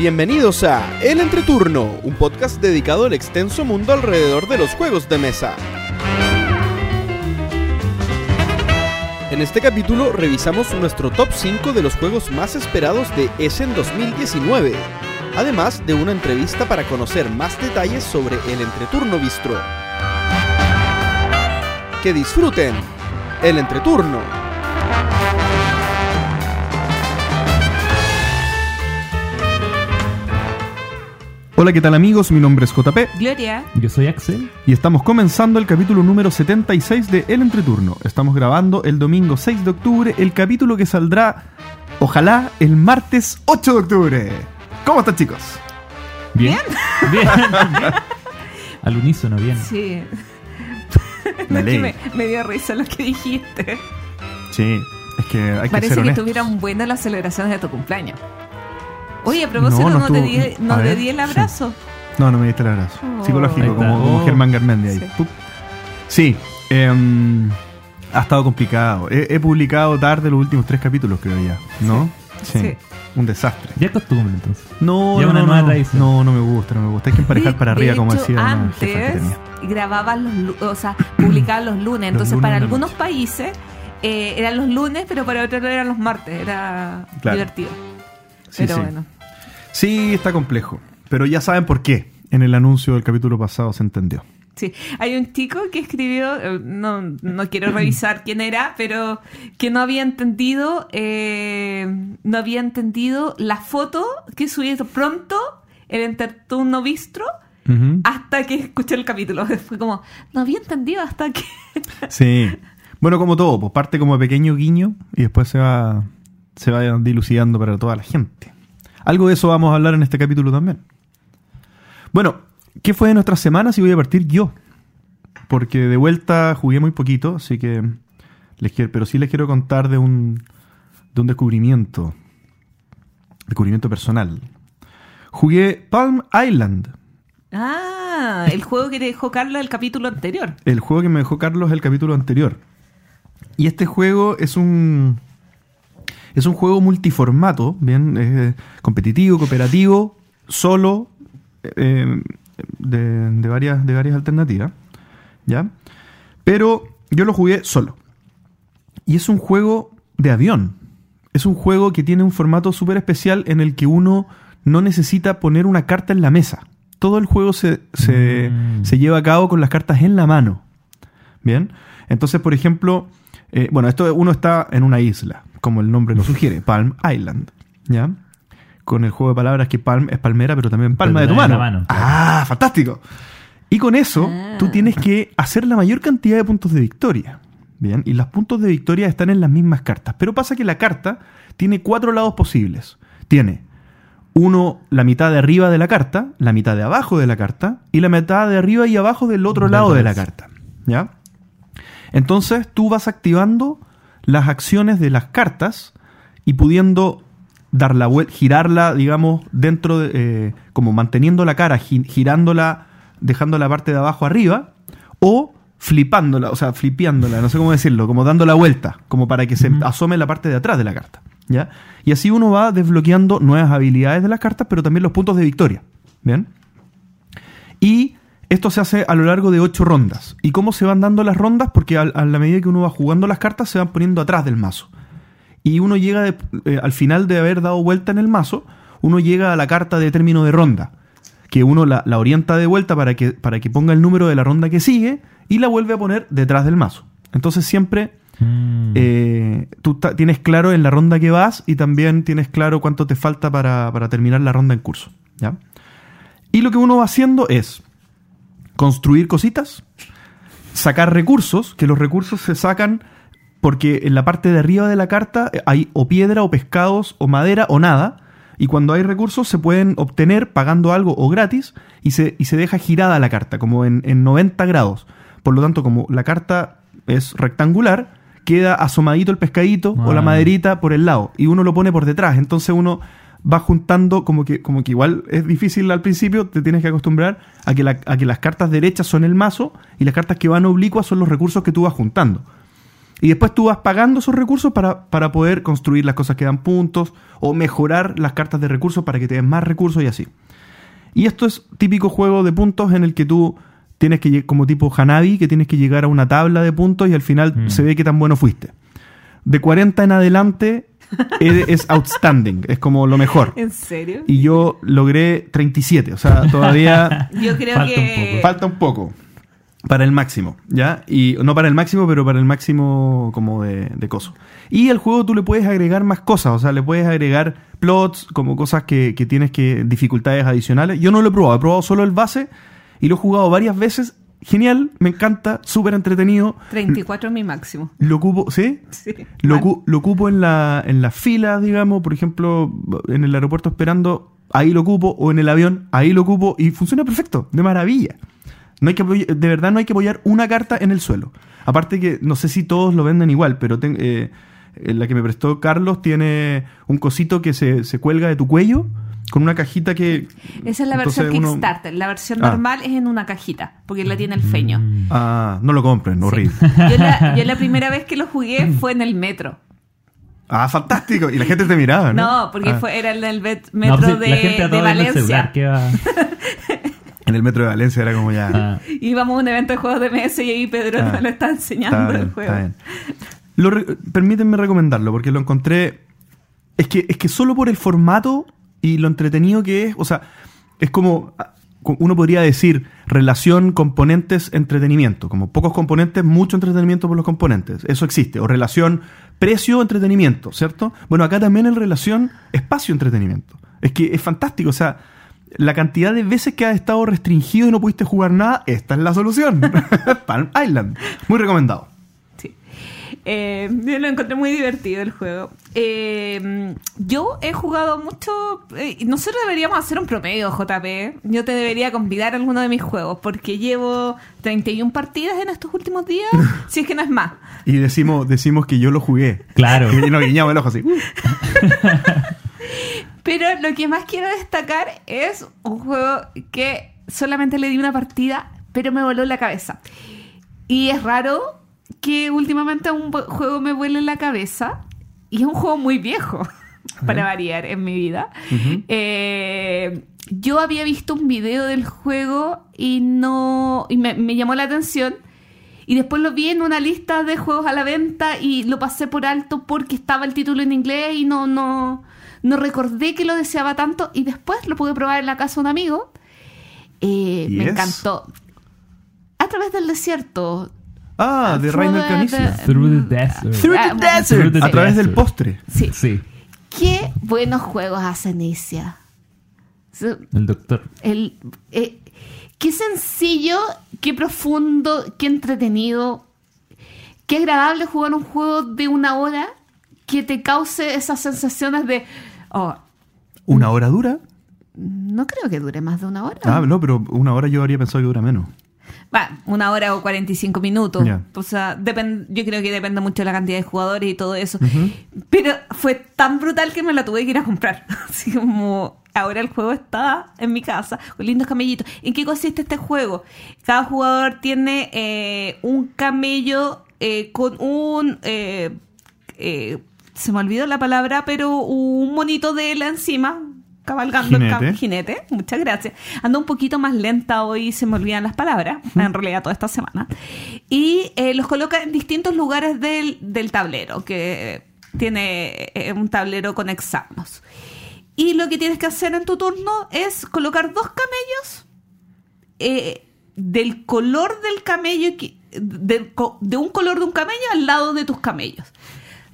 Bienvenidos a El Entreturno, un podcast dedicado al extenso mundo alrededor de los juegos de mesa. En este capítulo revisamos nuestro top 5 de los juegos más esperados de Essen 2019, además de una entrevista para conocer más detalles sobre el Entreturno Bistro. Que disfruten el Entreturno. Hola, ¿qué tal amigos? Mi nombre es JP Gloria. Yo soy Axel. y estamos comenzando el capítulo número 76 de El Entreturno. Estamos grabando el domingo 6 de octubre, el capítulo que saldrá, ojalá, el martes 8 de octubre. ¿Cómo están chicos? Bien. Bien. bien. Al unísono, bien. Sí. Me No, es que alegro. me, me dio risa lo que dijiste. Sí, es que hay que Parece ser que estuvieran buenas las celebraciones de tu cumpleaños. Oye, a propósito, No, no, no te di, no a te ver, di el sí. abrazo. No, no me diste el abrazo. Oh. Psicológico, está. como, como Oh. Germán Garmendi ahí. Sí. Sí, em, ha estado complicado. He, he publicado tarde los últimos tres capítulos, creo ya. ¿no? Sí. Un desastre. Ya costumbre entonces. No, Ya no, una no, nueva no, tradición. no, no me gusta, no me gusta. Hay que emparejar para arriba, de como hecho, decía antes grababan los o sea, publicaban los lunes. Entonces, lunes para algunos países eh, eran los lunes, pero para otros eran los martes. Era Claro. divertido. Sí, pero sí. bueno. Sí, está complejo. Pero ya saben por qué. En el anuncio del capítulo pasado se entendió. Sí, hay un chico que escribió, eh, no, no quiero revisar quién era, pero que no había entendido, eh, no había entendido la foto que subí pronto el Enterturno Bistro Ujú. hasta que escuché el capítulo. Fue como, no había entendido hasta que... Sí. Bueno, como todo, pues parte como pequeño guiño y después se va, se va dilucidando para toda la gente. Algo de eso vamos a hablar en este capítulo también. Bueno, ¿qué fue de nuestras semanas? Y voy a partir yo. Porque de vuelta jugué muy poquito, así que les quiero, pero sí les quiero contar de un, de un descubrimiento. Descubrimiento personal. Jugué Palm Island. Ah, el juego que te dejó Carla el capítulo anterior. El juego que me dejó Carlos el capítulo anterior. Y este juego es un. Es un juego multiformato, bien, es competitivo, cooperativo, solo, eh, de, de varias, de varias alternativas. ¿Ya? Pero yo lo jugué solo. Y es un juego de avión. Es un juego que tiene un formato súper especial en el que uno no necesita poner una carta en la mesa. Todo el juego se, se, Mm. se lleva a cabo con las cartas en la mano. Bien. Entonces, por ejemplo, eh, bueno, esto uno está en una isla, como el nombre lo sugiere, Palm Island. ¿Ya? Con el juego de palabras que Palm es palmera, pero también palma de tu mano. de la mano, claro. Ah, fantástico. Y con eso, Ah. tú tienes que hacer la mayor cantidad de puntos de victoria. Bien, y los puntos de victoria están en las mismas cartas. Pero pasa que la carta tiene cuatro lados posibles. Tiene uno, la mitad de arriba de la carta, la mitad de abajo de la carta, y la mitad de arriba y abajo del otro lado de la carta. ¿Ya? Entonces tú vas activando las acciones de las cartas y pudiendo dar la vuelta, girarla, digamos, dentro de, eh, como manteniendo la cara, gi- girándola, dejando la parte de abajo arriba, o flipándola, o sea, flipeándola, no sé cómo decirlo, como dando la vuelta, como para que se asome la parte de atrás de la carta. ¿Ya? Y así uno va desbloqueando nuevas habilidades de las cartas, pero también los puntos de victoria. ¿Bien? Y esto se hace a lo largo de ocho rondas. ¿Y cómo se van dando las rondas? Porque a, la medida que uno va jugando las cartas se van poniendo atrás del mazo. Y uno llega de- eh, al final de haber dado vuelta en el mazo, uno llega a la carta de término de ronda. Que uno la, la orienta de vuelta para que, para que ponga el número de la ronda que sigue y la vuelve a poner detrás del mazo. Entonces siempre Mm. eh, tú tienes claro en la ronda que vas y también tienes claro cuánto te falta para, para terminar la ronda en curso. ¿ya? Y lo que uno va haciendo es construir cositas, sacar recursos, que los recursos se sacan porque en la parte de arriba de la carta eh, hay o piedra o pescados o madera o nada. Y cuando hay recursos se pueden obtener pagando algo o gratis y se, y se deja girada la carta, como en, en 90 grados. Por lo tanto, como la carta es rectangular, queda asomadito el pescadito o la Ah. maderita por el lado y uno lo pone por detrás. Entonces uno va juntando como que, como que igual es difícil al principio, te tienes que acostumbrar a que, la- a que las cartas derechas son el mazo y las cartas que van oblicuas son los recursos que tú vas juntando. Y después tú vas pagando esos recursos para, para poder construir las cosas que dan puntos o mejorar las cartas de recursos para que te den más recursos y así. Y esto es típico juego de puntos en el que tú tienes que, como tipo Hanabi, que tienes que llegar a una tabla de puntos y al final Mm. se ve qué tan bueno fuiste. De 40 en adelante es, es outstanding, es como lo mejor. ¿En serio? Y yo logré 37, o sea, todavía Yo creo Falta un que... poco. falta un poco para el máximo, ¿ya? Y no para el máximo, pero para el máximo como de, de coso. Y al juego tú le puedes agregar más cosas, o sea, le puedes agregar plots, como cosas que, que tienes que, dificultades adicionales. Yo no lo he probado, he probado solo el base y lo he jugado varias veces. Genial, me encanta, súper entretenido. 34 es mi máximo. Lo ocupo, ¿sí? Sí. Lo, ocu- lo ocupo en la, en la fila, digamos, por ejemplo, en el aeropuerto esperando, ahí lo ocupo, o en el avión, ahí lo ocupo, y funciona perfecto, de maravilla. No hay que de verdad no hay que apoyar una carta en el suelo. Aparte que no sé si todos lo venden igual, pero ten- eh, eh, la que me prestó Carlos tiene un cosito que se, se cuelga de tu cuello con una cajita que... Esa es la versión uno- Kickstarter. La versión Ah. normal es en una cajita, porque la tiene el feño. Mm. Ah, no lo compren, horrible. Yo la, yo la primera vez que lo jugué fue en el metro. Ah, fantástico. Y la gente te miraba, ¿no? No, porque Ah, fue, era en el No, metro pues, de, la gente a de todo en el celular, Valencia. ¿qué va? En el metro de Valencia era como ya... Ah, Íbamos a un evento de juegos de mesa y ahí Pedro Ah, me lo está enseñando Está bien, el juego. está bien. Lo re- permítanme recomendarlo porque lo encontré. Es que, es que solo por el formato y lo entretenido que es, o sea, es como ah, uno podría decir relación componentes entretenimiento, como pocos componentes, mucho entretenimiento por los componentes. Eso existe. O relación precio entretenimiento, ¿cierto? Bueno, acá también en relación espacio entretenimiento. Es que es fantástico, o sea, la cantidad de veces que has estado restringido y no pudiste jugar nada, esta es la solución. Palm Island. Muy recomendado. Eh, yo lo encontré muy divertido el juego. Eh, yo he jugado mucho. eh, nosotros deberíamos hacer un promedio, JP. Yo te debería convidar a alguno de mis juegos, porque llevo 31 partidas en estos últimos días, si es que no es más. Y decimos, decimos que yo lo jugué. claro. Y nos guiñamos el ojo así. Pero lo que más quiero destacar es un juego que solamente le di una partida, pero me voló la cabeza. Y es raro que últimamente un juego me vuele la cabeza. Y es un juego muy viejo, para variar en mi vida. Eh, yo había visto un video del juego y no. y me, me llamó la atención. Y después lo vi en una lista de juegos a la venta y lo pasé por alto porque estaba el título en inglés y no, no, no recordé que lo deseaba tanto. Y después lo pude probar en la casa de un amigo. Eh, ¿Y me encantó. A través del desierto. Ah, de Through Rainer Canizia. Through the desert. Through Ah, the bueno, desert. A través del postre. Sí. Sí, Qué buenos juegos hace Inicia. So- el doctor. El, eh, qué sencillo, qué profundo, qué entretenido, qué agradable jugar un juego de una hora que te cause esas sensaciones de, oh, ¿Una hora dura? no creo que dure más de una hora. Ah, no, pero una hora yo habría pensado que dura menos. Va, una hora o 45 minutos. O sea, depen- yo creo que depende mucho de la cantidad de jugadores y todo eso. Pero fue tan brutal que me la tuve que ir a comprar. Así como ahora el juego está en mi casa con lindos camellitos. ¿En qué consiste este juego? Cada jugador tiene eh, un camello eh, con un... eh, eh, se me olvidó la palabra, pero un monito de él encima, cabalgando el Jinete. cam- jinete. Muchas gracias. Ando un poquito más lenta hoy, se me olvidan las palabras, en realidad toda esta semana. Y eh, los coloca en distintos lugares del, del tablero, que tiene eh, un tablero con hexágonos. Y lo que tienes que hacer en tu turno es colocar dos camellos eh, del color del camello, que- de un color de un camello al lado de tus camellos,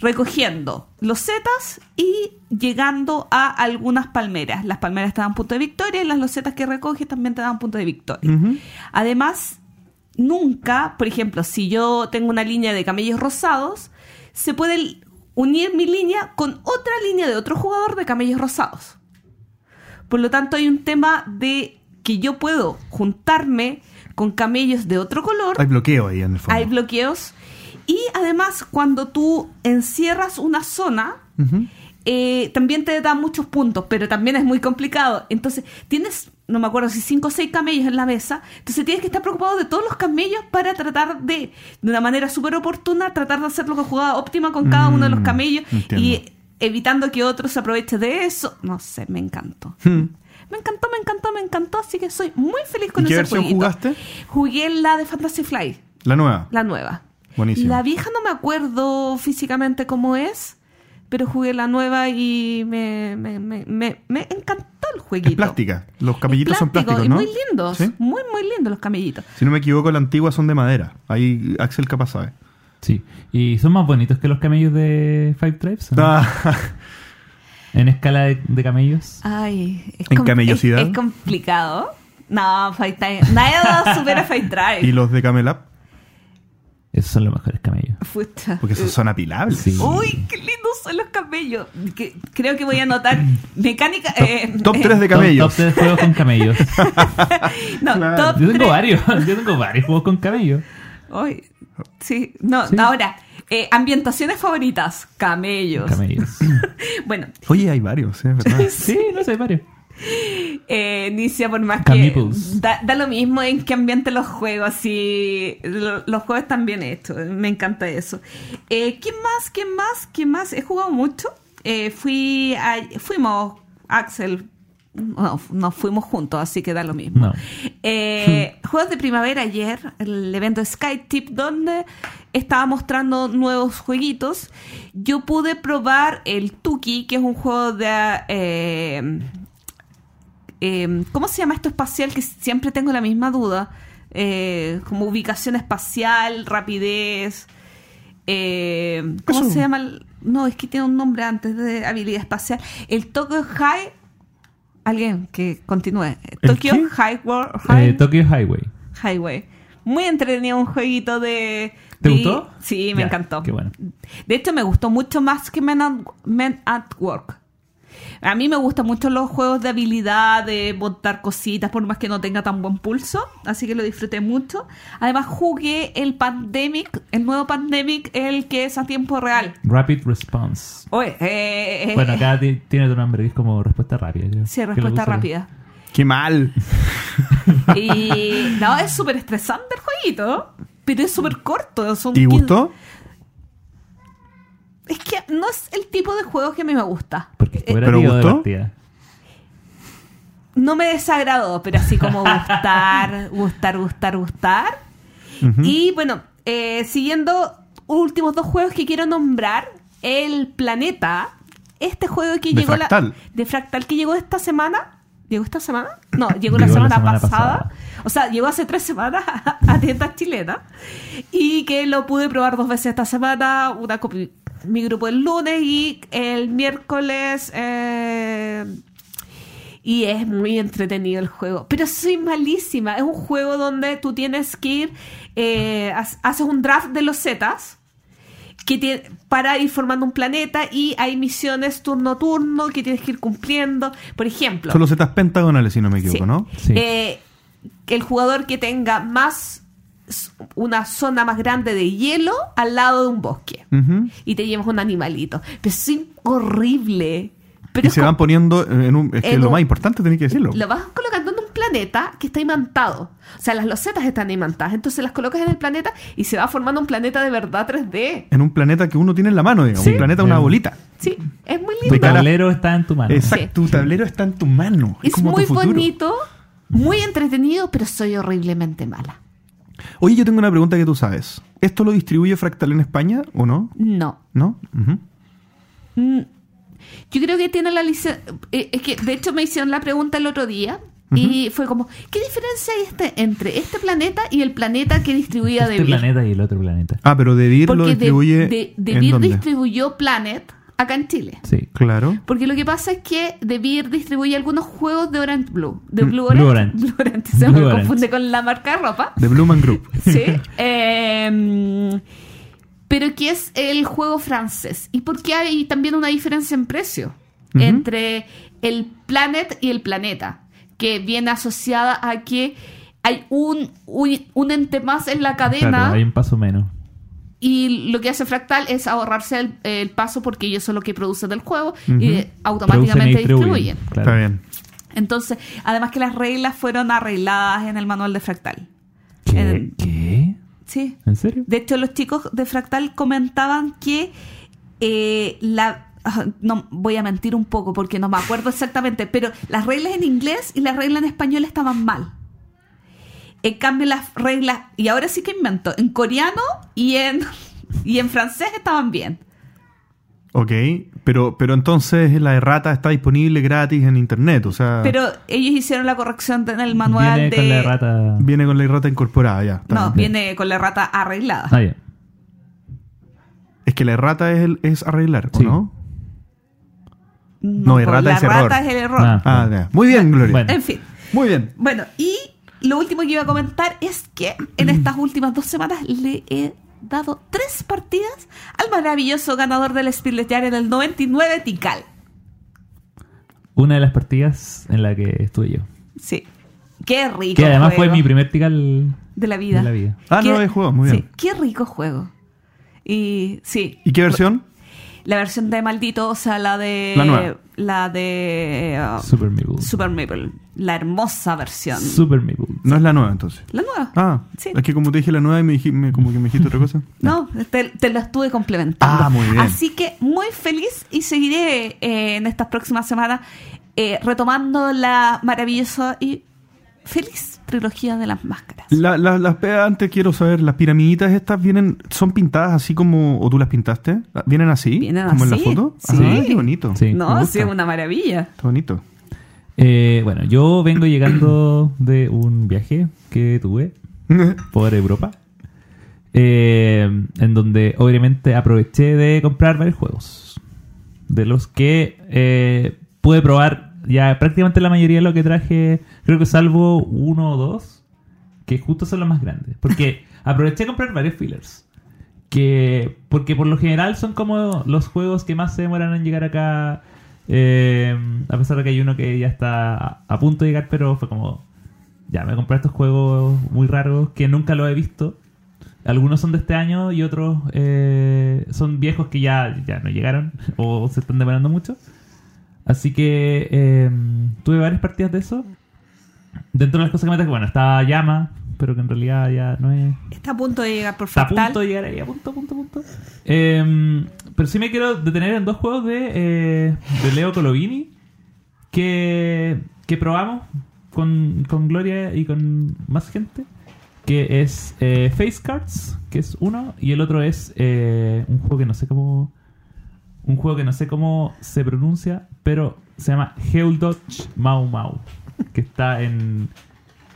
recogiendo los setas y llegando a algunas palmeras. Las palmeras te dan punto de victoria y las losetas que recoges también te dan punto de victoria. Además, nunca, por ejemplo, si yo tengo una línea de camellos rosados, se puede unir mi línea con otra línea de otro jugador de camellos rosados. Por lo tanto, hay un tema de que yo puedo juntarme con camellos de otro color. Hay bloqueo ahí en el fondo. Hay bloqueos. Y además, cuando tú encierras una zona, eh, también te da muchos puntos, pero también es muy complicado. Entonces, tienes, no me acuerdo si cinco o seis camellos en la mesa, entonces tienes que estar preocupado de todos los camellos para tratar de, de una manera súper oportuna, tratar de hacer la jugada óptima con cada uno de los Mm, camellos entiendo. y evitando que otros se aprovechen de eso. No sé, me encantó. Hmm. Me encantó, me encantó, me encantó, así que soy muy feliz con ¿Y qué ese versión jueguito. jugaste? Jugué la de Fantasy Fly, La nueva. la nueva. Buenísimo. La vieja no me acuerdo físicamente cómo es, pero jugué la nueva y me, me, me, me- me encantó el jueguito. Es plástica. Los camellitos Es son plástico plásticos, y ¿no? muy lindos, ¿Sí? muy, muy lindos los camellitos. Si no me equivoco, la antigua son de madera. Ahí Axel capaz sabe. Sí. Y son más bonitos que los camellos de Five Tribes. Ah, En escala de, de camellos. Ay, es, ¿En camellosidad? es, es complicado. No, Fight Time. Nada supera Fight Drive. ¿Y los de Camelap? Esos son los mejores camellos. Porque esos son apilables. Sí. Uy, qué lindos son los camellos. Que- creo que voy a anotar mecánica. eh, Top eh, 3 de Top, camellos. top 3 juegos con camellos. No, Claro. top Yo tengo varios. Yo tengo varios juegos con camellos. Ay, sí, no, Sí. ahora, eh, ambientaciones favoritas, camellos. Camellos. Bueno, Oye, hay varios, ¿eh? ¿verdad? Sí, no sé, varios. eh, por más que da, da lo mismo en qué ambiente los juegos, lo- los juegos están bien hechos, me encanta eso. Eh, ¿Quién más? ¿Quién más? ¿Quién más? He jugado mucho. Eh, fui a- fuimos, Axel, no, nos fuimos juntos, así que da lo mismo. No. Eh, Juegos de primavera ayer, el evento SkyTip, donde estaba mostrando nuevos jueguitos. Yo pude probar el Tuki, que es un juego de... eh, eh, ¿Cómo se llama esto espacial? Que siempre tengo la misma duda. Eh, como ubicación espacial, rapidez. eh, ¿Cómo Eso. se llama? No, es que tiene un nombre antes de habilidad espacial. El Tokyo High. Alguien que continúe. ¿El Tokyo qué? High, World- High Eh, Tokyo Highway. Highway. Muy entretenido un jueguito de... ¿Te de- gustó? Sí, me Ya, encantó. qué bueno. De hecho, me gustó mucho más que Men at, Men at Work. A mí me gustan mucho los juegos de habilidad, de montar cositas, por más que no tenga tan buen pulso. Así que lo disfruté mucho. Además, jugué el Pandemic, el nuevo Pandemic, el que es a tiempo real. Rapid Response. Oye, eh, eh, Bueno, eh, acá ti- tiene otro nombre es como respuesta rápida. creo. Sí, respuesta rápida. ¡Qué mal! Y no, es súper estresante el jueguito, pero es súper corto. Son ¿Y 15 gustó? Es que no es el tipo de juego que a mí me gusta. Porque Eh, ¿Pero cooperativo de gustó? no me desagradó, pero así como gustar, gustar, gustar, gustar. Y bueno, eh, siguiendo últimos dos juegos que quiero nombrar, El Planeta, este juego que De llegó Fractal. la de Fractal que llegó esta semana. ¿Llegó esta semana? No, llegó la Llegó la semana, semana pasada. pasada. O sea, llegó hace tres semanas a, a tiendas chilenas. Y que lo pude probar dos veces esta semana. Una con mi, grupo el lunes y el miércoles. eh, y es muy entretenido el juego. Pero soy malísima. Es un juego donde tú tienes que ir. eh, ha- haces un draft de los Zetas. Que para ir formando un planeta. Y hay misiones turno a turno que tienes que ir cumpliendo. Por ejemplo. Son los zetas pentagonales, si no me equivoco, Sí. ¿no? Sí. Eh, el jugador que tenga más una zona más grande de hielo al lado de un bosque y te llevas un animalito pero es horrible pero Y es se van poniendo en un... Es que en lo un- más importante tenés que decirlo. lo vas colocando en un planeta que está imantado o sea las losetas están imantadas entonces las colocas en el planeta y se va formando un planeta de verdad 3D En un planeta que uno tiene en la mano, digamos. Sí. Un planeta, una bolita. sí es muy Tu lindo cara- tablero está en tu mano. Exacto, tu tablero está en tu mano. Es, es como muy tu bonito muy entretenido pero soy horriblemente mala Oye, yo tengo una pregunta que tú sabes. ¿Esto lo distribuye Fractal en España o no? no ¿No? Mm, Yo creo que tiene la licencia. es que de hecho me hicieron la pregunta el otro día y fue como: ¿qué diferencia hay este, entre este planeta y el planeta que distribuía Este planeta y el otro planeta. Ah, pero Devir lo de, distribuye de- ¿en Devir dónde? distribuyó Planet acá en Chile. Sí. Claro. Porque lo que pasa es que Devir distribuye algunos juegos de Orange Blue. De Mm, Blue Blue Orange. Blue Orange. Se Blue me Orange. confunde con la marca de ropa. De Blumen Group. Sí. Em, pero que es el juego francés. ¿Y por qué hay también una diferencia en precio entre el Planet y el planeta? Que viene asociada a que hay un, un, un ente más en la cadena. Claro, hay un paso menos. Y lo que hace Fractal es ahorrarse el, el paso porque ellos son los que producen del juego y automáticamente distribuyen. Claro. Está bien. Entonces, además que las reglas fueron arregladas en el manual de Fractal. ¿Qué? En- ¿Qué? Sí. ¿En serio? De hecho, los chicos de Fractal comentaban que eh, la... ah, No, voy a mentir un poco porque no me acuerdo exactamente, pero las reglas en inglés y las reglas en español estaban mal. Cambio, las reglas, y ahora sí que invento, en coreano y en, y en francés estaban bien. Ok, pero, pero entonces la errata está disponible gratis en internet, o sea, Pero ellos hicieron la corrección en el manual Viene de... con la rata. viene con la errata incorporada ya. No, bien. viene con la rata arreglada. Ah, ya. Es que la errata es, el- es arreglar, ¿o Sí. no? No, No, errata la es error. rata es el error. Ah. Ah, ya. Muy bien, Gloria. Bueno. En fin. Muy bien. Bueno, y lo último que iba a comentar es que en estas últimas dos semanas le he dado tres partidas al maravilloso ganador del des Jahres del 99, Tikal. Una de las partidas en la que estuve yo. Sí. Qué rico. Que además juego fue mi primer tical de la vida. de la vida. Ah, Qué- no había jugado, muy bien. Sí, qué rico juego. Y sí, ¿Y qué versión? La versión de Maldito, o sea, la de. La nueva. La de. uh, Super Meeple. Super Maple. La hermosa versión. Super Meeple. No es la nueva entonces. la nueva. Ah, Sí. es que como te dije la nueva y me, dij- me- como que me dijiste otra cosa. No, te, te lo estuve complementando. Ah, muy bien. Así que muy feliz y seguiré eh, en estas próximas semanas eh, retomando la maravillosa y feliz trilogía de las máscaras. La- la- las antes quiero saber, las piramiditas estas vienen, son pintadas así como, o tú las pintaste, vienen así, Vienen como en la así, foto. sí. Ah, qué bonito. Sí. No, sí, es una maravilla. Está bonito. Eh, bueno, yo vengo llegando de un viaje que tuve por Europa. eh, en donde obviamente aproveché de comprar varios juegos. De los que eh, pude probar ya prácticamente la mayoría de lo que traje, creo que salvo uno o dos, que justo son los más grandes. Porque aproveché de comprar varios fillers. Que, porque por lo general son como los juegos que más se demoran en llegar acá. eh, a pesar de que hay uno que ya está a, a punto de llegar, pero fue como. Ya, me compré estos juegos muy raros que nunca los he visto. Algunos son de este año y otros eh, son viejos que ya, ya no llegaron o se están demorando mucho. Así que eh, tuve varias partidas de eso. Dentro de las cosas que me traje, bueno, estaba Llama, pero que en realidad ya no es. Está a punto de llegar por Está a Fractal. punto de llegar ahí, a punto, punto, punto. Eh, pero sí me quiero detener en dos juegos de, eh, de Leo Colovini que, que probamos con, con Gloria y con más gente. Que es eh, Face Cards, que es uno, y el otro es eh, un juego que no sé cómo. Un juego que no sé cómo se pronuncia, pero se llama Heuldotch Mau Mau, que está en,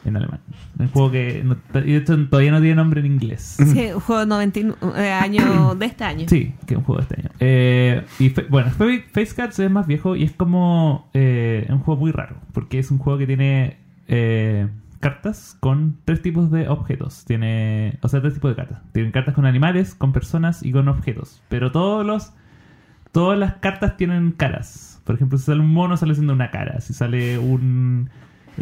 en alemán. Un juego que no- y de hecho todavía no tiene nombre en inglés. Sí, un juego de 99 eh, año de este año. Sí, que es un juego de este año. Eh, y fe- bueno, Fa- Face Cards es más viejo y es como eh, un juego muy raro, porque es un juego que tiene eh, cartas con tres tipos de objetos. Tiene, o sea, tres tipos de cartas. Tienen cartas con animales, con personas y con objetos. Pero todos los, todas las cartas tienen caras. Por ejemplo, si sale un mono, sale siendo una cara. Si sale un...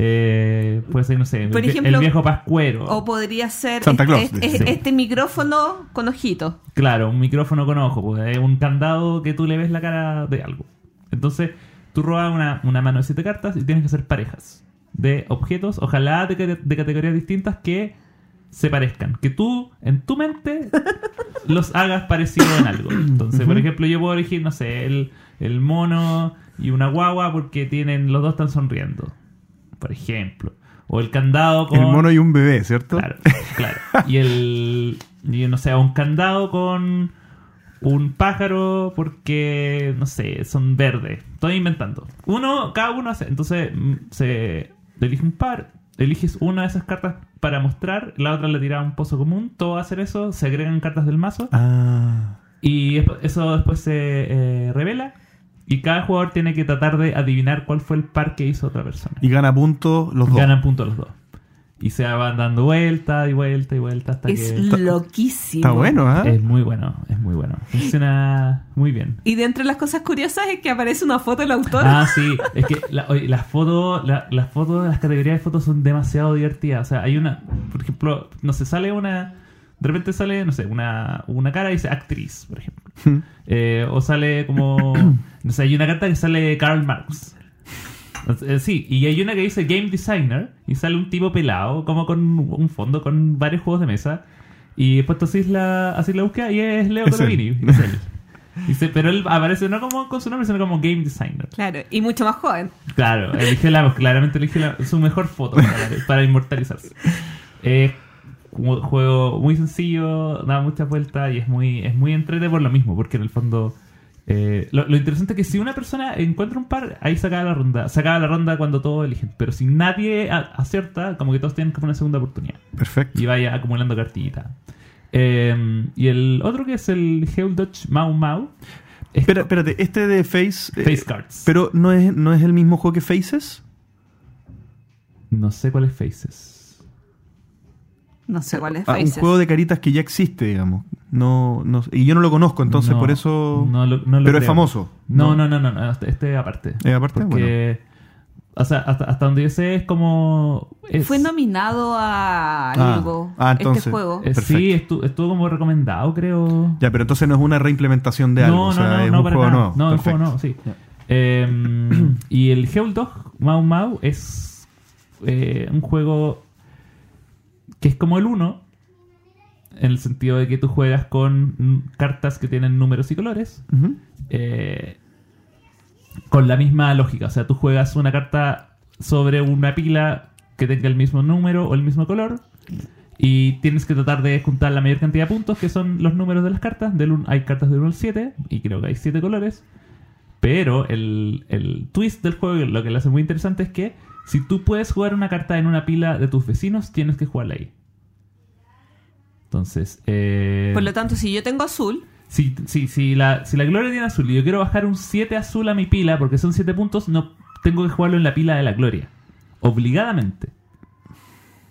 Eh, puede ser, no sé, Por el, vie- ejemplo, el viejo pascuero. O podría ser Santa este, Claus, este- sí. este micrófono con ojitos. Claro, un micrófono con ojo, pues, es un candado que tú le ves la cara de algo. Entonces, tú robas una, una mano de siete cartas y tienes que hacer parejas de objetos, ojalá de, de categorías distintas que se parezcan. Que tú, en tu mente, los hagas parecido en algo. Entonces, por ejemplo, yo puedo elegir, no sé, el, el mono y una guagua porque tienen los dos están sonriendo. Por ejemplo. O el candado con... El mono y un bebé, ¿cierto? Claro, claro. Y el. y no sé, un candado con un pájaro porque, no sé, son verdes. Estoy inventando. Uno, cada uno hace. Entonces, mm, se elige un par. Eliges una de esas cartas para mostrar, la otra le tira a un pozo común. Todos hacen eso, se agregan cartas del mazo. Ah. Y eso después se eh, revela. Y cada jugador tiene que tratar de adivinar cuál fue el par que hizo otra persona. Y gana puntos los dos. Ganan puntos los dos. Y se van dando vuelta y vuelta y vuelta hasta Es que... loquísimo. Está bueno, ¿ah? Es muy bueno, es muy bueno. Funciona muy bien. Y dentro de las cosas curiosas es que aparece una foto del autor. Ah, sí, es que la- oye, las fotos, la- las fotos, las categorías de fotos son demasiado divertidas. O sea, hay una, por ejemplo, no se sale una de repente sale, no sé, una, una cara y dice actriz, por ejemplo. Eh, o sale como. No sé, hay una carta que sale Karl Marx. Eh, Sí, y hay una que dice Game Designer y sale un tipo pelado, como con un fondo con varios juegos de mesa. Y después tú haces la, haces la búsqueda y es Leo. Colovini. Dice, pero él aparece no como con su nombre, sino como Game Designer. Claro, y mucho más joven. Claro, elige la, claramente elige la- su mejor foto para, para inmortalizarse. Es un juego muy sencillo, da muchas vueltas y es muy, es muy entrete por lo mismo, porque en el fondo. Eh, lo, lo interesante es que si una persona encuentra un par, ahí se acaba la ronda. Se acaba la ronda cuando todos eligen. Pero si nadie a- acierta, como que todos tienen como una segunda oportunidad. Perfecto. Y vaya acumulando cartillitas. Eh, y el otro que es el Heul Dodge Mau Mau. es Espera, espérate, este de Face. eh, Face Cards. Pero no es, no es el mismo juego que Faces. No sé cuál es Faces. No sé cuál es Ah, un Faces. juego de caritas que ya existe, digamos. No, no, y yo no lo conozco, entonces No, por eso. no lo- no lo pero es famoso. No, no, no, no, no, este, este aparte. ¿Es aparte? Porque, o sea, hasta, hasta donde yo sé es como... es- Fue nominado a Ah, algo ah, entonces. este juego. eh, Perfecto. sí, estuvo, estuvo como recomendado, creo. Ya, pero entonces no es una reimplementación de algo. no, o sea, no, no, es no, un para juego nada. nuevo. No, el Perfecto. juego nuevo, sí. Eh, y el Dog Mau Mau es eh, un juego que es como el 1, en el sentido de que tú juegas con cartas que tienen números y colores. Eh, con la misma lógica. O sea, tú juegas una carta sobre una pila que tenga el mismo número o el mismo color. Y tienes que tratar de juntar la mayor cantidad de puntos, que son los números de las cartas. Del un- hay cartas del 1 al 7, y creo que hay 7 colores. Pero el, el twist del juego, lo que lo hace muy interesante, es que si tú puedes jugar una carta en una pila de tus vecinos, tienes que jugarla ahí. Entonces, eh, Por lo tanto, si yo tengo azul, si, si, si, la, si la Gloria tiene azul y yo quiero bajar un 7 azul a mi pila, porque son 7 puntos, no tengo que jugarlo en la pila de la Gloria. Obligadamente.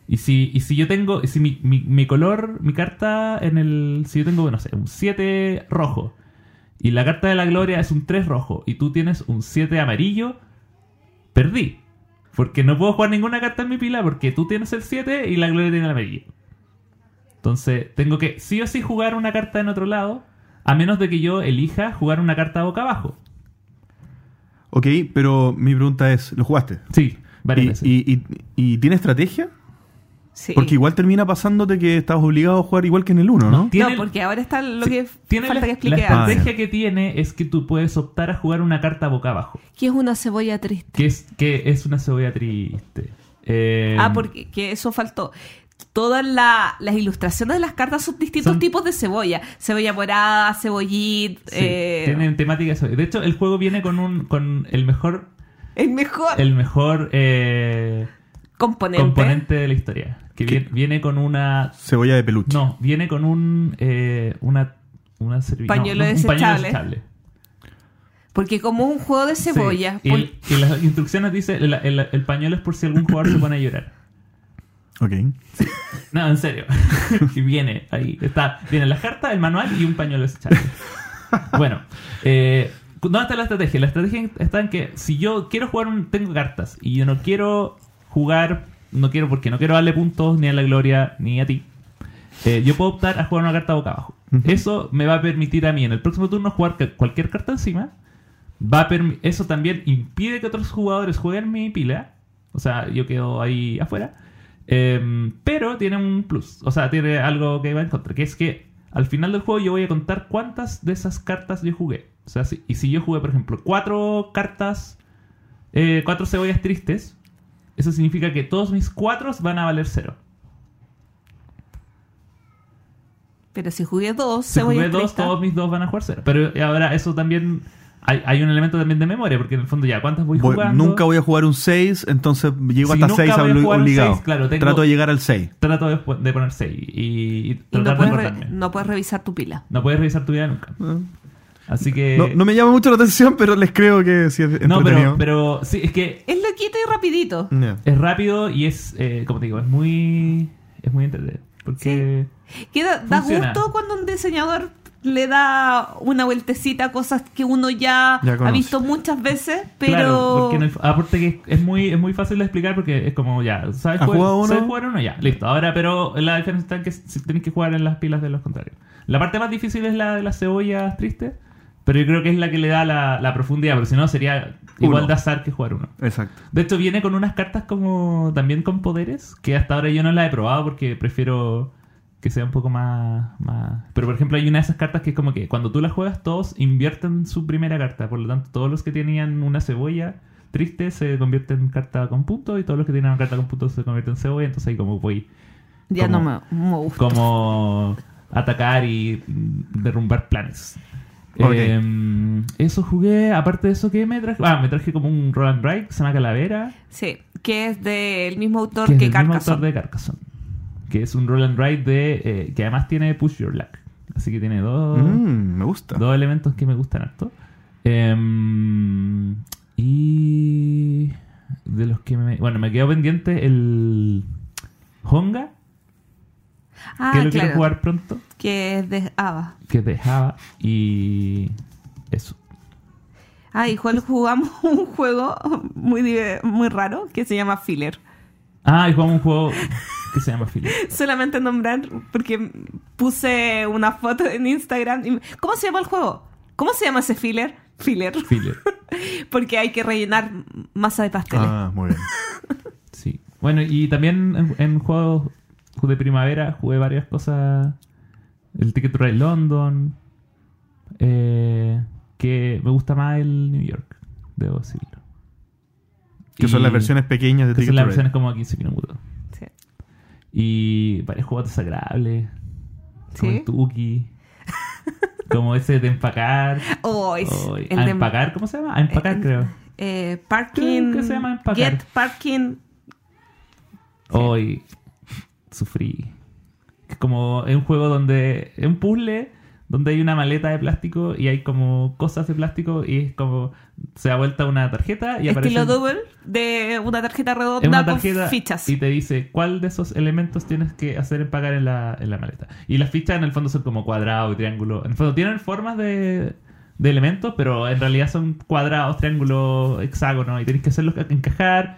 Y si, y si yo tengo, si mi, mi, mi color, mi carta en el. Si yo tengo, no sé, un 7 rojo. Y la carta de la Gloria es un 3 rojo. Y tú tienes un 7 amarillo. Perdí. Porque no puedo jugar ninguna carta en mi pila porque tú tienes el 7 y la Gloria tiene el amarillo. Entonces, tengo que sí o sí jugar una carta en otro lado, a menos de que yo elija jugar una carta boca abajo. Ok, pero mi pregunta es: ¿lo jugaste? Sí, varias ¿Y, veces. y, y- y tiene estrategia? Sí. Porque igual termina pasándote que estás obligado a jugar igual que en el 1, ¿no? No, tiene- porque ahora está lo sí, que tiene falta la, que la explique Ah, antes. estrategia que tiene es que tú puedes optar a jugar una carta boca abajo, Que es una cebolla triste. que es, que es una cebolla triste. Eh, Ah, porque que eso faltó. Todas la- las ilustraciones de las cartas son distintos Son- tipos de cebolla. Cebolla morada, cebollita, sí, eh, tienen temática de cebolla. De hecho, el juego viene con un con el mejor el mejor el mejor eh, componente. componente de la historia, que viene, viene con una Cebolla de peluche. No, viene con un eh, una una servi- Pañuelo no, un desechable. Porque como es un juego de Sí, cebolla, por- el- y las instrucciones dice el, el- el pañuelo es por si algún jugador se pone a llorar. Ok. No, en serio. y viene ahí. Está, viene la carta, el manual y un pañuelo desechable. bueno, eh, ¿dónde está la estrategia? La estrategia está en que si yo quiero jugar un. Tengo cartas y yo no quiero jugar. No quiero porque no quiero darle puntos ni a la gloria ni a ti. eh, yo puedo optar a jugar una carta boca abajo. Eso me va a permitir a mí en el próximo turno jugar cualquier carta encima. Va a eso también impide que otros jugadores jueguen mi pila. O sea, yo quedo ahí afuera. Em, pero tiene un plus. O sea, tiene algo que va en contra. Que es que al final del juego yo voy a contar cuántas de esas cartas yo jugué. O sea, si- y si yo jugué, por ejemplo, cuatro cartas, eh, cuatro cebollas tristes, eso significa que todos mis cuatro van a valer cero. pero si jugué dos, Si cebollas jugué dos, todos mis dos van a jugar cero. Pero ahora eso también... Hay, hay un elemento también de memoria, porque en el fondo ya, ¿cuántas voy Voy- jugando? nunca voy a jugar un 6, entonces llego Si hasta nunca 6 voy a jugar un obligado. seis, claro, tengo- Trato de llegar al 6. Trato de, de poner 6 y, y y tratar no de puedes, re- no puedes revisar tu pila. No puedes revisar tu vida nunca. Así que... No, no me llama mucho la atención, pero les creo que sí es No, pero, pero sí, es que Es loquito y rapidito. Es rápido y es, eh, como te digo, es muy... Es muy entretenido. Porque... Que da, gusto cuando un diseñador le da una vueltecita a cosas que uno ya, Ya ha visto muchas veces, pero Claro, porque aparte que es muy, es muy fácil de explicar porque es como ya, ¿sabes, ¿Has jugar, uno? ¿sabes jugar uno? Ya, listo. Ahora, pero la diferencia está en que si tenés que jugar en las pilas de los contrarios. La parte más difícil es la de las cebollas tristes, pero yo creo que es la que le da la, la profundidad, porque si no sería igual Uno. de azar que jugar uno. Exacto. De hecho, viene con unas cartas como también con poderes, que hasta ahora yo no las he probado porque prefiero que sea un poco más, más... Pero por ejemplo, hay una de esas cartas que es como que cuando tú las juegas, todos invierten su primera carta. Por lo tanto, todos los que tenían una cebolla triste se convierten en carta con puntos y todos los que tienen una carta con puntos se convierten en cebolla. Entonces ahí como voy ya como- no me, me gusta. como atacar y derrumbar planes. Eh, eso jugué, aparte de eso, ¿qué me traje? Ah, me traje como un roll and ride que se llama Calavera. Sí, que es del mismo autor que es que, mismo autor de Carcassonne. Que es un roll and ride de, eh, que además tiene push your luck. Así que tiene dos, Mm, me gusta. dos elementos que me gustan harto. Em, y de los que me... Bueno, me quedó pendiente el Honga, Ah, que lo quiero jugar pronto. Que es de Ava. que de Java y eso. Ah, igual jugamos un juego muy, muy raro que se llama Filler. Ah, y jugamos un juego que se llama Philip. Solamente nombrar, porque puse una foto en Instagram. y me- ¿Cómo se llama el juego? ¿Cómo se llama ese filler? Filler. Philip, Porque hay que rellenar masa de pasteles. Ah, muy bien. sí. Bueno, y también en, en juegos de primavera jugué varias cosas. El Ticket to Ride London. eh, que me gusta más el New York, debo decirlo. Que son las versiones pequeñas de que Ticket son las to Ride. versiones como a 15 minutos. Sí. Y varios juegos desagradables. Como ¿Sí? el Tuki. como ese de empacar. Oh, es el a de- empacar, ¿cómo se llama? A empacar, eh, creo. eh, parking. Creo que se llama empacar. Get parking. Hoy sufrí. Como es un juego donde es un puzzle donde hay una maleta de plástico y hay como cosas de plástico y es como se da vuelta una tarjeta y aparece Estilo double de una tarjeta redonda una con fichas. y te dice cuál de esos elementos tienes que hacer empacar en la, en la maleta. Y las fichas en el fondo son como cuadrado y triángulo. En el fondo tienen formas de, de elementos, pero en realidad son cuadrados, triángulos, hexágonos y tenés que hacerlos encajar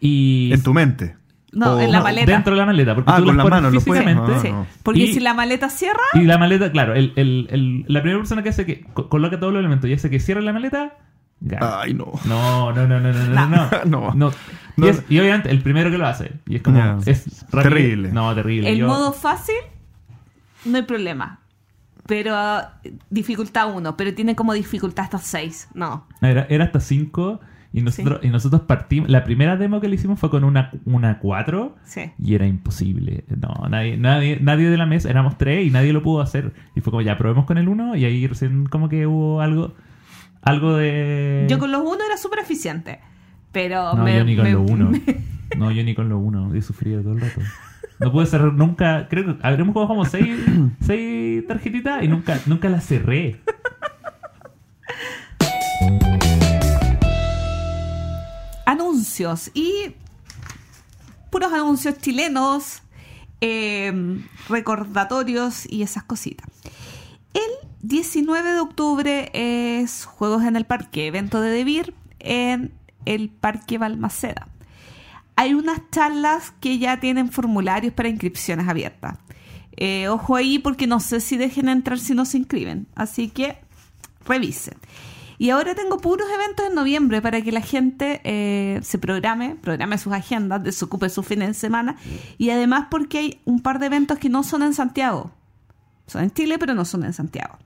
y En tu mente. No, O- en la no, maleta. dentro de la maleta, porque Ah, tú con las manos lo puedes- físicamente. Ah, Sí, porque Y- si la maleta cierra, Y la maleta, claro, el, el- el- la primera persona que hace que co- coloca todos los elementos y hace que cierre la maleta, gana. Ay, no. No, no, no, no, no, no, no. No. no. Y, No. es- y obviamente el primero que lo hace. Y es como. Ya. Es rápido. Terrible. No, terrible. el Yo- modo fácil, no hay problema. Pero dificultad 1, pero tiene como dificultad hasta 6. No. Era, era hasta 5 y nosotros, y nosotros partimos. La primera demo que le hicimos fue con una, una 4 Sí. y era imposible. No, nadie, nadie, nadie de la mesa, éramos tres y nadie lo pudo hacer. Y fue como ya probemos con el 1 y ahí recién como que hubo algo. Algo de. Yo con los 1 era súper eficiente. Pero No, me- yo ni con me- lo uno. me- No, yo ni con lo uno. He sufrido todo el rato. No pude cerrar nunca. Creo que habremos jugado como seis, seis tarjetitas y nunca, nunca las cerré. anuncios y puros anuncios chilenos, eh, recordatorios y esas cositas. El 19 de octubre es Juegos en el Parque, evento de Debir en el Parque Balmaceda. Hay unas charlas que ya tienen formularios para inscripciones abiertas. Eh, ojo ahí porque no sé si dejen entrar si no se inscriben. Así que revisen. Y ahora tengo puros eventos en noviembre para que la gente eh, se programe, programe sus agendas, desocupe sus fines de semana. Y además porque hay un par de eventos que no son en Santiago. Son en Chile, pero no son en Santiago.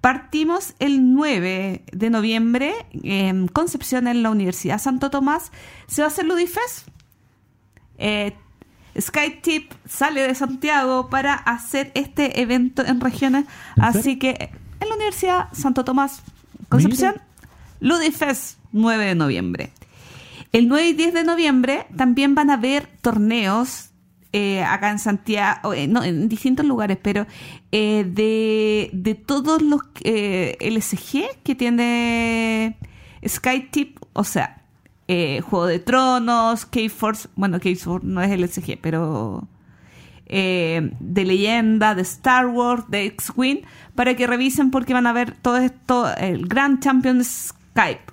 Partimos el 9 de noviembre en Concepción, en la Universidad Santo Tomás. Se va a hacer Ludifest. Eh, SkyTip sale de Santiago para hacer este evento en regiones. ¿En Así que en la Universidad Santo Tomás, Concepción, Ludifest 9 de noviembre. El 9 y 10 de noviembre también van a haber torneos eh, acá en Santiago, eh, no, en distintos lugares, pero eh, de, de todos los eh, LSG que tiene SkyTip, o sea, eh, Juego de Tronos, K-Force, bueno, K-Force no es LSG, pero eh, de leyenda, de Star Wars, de X-Wing, para que revisen porque van a ver todo esto, el Grand Champion Skype.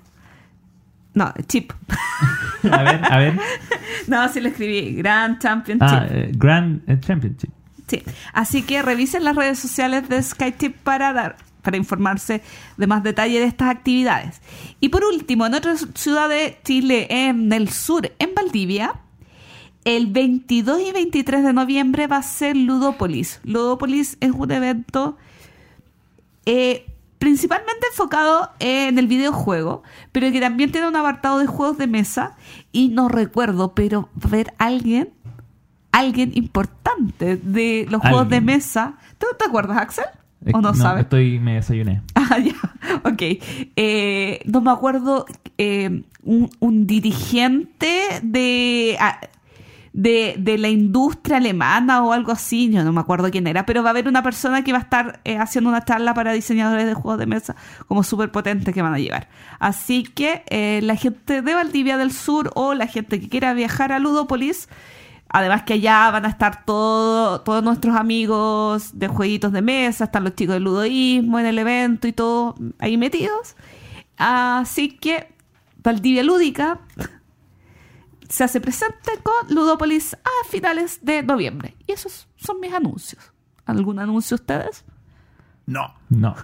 No, Chip. A ver, a ver. no, sí lo escribí. Grand Championship. Ah, eh, Grand eh, Championship. Sí. Así que revisen las redes sociales de SkyTip para dar para informarse de más detalle de estas actividades. Y por último, en otra ciudad de Chile, en el sur, en Valdivia, el 22 y 23 de noviembre va a ser Ludopolis. Ludopolis es un evento eh, principalmente enfocado en el videojuego, pero que también tiene un apartado de juegos de mesa. Y no recuerdo, pero va a alguien, alguien importante de los juegos de mesa. ¿Tú te acuerdas, Axel? Eh, ¿O no, sabes? Estoy, me desayuné. Ah, ya, ok. Eh, no me acuerdo, eh, un, un dirigente de, ah, de, de la industria alemana o algo así, yo no me acuerdo quién era, pero va a haber una persona que va a estar eh, haciendo una charla para diseñadores de juegos de mesa como súper potente que van a llevar. Así que eh, la gente de Valdivia del Sur o la gente que quiera viajar a Ludopolis, Además que allá van a estar todo- todos nuestros amigos de jueguitos de mesa, están los chicos del ludoísmo en el evento y todo ahí metidos. Así que Valdivia Lúdica se hace presente con Ludopolis a finales de noviembre. Y esos son mis anuncios. ¿Algún anuncio ustedes? No. No.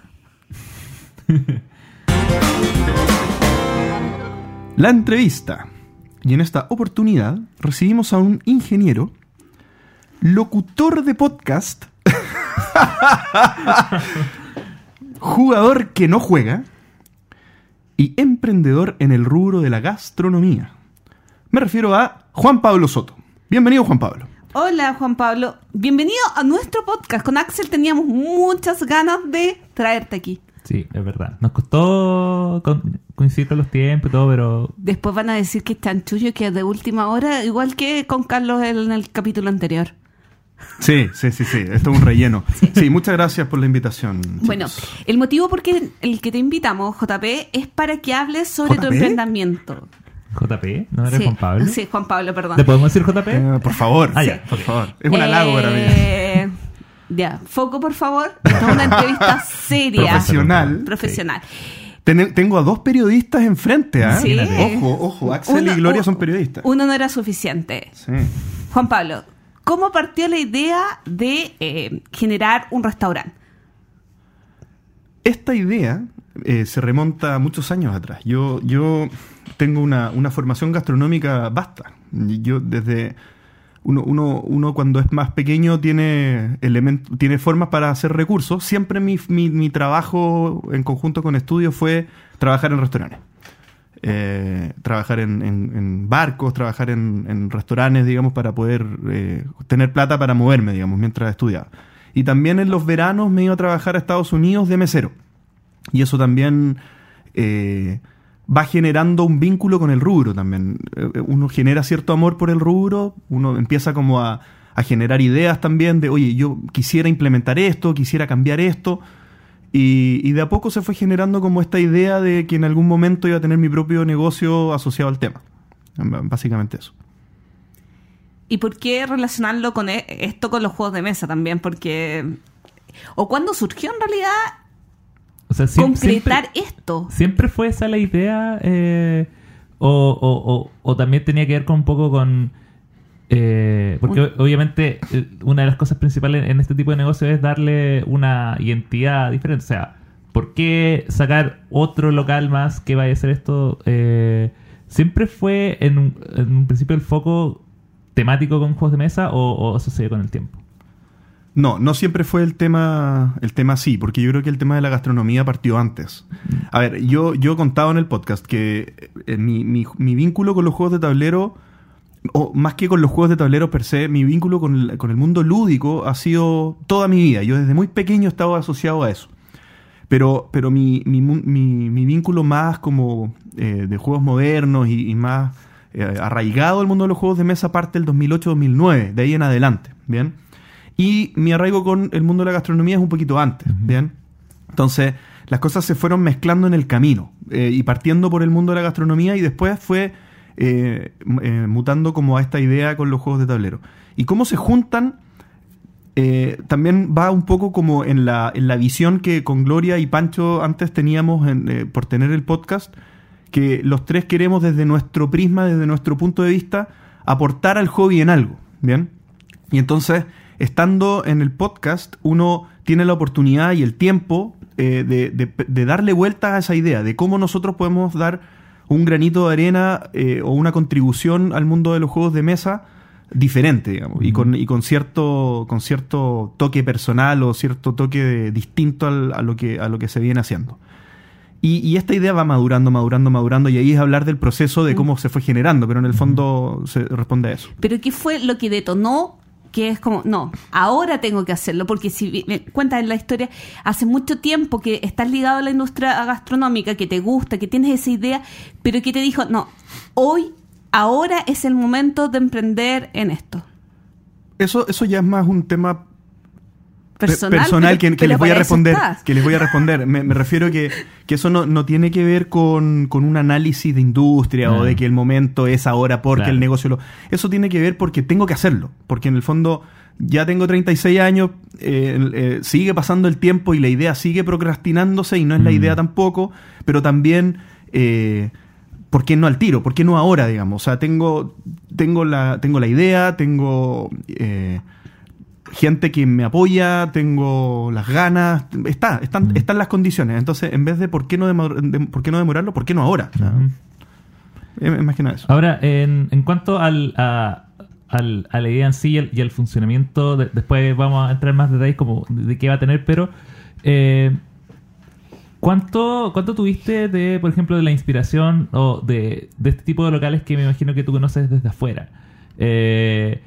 La entrevista. Y en esta oportunidad recibimos a un ingeniero, locutor de podcast, jugador que no juega y emprendedor en el rubro de la gastronomía. Me refiero a Juan Pablo Soto. Bienvenido, Juan Pablo. Hola Juan Pablo, bienvenido a nuestro podcast. Con Axel teníamos muchas ganas de traerte aquí. Sí, es verdad. Nos costó coincidir con los tiempos y todo, pero Después van a decir que es chanchullo que es de última hora, igual que con Carlos en el capítulo anterior. Sí, sí, sí, sí. Esto es un relleno. Sí, muchas gracias por la invitación. chicos. Bueno, el motivo por qué el que te invitamos, JP, es para que hables sobre tu emprendimiento. JP, ¿no eres sí, Juan Pablo? Sí, Juan Pablo, perdón. ¿Le podemos decir JP? Eh, por favor. Ah, ya, por favor. Es un halago para mí. Eh, Ya, foco por favor. Esta es una entrevista seria, Profesional. profesional. Ten- tengo a dos periodistas enfrente, ¿ah? Sí. Ojo, ojo. Axel Uno- y Gloria son periodistas. Uno no era suficiente. Sí. Juan Pablo, ¿cómo partió la idea de eh, generar un restaurante? Esta idea eh, se remonta a muchos años atrás. Yo, yo tengo una, una formación gastronómica vasta. Yo desde... Uno, uno, uno cuando es más pequeño tiene, element- tiene formas para hacer recursos. Siempre mi, mi- mi trabajo en conjunto con estudios fue trabajar en restaurantes. Eh, trabajar en, barcos, trabajar en, en restaurantes, digamos, para poder eh, tener plata para moverme, digamos, mientras estudiaba. Y también en los veranos me iba a trabajar a Estados Unidos de mesero. Y eso también eh, va generando un vínculo con el rubro también. Eh, Uno genera cierto amor por el rubro, uno empieza como a, a generar ideas también de, oye, yo quisiera implementar esto, quisiera cambiar esto. Y, de a poco se fue generando como esta idea de que en algún momento iba a tener mi propio negocio asociado al tema. Básicamente eso. ¿Y por qué relacionarlo con e- esto con los juegos de mesa también? Porque... ¿O cuándo surgió en realidad O sea, siem- concretar siempre, esto? siempre fue esa la idea eh, o, o- o- o también tenía que ver con un poco con... eh, porque Un- obviamente eh, una de las cosas principales en este tipo de negocio es darle una identidad diferente. O sea, ¿por qué sacar otro local más que vaya a hacer esto? Eh, ¿Siempre fue en un, en un principio el foco temático con juegos de mesa o, o eso se dio con el tiempo? No, no siempre fue el tema, el tema así, porque yo creo que el tema de la gastronomía partió antes. A ver, yo, yo he contado en el podcast que eh, mi, mi- mi vínculo con los juegos de tablero, o más que con los juegos de tablero per se, mi vínculo con el, con el mundo lúdico ha sido toda mi vida. Yo desde muy pequeño he estado asociado a eso. Pero, pero mi, mi, mu- mi- mi vínculo más como eh, de juegos modernos y, y más eh, arraigado al mundo de los juegos de mesa parte del 2008-2009, de ahí en adelante, ¿bien? Y mi arraigo con el mundo de la gastronomía es un poquito antes, ¿bien? Entonces, las cosas se fueron mezclando en el camino eh, y partiendo por el mundo de la gastronomía y después fue eh, eh, mutando como a esta idea con los juegos de tablero. ¿Y cómo se juntan? también va un poco como en la, en la visión que con Gloria y Pancho antes teníamos en, por tener el podcast, que los tres queremos desde nuestro prisma, desde nuestro punto de vista, aportar al hobby en algo, ¿bien? Y entonces, estando en el podcast, uno tiene la oportunidad y el tiempo eh, de, de- de darle vuelta a esa idea, de cómo nosotros podemos dar un granito de arena eh, o una contribución al mundo de los juegos de mesa diferente, digamos, y, con, y con cierto con cierto toque personal o cierto toque de- distinto al- a, lo que, a lo que se viene haciendo. Y, y esta idea va madurando, madurando, madurando, y ahí es hablar del proceso de cómo se fue generando, pero en el fondo se responde a eso. Pero ¿qué fue lo que detonó? Que es como, no, ahora tengo que hacerlo, porque si me cuentas en la historia, hace mucho tiempo que estás ligado a la industria gastronómica, que te gusta, que tienes esa idea, pero que te dijo, no, hoy, ahora es el momento de emprender en esto. Eso, eso ya es más un tema Personal, que, les voy a responder. estás. Que les voy a responder. Me, me refiero que, que eso no, no tiene que ver con, con un análisis de industria o de que el momento es ahora porque Claro. el negocio lo. Eso tiene que ver porque tengo que hacerlo. Porque en el fondo ya tengo 36 años, eh, eh, sigue pasando el tiempo y la idea sigue procrastinándose y no es la Mm. idea tampoco, pero también. eh, ¿Por qué no al tiro? ¿Por qué no ahora, digamos? O sea, tengo, tengo, la, tengo la idea, tengo eh, gente que me apoya, tengo las ganas, está, están, están las condiciones. Entonces, en vez de por qué no, de- por qué no demorarlo, ¿por qué no ahora? O sea, Ujú. es, es más que nada eso. Ahora, en, en cuanto al, a, al- a la idea en sí y el funcionamiento, de- después vamos a entrar en más detalles como de, de qué va a tener, pero eh, ¿cuánto, ¿cuánto tuviste de, por ejemplo, de la inspiración o de, de este tipo de locales que me imagino que tú conoces desde afuera? Eh,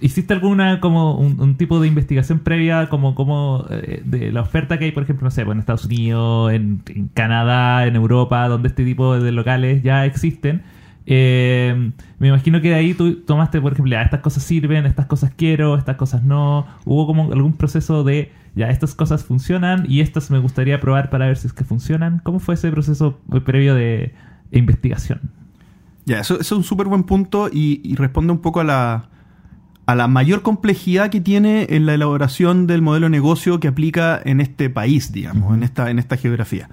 ¿Hiciste alguna como un, tipo de investigación previa como, como eh, de la oferta que hay, por ejemplo, no sé, pues en Estados Unidos, en, Canadá, en Europa, donde este tipo de locales ya existen? Eh, me imagino que de ahí tú tomaste, por ejemplo, ya, estas cosas sirven, estas cosas quiero, estas cosas no. ¿Hubo como algún proceso de, ya, estas cosas funcionan y estas me gustaría probar para ver si es que funcionan? ¿Cómo fue ese proceso previo de investigación? Ya, eso, eso es un súper buen punto y responde un poco a la, a la mayor complejidad que tiene en la elaboración del modelo de negocio que aplica en este país, digamos, en, esta, en esta geografía.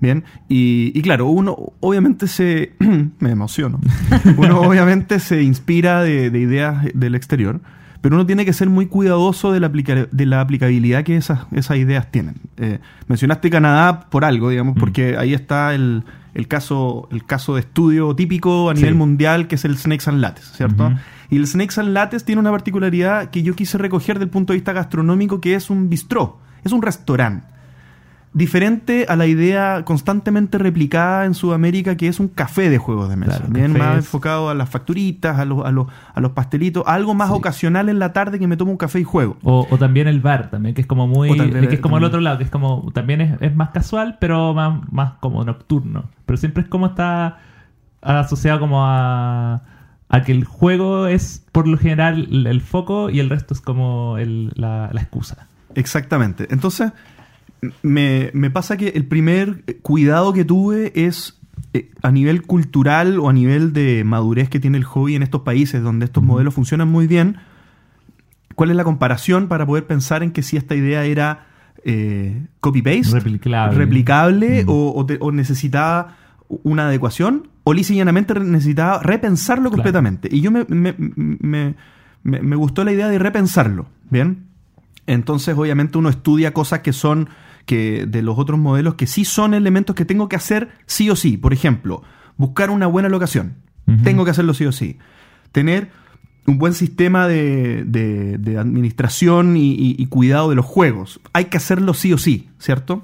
Bien, y, y claro, uno obviamente se. me emociono. Uno obviamente se inspira de, de ideas del exterior, pero uno tiene que ser muy cuidadoso de la, aplica- de la aplicabilidad que esas, esas ideas tienen. Eh, mencionaste Canadá por algo, digamos, porque ahí está el, el caso, el caso de estudio típico a nivel Sí. mundial, que es el Snakes and Lattes, ¿cierto? Y el Snakes and Lattes tiene una particularidad que yo quise recoger del punto de vista gastronómico, que es un bistró, es un restaurante. Diferente a la idea constantemente replicada en Sudamérica, que es un café de juegos de mesa. Claro, Bien cafés. más enfocado a las facturitas, a los, a los, a los pastelitos, algo más Sí. ocasional en la tarde que me tomo un café y juego. O, o también el bar, también, que es como muy. También- que es como el otro lado, que es como. También es, es más casual, pero más, más como nocturno. Pero siempre es como está asociado como a. a que el juego es por lo general el, el foco y el resto es como el- la, la excusa. Exactamente. Entonces, me, me pasa que el primer cuidado que tuve es eh, a nivel cultural o a nivel de madurez que tiene el hobby en estos países donde estos modelos funcionan muy bien. ¿Cuál es la comparación para poder pensar en que si esta idea era eh, copy-paste? Replicable. replicable o, o te- o necesitaba una adecuación o lisa y llanamente necesitaba repensarlo Claro. completamente. Y yo me, me- me- me- gustó la idea de repensarlo, ¿bien? Entonces, obviamente, uno estudia cosas que son que de los otros modelos que sí son elementos que tengo que hacer sí o sí. Por ejemplo, buscar una buena locación. Tengo que hacerlo sí o sí. Tener un buen sistema de, de- de administración y, y- y cuidado de los juegos. Hay que hacerlo sí o sí, ¿cierto?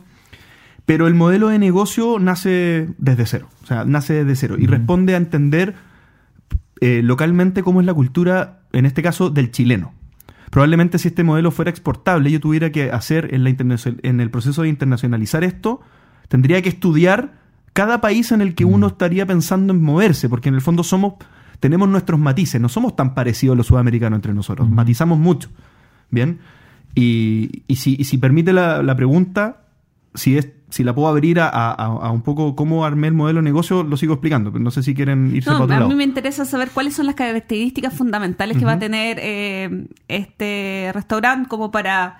Pero el modelo de negocio nace desde cero. O sea, nace desde cero. Y responde a entender eh, localmente cómo es la cultura, en este caso, del chileno. Probablemente si este modelo fuera exportable, yo tuviera que hacer en, la en el proceso de internacionalizar esto, tendría que estudiar cada país en el que uno estaría pensando en moverse, porque en el fondo somos, tenemos nuestros matices, no somos tan parecidos los sudamericanos entre nosotros, Ujú. matizamos mucho. Bien, y, y si, y si permite la, la pregunta, si es si la puedo abrir a, a- a un poco cómo armé el modelo de negocio, lo sigo explicando, pero no sé si quieren irse No, para otro a lado. mí me interesa saber cuáles son las características fundamentales que va a tener eh, este restaurante como para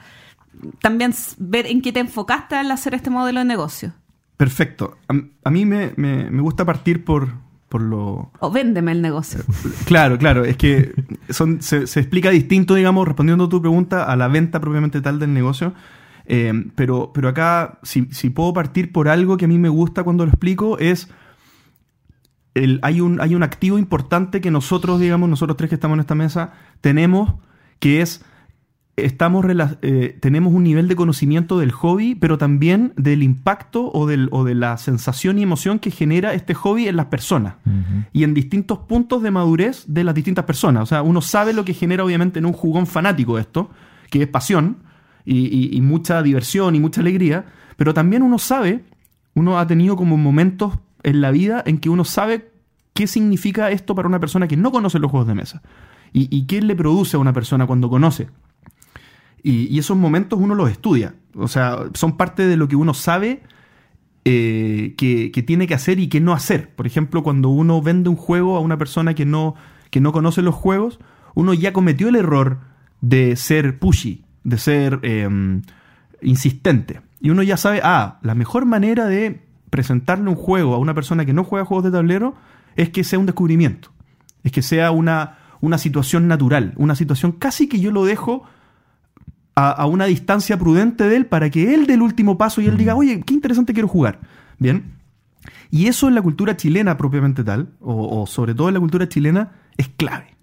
también ver en qué te enfocaste al hacer este modelo de negocio. Perfecto. A, a mí me, me- me gusta partir por, por lo... O véndeme el negocio. Claro, claro, es que son, se, se explica distinto, digamos, respondiendo a tu pregunta, a la venta propiamente tal del negocio. Eh, pero, pero acá, si, si puedo partir por algo que a mí me gusta cuando lo explico, es el, hay, un, hay un activo importante que nosotros, digamos, nosotros tres que estamos en esta mesa, tenemos, que es, estamos eh, tenemos un nivel de conocimiento del hobby, pero también del impacto o, del, o de la sensación y emoción que genera este hobby en las personas y en distintos puntos de madurez de las distintas personas. O sea, uno sabe lo que genera obviamente en un jugón fanático esto, que es pasión y, mucha diversión y mucha alegría, pero también uno sabe, uno ha tenido como momentos en la vida en que uno sabe qué significa esto para una persona que no conoce los juegos de mesa y, qué le produce a una persona cuando conoce. Y, y esos momentos uno los estudia. O sea, son parte de lo que uno sabe eh, que, que tiene que hacer y que no hacer. Por ejemplo, cuando uno vende un juego a una persona que no, que no conoce los juegos, uno ya cometió el error de ser pushy, de ser eh, insistente. Y uno ya sabe, ah, la mejor manera de presentarle un juego a una persona que no juega juegos de tablero es que sea un descubrimiento, es que sea una, una situación natural, una situación casi que yo lo dejo a, a una distancia prudente de él para que él dé el último paso y él diga, oye, qué interesante quiero jugar. Bien. Y eso en la cultura chilena propiamente tal, o, sobre todo en la cultura chilena, es clave.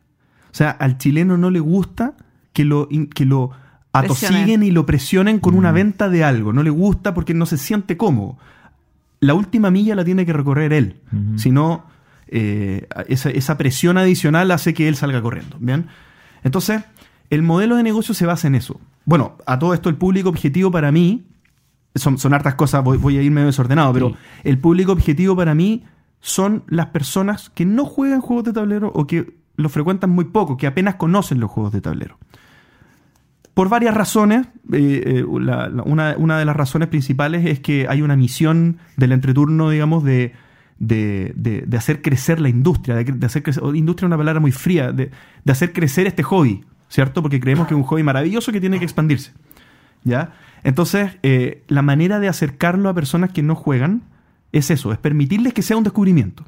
O sea, al chileno no le gusta que lo, que lo atosiguen y lo presionen con una venta de algo. No le gusta porque no se siente cómodo. La última milla la tiene que recorrer él. Ujú. Si no, eh, esa, esa presión adicional hace que él salga corriendo. ¿Bien? Entonces, el modelo de negocio se basa en eso. Bueno, a todo esto el público objetivo para mí, son, son hartas cosas, voy, voy a ir medio desordenado, pero Sí. el público objetivo para mí son las personas que no juegan juegos de tablero o que los frecuentan muy poco, que apenas conocen los juegos de tablero. Por varias razones, eh, eh, una, de las razones principales es que hay una misión del entreturno, digamos, de, de, de- hacer crecer la industria, de, hacer crecer, industria es una palabra muy fría, de, de hacer crecer este hobby, ¿cierto? Porque creemos que es un hobby maravilloso que tiene que expandirse, ¿ya? Entonces, eh, la manera de acercarlo a personas que no juegan es eso, es permitirles que sea un descubrimiento.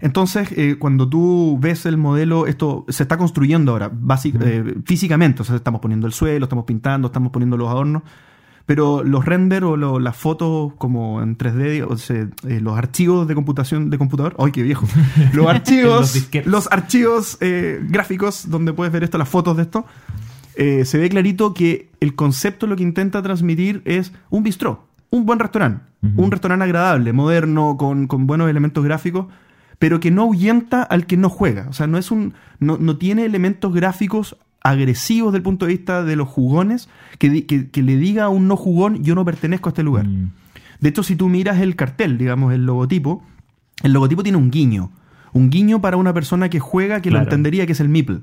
Entonces, eh, cuando tú ves el modelo, esto se está construyendo ahora, básic- eh, físicamente, o sea, estamos poniendo el suelo, estamos pintando, estamos poniendo los adornos, pero los render o lo- las fotos como en 3D, o sea, eh, los archivos de computación de computador, ¡ay, qué viejo! Los Los archivos, disquetes. los archivos eh, gráficos donde puedes ver esto, las fotos de esto, se ve clarito que el concepto lo que intenta transmitir es un bistró, un buen restaurante, un restaurante agradable, moderno, con, con buenos elementos gráficos, pero que no ahuyenta al que no juega. O sea, no es un. no, no tiene elementos gráficos agresivos desde el punto de vista de los jugones, que, di- que- que le diga a un no jugón, yo no pertenezco a este lugar. Mm. De hecho, si tú miras el cartel, digamos, el logotipo, el logotipo tiene un guiño. Un guiño para una persona que juega que lo entendería que es el Meeple.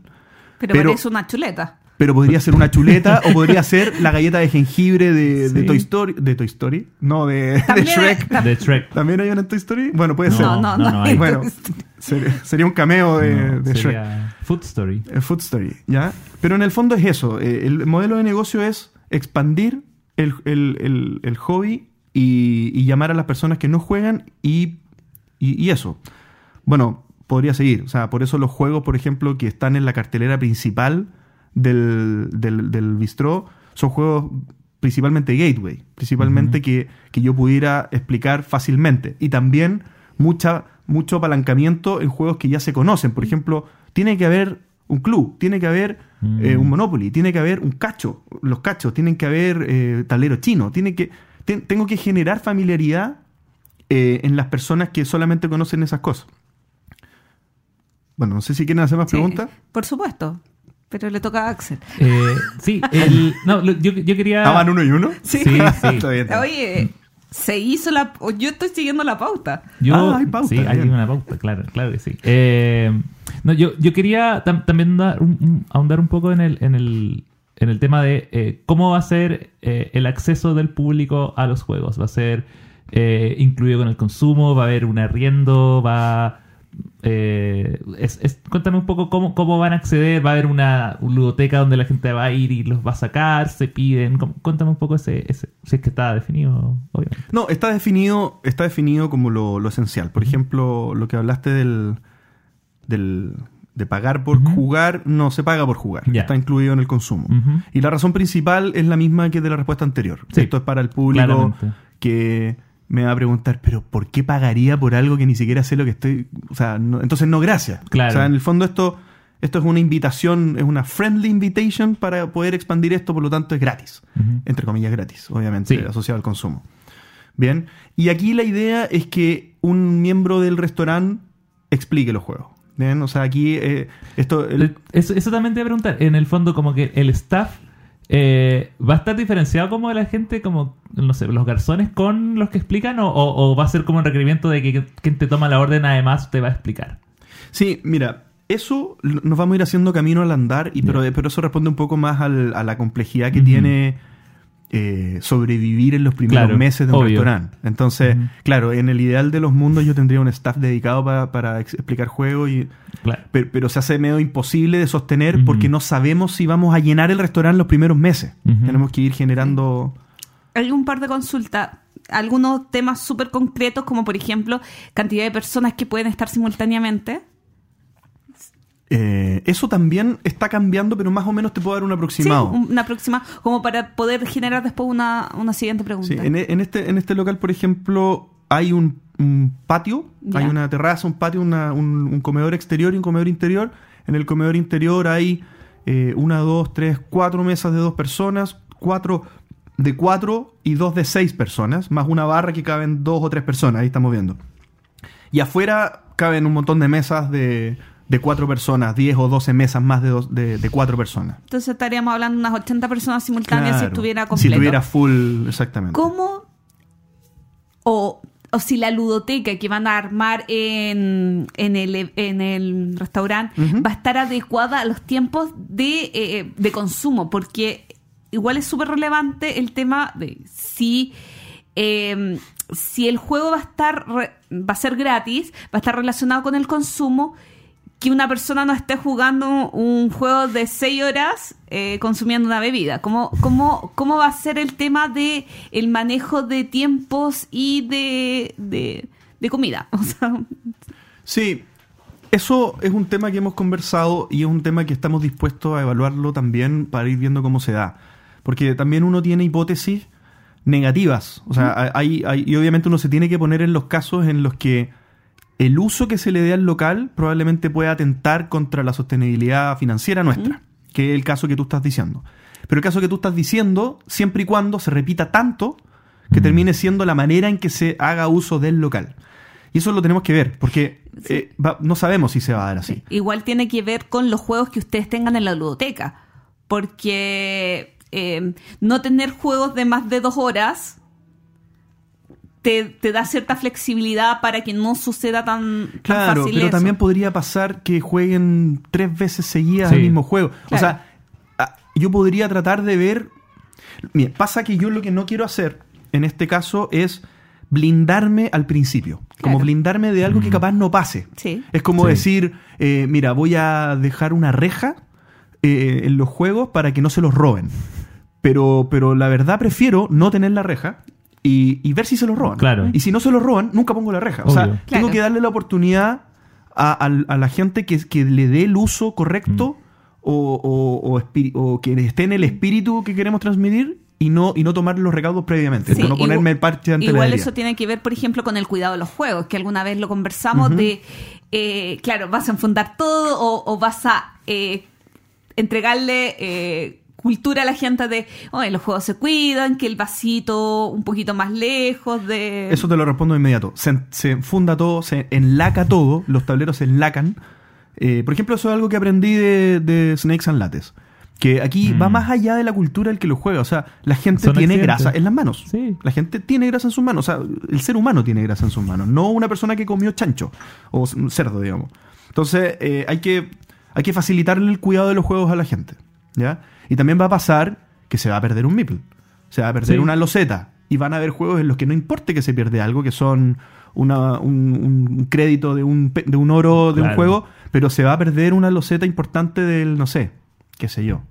Pero, Pero- parece una chuleta. Pero podría ser una chuleta o podría ser la galleta de jengibre de. Toy Story. ¿De Toy Story? No, de, Shrek. De Shrek. ¿También hay una en Toy Story? Bueno, puede ser. No, no, no. no, no hay. Bueno, ser- sería un cameo de, No, de Shrek. sería Food Story. Eh, Food Story, ¿ya? Pero en el fondo es eso. eh, El modelo de negocio es expandir el, el- el- el hobby y, y llamar a las personas que no juegan y, y- y eso. Bueno, podría seguir. O sea, por eso los juegos, por ejemplo, que están en la cartelera principal del, del, del bistró son juegos principalmente gateway, principalmente que, que yo pudiera explicar fácilmente. Y también mucha, mucho apalancamiento en juegos que ya se conocen. Por ejemplo, tiene que haber un club, tiene que haber Mm. eh, un Monopoly, tiene que haber un cacho, los cachos, tienen que haber eh, tablero chino, tiene que, te- tengo que generar familiaridad eh, en las personas que solamente conocen esas cosas. Bueno, no sé si quieren hacer más Sí, preguntas. Por supuesto. Pero le toca a Axel. Eh, sí, el, no, lo- yo, yo quería. Ah, van uno y uno. Sí. Sí, sí. Está bien. Oye, se hizo la. Yo estoy siguiendo la pauta. Yo, Ah, hay pauta, sí, hay una pauta, claro, claro que sí. Eh, no, yo, yo quería tam- también dar un- un- ahondar un poco en el, en el en el tema de eh, cómo va a ser eh, el acceso del público a los juegos. ¿Va a ser eh, incluido con el consumo? ¿Va a haber un arriendo? ¿Va eh, es- es- cuéntame un poco cómo, cómo van a acceder. ¿Va a haber una, ludoteca donde la gente va a ir y los va a sacar? ¿Se piden? ¿Cómo- Cuéntame un poco ese, ese- si es que está definido, obviamente. No, está definido, está definido como lo, lo esencial. Por ejemplo, lo que hablaste del, del de pagar por jugar, no se paga por jugar. Ya. Está incluido en el consumo. Y la razón principal es la misma que de la respuesta anterior. Sí, Esto es para el público claramente. que me va a preguntar, pero ¿por qué pagaría por algo que ni siquiera sé lo que estoy? O sea, no- entonces no, gracias. Claro. O sea, en el fondo esto, esto es una invitación, es una friendly invitation para poder expandir esto, por lo tanto es gratis. Entre comillas gratis, obviamente, Sí. asociado al consumo. Bien. Y aquí la idea es que un miembro del restaurante explique los juegos. Bien. O sea, aquí eh, esto... el- Eh, Eso, eso también te voy a preguntar. En el fondo, como que el staff eh, va a estar diferenciado como de la gente, como, no sé, los garzones con los que explican, o, o- o va a ser como un requerimiento de que quien te toma la orden además te va a explicar. Sí, mira, eso nos vamos a ir haciendo camino al andar, y, pero, pero eso responde un poco más al- a la complejidad que tiene eh, sobrevivir en los primeros Claro, meses de un obvio. restaurante. Entonces, claro, en el ideal de los mundos yo tendría un staff dedicado pa- para ex- explicar juegos, y, Claro. pero, pero se hace medio imposible de sostener porque no sabemos si vamos a llenar el restaurante los primeros meses. Tenemos que ir generando... Hay un par de consultas. Algunos temas súper concretos, como por ejemplo, cantidad de personas que pueden estar simultáneamente. Eh, eso también está cambiando, pero más o menos te puedo dar un aproximado. Sí, un- una próxima, como para poder generar después una, una siguiente pregunta. Sí, en, e- en este, en este local, por ejemplo, hay un, un patio, Ya. hay una terraza, un patio, una- un, un comedor exterior y un comedor interior. En el comedor interior hay eh, una, dos, tres, cuatro mesas de dos personas, cuatro de cuatro y dos de seis personas, más una barra que caben dos o tres personas, ahí estamos viendo. Y afuera caben un montón de mesas de, de cuatro personas, 10 o 12 mesas más de, dos, de, de cuatro personas. Entonces estaríamos hablando de unas 80 personas simultáneas si estuviera Si completo. tuviera full, exactamente. ¿Cómo o, o si la ludoteca que van a armar en, en, el, en el restaurante va a estar adecuada a los tiempos de, eh, de consumo? Porque igual es súper relevante el tema de si, eh, si el juego va a estar re- va a ser gratis, va a estar relacionado con el consumo. Que una persona no esté jugando un juego de 6 horas eh, consumiendo una bebida. ¿Cómo, cómo, ¿Cómo va a ser el tema de el manejo de tiempos y de, de, de comida? O sea, Sí, eso es un tema que hemos conversado y es un tema que estamos dispuestos a evaluarlo también para ir viendo cómo se da. Porque también uno tiene hipótesis negativas. O sea, hay, hay- y obviamente uno se tiene que poner en los casos en los que el uso que se le dé al local probablemente pueda atentar contra la sostenibilidad financiera nuestra, que es el caso que tú estás diciendo. Pero el caso que tú estás diciendo, siempre y cuando se repita tanto que termine siendo la manera en que se haga uso del local. Y eso lo tenemos que ver, porque Sí. eh, va- no sabemos si se va a dar así. igual tiene que ver con los juegos que ustedes tengan en la ludoteca. Porque eh, no tener juegos de más de dos horas te, te da cierta flexibilidad para que no suceda tan, tan Claro, fácil pero eso. también podría pasar que jueguen tres veces seguidas Sí. el mismo juego. O sea, ah, yo podría tratar de ver. Mira, pasa que yo lo que no quiero hacer en este caso es blindarme al principio. Como blindarme de algo que capaz no pase. Sí. Es como Sí. decir, eh, mira, voy a dejar una reja eh, en los juegos para que no se los roben. Pero, pero la verdad prefiero no tener la reja y, y ver si se los roban. Claro. Y si no se los roban, nunca pongo la reja. O sea, tengo que darle la oportunidad a, a la gente que, que le dé el uso correcto o, o- o o que esté en el espíritu que queremos transmitir y no, y no tomar los recaudos previamente. Sí, no ponerme igual- el parche ante la Igual eso tiene que ver, por ejemplo, con el cuidado de los juegos, que alguna vez lo conversamos de, eh, claro, vas a enfundar todo o, o vas a eh, entregarle eh, cultura a la gente de, oye, los juegos se cuidan, que el vasito un poquito más lejos de... Eso te lo respondo de inmediato. Se, se funda todo, se enlaca todo, los tableros se enlacan. Eh, por ejemplo, eso es algo que aprendí de, de Snakes and Lattes. Que aquí Mm. va más allá de la cultura del que lo juega. O sea, la gente Son tiene accidentes. grasa en las manos. Sí. La gente tiene grasa en sus manos. O sea, el ser humano tiene grasa en sus manos. No una persona que comió chancho o cerdo, digamos. Entonces, eh, hay, que, hay que facilitarle el cuidado de los juegos a la gente. ¿Ya? Y también va a pasar que se va a perder un meeple. Se va a perder Sí. una loseta. Y van a haber juegos en los que no importe que se pierde algo, que son una- un, un crédito de un, de un oro de un juego, pero se va a perder una loseta importante del, no sé, qué sé yo,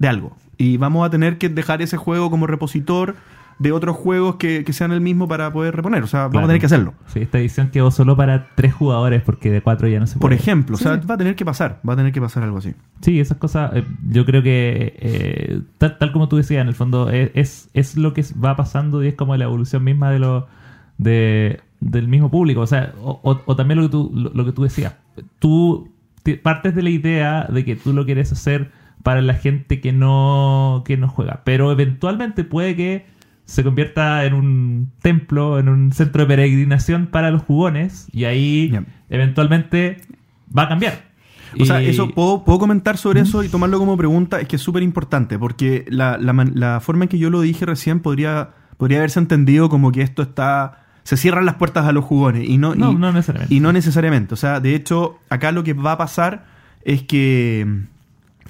de algo. Y vamos a tener que dejar ese juego como repositor de otros juegos que, que sean el mismo para poder reponer. O sea, vamos Claro. a tener que hacerlo. Sí, esta edición quedó solo para tres jugadores porque de cuatro ya no se Por puede. ejemplo, o sea, va a tener que pasar, va a tener que pasar algo así. Sí, esas cosas, eh, yo creo que eh, tal, tal como tú decías, en el fondo eh, es, es lo que va pasando y es como la evolución misma de lo de, del mismo público. O sea, o, o- o también lo que tú, lo, lo que tú decías. Tú partes de la idea de que tú lo quieres hacer para la gente que no, que no juega, pero eventualmente puede que se convierta en un templo, en un centro de peregrinación para los jugones y ahí eventualmente va a cambiar. O sea, eso puedo, puedo comentar sobre eso y tomarlo como pregunta, es que es súper importante, porque la, la forma en que yo lo dije recién podría, podría haberse entendido como que esto está. Se cierran las puertas a los jugones y no, No, y, no necesariamente. y no necesariamente. O sea, de hecho, acá lo que va a pasar es que.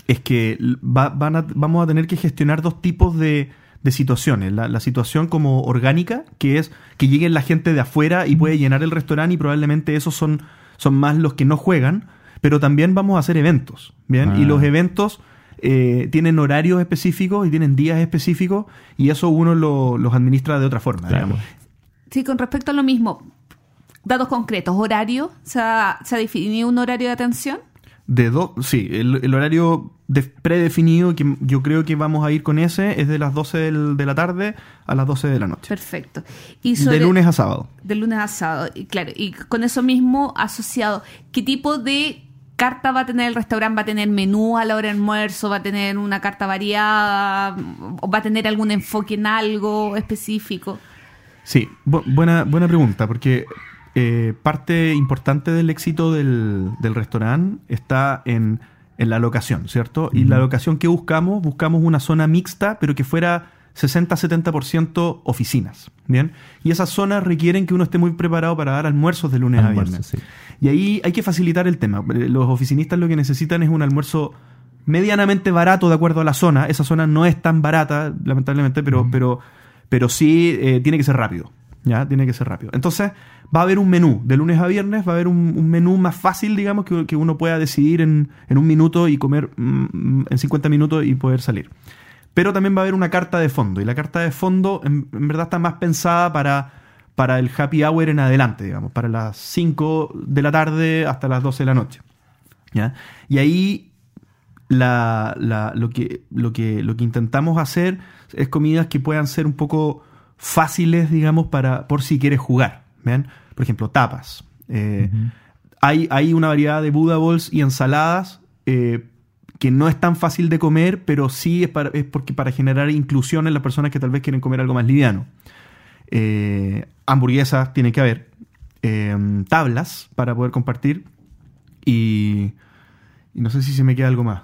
Es que va- van a- vamos a tener que gestionar dos tipos de, de situaciones. La, la situación como orgánica, que es que lleguen la gente de afuera y puede llenar el restaurante y probablemente esos son, son más los que no juegan, pero también vamos a hacer eventos, ¿bien? Ah. Y los eventos eh, tienen horarios específicos y tienen días específicos y eso uno lo- los administra de otra forma, Claro. digamos. Sí, con respecto a lo mismo, datos concretos, horario, ¿se ha, se ha definido un horario de atención? De dos, sí, el, el horario de- predefinido, que yo creo que vamos a ir con ese, es de las 12 del- de la tarde a las 12 de la noche. Perfecto. Y sobre- De lunes a sábado. De lunes a sábado, y claro, y con eso mismo asociado, ¿qué tipo de carta va a tener el restaurante? ¿Va a tener menú a la hora de almuerzo? ¿Va a tener una carta variada? ¿O ¿Va a tener algún enfoque en algo específico? Sí, bu- buena, buena pregunta, porque eh, parte importante del éxito del, del restaurante está en, en la locación, ¿cierto? Y la locación que buscamos, buscamos una zona mixta, pero que fuera 60-70% oficinas, ¿bien? Y esas zonas requieren que uno esté muy preparado para dar almuerzos de lunes a viernes. sí. Y ahí hay que facilitar el tema. Los oficinistas lo que necesitan es un almuerzo medianamente barato de acuerdo a la zona. Esa zona no es tan barata, lamentablemente, pero, pero, pero sí eh, tiene que ser rápido. ¿Ya? Tiene que ser rápido. Entonces, va a haber un menú. De lunes a viernes va a haber un, menú más fácil, digamos, que, uno pueda decidir en, en un minuto y comer mm, en 50 minutos y poder salir. Pero también va a haber una carta de fondo. Y la carta de fondo, en, verdad, está más pensada para, para el happy hour en adelante, digamos, para las 5 de la tarde hasta las 12 de la noche. ¿ya? Y ahí la- lo, que, lo, que, lo que intentamos hacer es comidas que puedan ser un poco fáciles, digamos, para, por si quieres jugar. Por ejemplo, tapas. Eh, hay, hay una variedad de Buddha Balls y ensaladas eh, que no es tan fácil de comer, pero sí es, para, es porque para generar inclusión en las personas que tal vez quieren comer algo más liviano. Eh, hamburguesas tiene que haber. eh, tablas para poder compartir. Y, y no sé si se me queda algo más.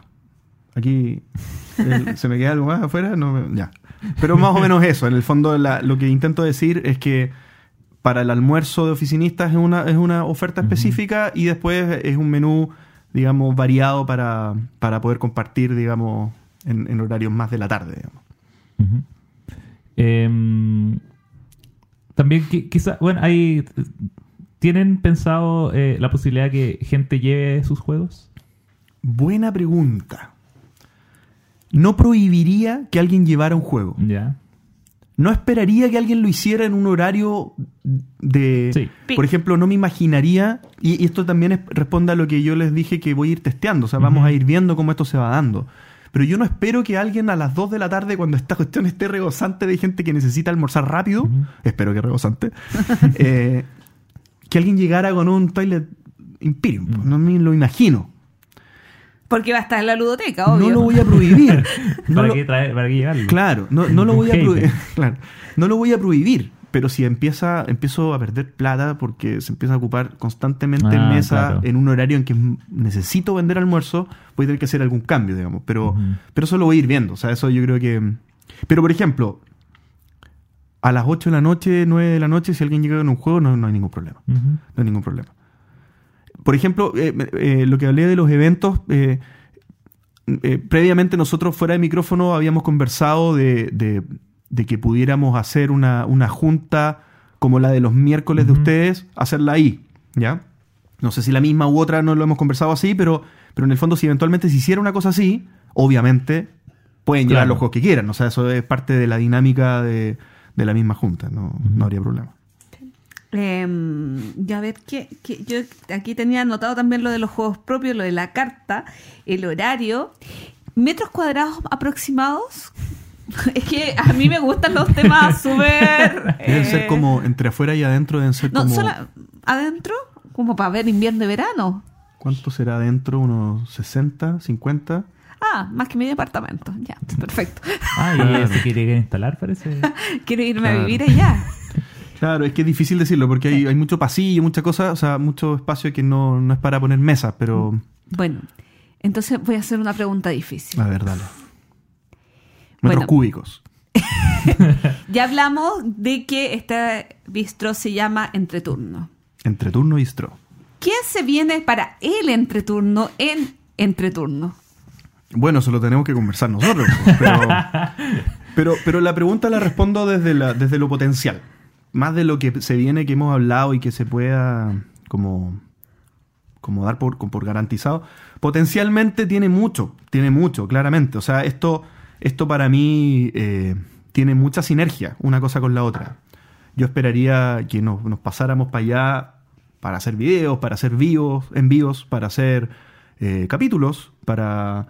Aquí el- se me queda algo más afuera. No, ya. Pero más o menos eso. En el fondo la- lo que intento decir es que para el almuerzo de oficinistas es una, es una oferta específica y después es un menú, digamos, variado para, para poder compartir, digamos, en, en horarios más de la tarde. Digamos. Em, también qui- quizá, bueno, hay ¿tienen pensado eh, la posibilidad que gente lleve sus juegos? Buena pregunta. No prohibiría que alguien llevara un juego. Ya. No esperaría que alguien lo hiciera en un horario de... Sí. Por ejemplo, no me imaginaría, y, y esto también es- responde a lo que yo les dije que voy a ir testeando, o sea, vamos a ir viendo cómo esto se va dando. Pero yo no espero que alguien a las 2 de la tarde, cuando esta cuestión esté regosante de gente que necesita almorzar rápido, espero que regosante, eh, que alguien llegara con un toilet Imperium. No me lo imagino. Porque va a estar en la ludoteca, obvio. No lo voy a prohibir. No ¿Para, lo- qué traer, ¿Para qué llevarlo? Claro, no, no lo voy a prohibir. Claro, no lo voy a prohibir. Pero si empieza, empiezo a perder plata porque se empieza a ocupar constantemente en Ah, mesa claro. en un horario en que necesito vender almuerzo, voy a tener que hacer algún cambio, digamos. Pero, pero eso lo voy a ir viendo. O sea, eso yo creo que. Pero por ejemplo, a las 8 de la noche, 9 de la noche, si alguien llega con un juego, no, no hay ningún problema. No hay ningún problema. Por ejemplo, eh, eh, lo que hablé de los eventos, eh, eh, previamente nosotros fuera de micrófono habíamos conversado de, de- de que pudiéramos hacer una, una junta como la de los miércoles de ustedes, hacerla ahí, ¿ya? No sé si la misma u otra no lo hemos conversado así, pero, pero en el fondo si eventualmente se hiciera una cosa así, obviamente pueden llevar Claro. los juegos que quieran, o sea, eso es parte de la dinámica de, de la misma junta, no, no habría problema. Eh, ya ver que, yo aquí tenía anotado también lo de los juegos propios, lo de la carta, el horario, metros cuadrados aproximados. Es que a mí me gustan los temas súper. Deben eh, ser como entre afuera y adentro, deben ser No, como... solo adentro, como para ver invierno y verano. ¿Cuánto será adentro? ¿Unos 60, 50? Ah, más que mi departamento. Ya, perfecto. Ah, y Claro. se quiere instalar, parece. Quiero irme a Claro. vivir allá. Claro, es que es difícil decirlo porque hay, hay mucho pasillo, mucha cosa, o sea, mucho espacio que no, no es para poner mesas, pero... Bueno, entonces voy a hacer una pregunta difícil. A ver, dale. Metros Bueno. cúbicos. Ya hablamos de que este bistro se llama entreturno. Entre turno y stro. ¿Qué se viene para el entreturno en entreturno? Bueno, eso lo tenemos que conversar nosotros. pues, Pero, pero, pero la pregunta la respondo desde, la, desde lo potencial. Más de lo que se viene, que hemos hablado y que se pueda como, como dar por, por garantizado. Potencialmente tiene mucho, tiene mucho, claramente. O sea, esto, esto para mí eh, tiene mucha sinergia una cosa con la otra. Yo esperaría que nos, pasáramos para allá para hacer videos, para hacer vivos, envíos, para hacer eh, capítulos, para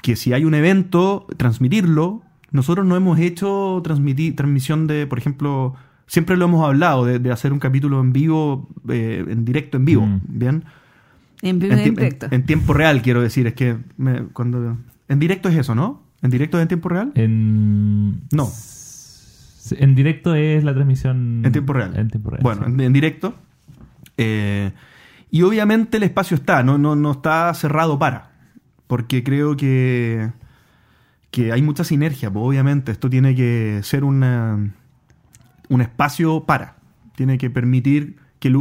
que si hay un evento, transmitirlo. Nosotros no hemos hecho transmitir, transmisión de, por ejemplo, siempre lo hemos hablado, de, de hacer un capítulo en vivo, eh, en directo en vivo, Mm. ¿bien? En vivo En, en directo. en- en tiempo real, quiero decir, es que me- cuando... En directo es eso, ¿no? ¿En directo es en tiempo real? En... No. En directo es la transmisión. En tiempo real. En tiempo real. Bueno, sí. en, en directo. Eh, y obviamente el espacio está, no, no, no está cerrado para. Porque creo que, que hay mucha sinergia. Pues obviamente esto tiene que ser una, un espacio para. Tiene que permitir que,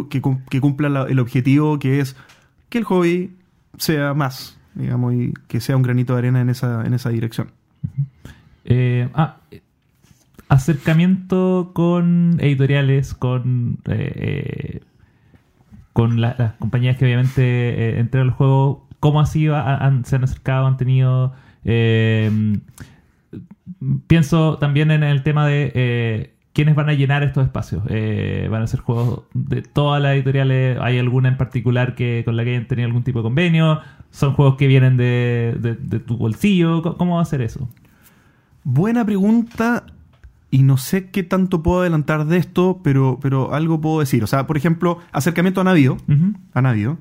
cumpla la- el objetivo que es que el hobby sea más, digamos, y que sea un granito de arena en esa, en esa dirección. Eh, ah, eh, acercamiento con editoriales, con eh, con la- las compañías que obviamente eh, entregan el juego. ¿Cómo así ha- han- se han acercado? ¿Han tenido...? eh, pienso también en el tema de eh, quiénes van a llenar estos espacios. Eh, van a ser juegos de todas las editoriales. ¿Hay alguna en particular que con la que hayan tenido algún tipo de convenio? ¿Son juegos que vienen de, de- de tu bolsillo? ¿Cómo- ¿Cómo va a ser eso? Buena pregunta y no sé qué tanto puedo adelantar de esto, pero, pero algo puedo decir. O sea, por ejemplo, acercamiento a Navío. A Navío.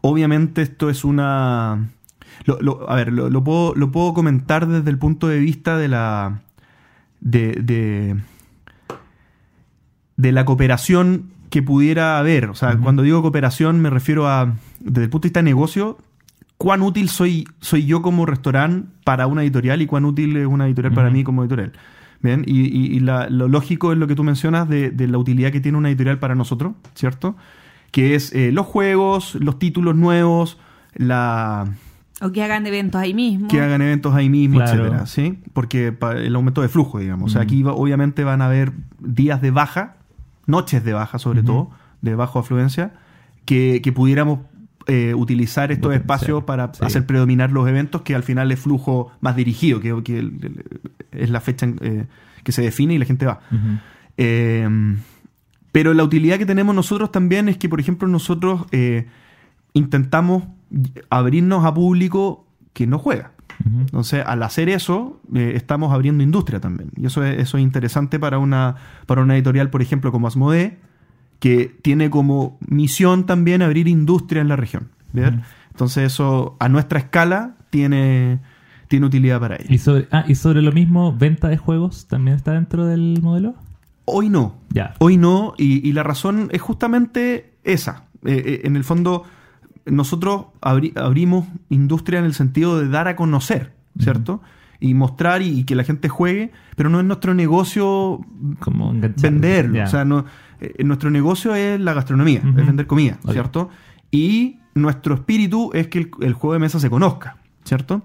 Obviamente esto es una... lo- lo- a ver, lo, lo puedo, lo puedo comentar desde el punto de vista de la... de, de, de la cooperación que pudiera haber. O sea, cuando digo cooperación me refiero a, desde el punto de vista de negocio, cuán útil soy, soy yo como restaurante para una editorial y cuán útil es una editorial para mí como editorial. Bien, y, y- y la- lo lógico es lo que tú mencionas de, de la utilidad que tiene una editorial para nosotros, ¿cierto? Que es eh, los juegos, los títulos nuevos, la O que hagan eventos ahí mismo. que hagan eventos ahí mismo, Claro. etcétera, ¿sí? Porque el aumento de flujo, digamos. O sea, aquí va- obviamente van a haber días de baja, noches de baja sobre todo, de bajo afluencia, que, que pudiéramos eh, utilizar estos espacios para sí. hacer predominar los eventos, que al final es flujo más dirigido, que, que el- el- es la fecha en- eh, que se define y la gente va. Eh, pero la utilidad que tenemos nosotros también es que, por ejemplo, nosotros eh, intentamos abrirnos a público que no juega. Entonces, al hacer eso, eh, estamos abriendo industria también. Y eso es, eso es interesante para una, para una editorial, por ejemplo, como Asmodee, que tiene como misión también abrir industria en la región. Entonces, eso a nuestra escala tiene, tiene utilidad para ellos. Y sobre, ah, y sobre lo mismo, venta de juegos también está dentro del modelo. Hoy no. Ya. Hoy no, y, y la razón es justamente esa. Eh, eh, en el fondo, nosotros abri- abrimos industria en el sentido de dar a conocer, ¿cierto? Y mostrar y, y que la gente juegue, pero no es nuestro negocio Como venderlo. O sea, no, eh, nuestro negocio es la gastronomía, es vender comida. ¿cierto? Y nuestro espíritu es que el, el juego de mesa se conozca, ¿cierto?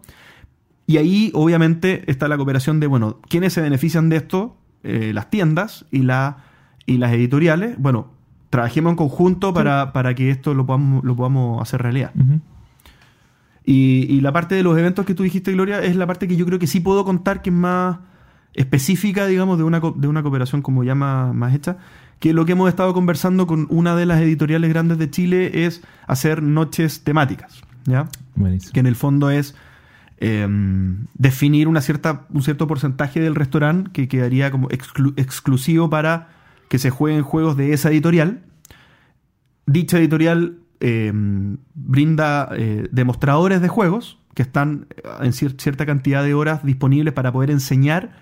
Y ahí, obviamente, está la cooperación de, bueno, ¿quiénes se benefician de esto? Eh, las tiendas y, la, y las editoriales. Bueno, trabajemos en conjunto para, para que esto lo podamos, lo podamos hacer realidad. Y, y la parte de los eventos que tú dijiste, Gloria, es la parte que yo creo que sí puedo contar que es más específica, digamos, de una, de una cooperación como ya más, más hecha. Que lo que hemos estado conversando con una de las editoriales grandes de Chile es hacer noches temáticas. ¿Ya? Buenísimo. que en el fondo es eh, definir una cierta, un cierto porcentaje del restaurante que quedaría como exclu- exclusivo para que se jueguen juegos de esa editorial. Dicha editorial eh, brinda eh, demostradores de juegos que están eh, en cier- cierta cantidad de horas disponibles para poder enseñar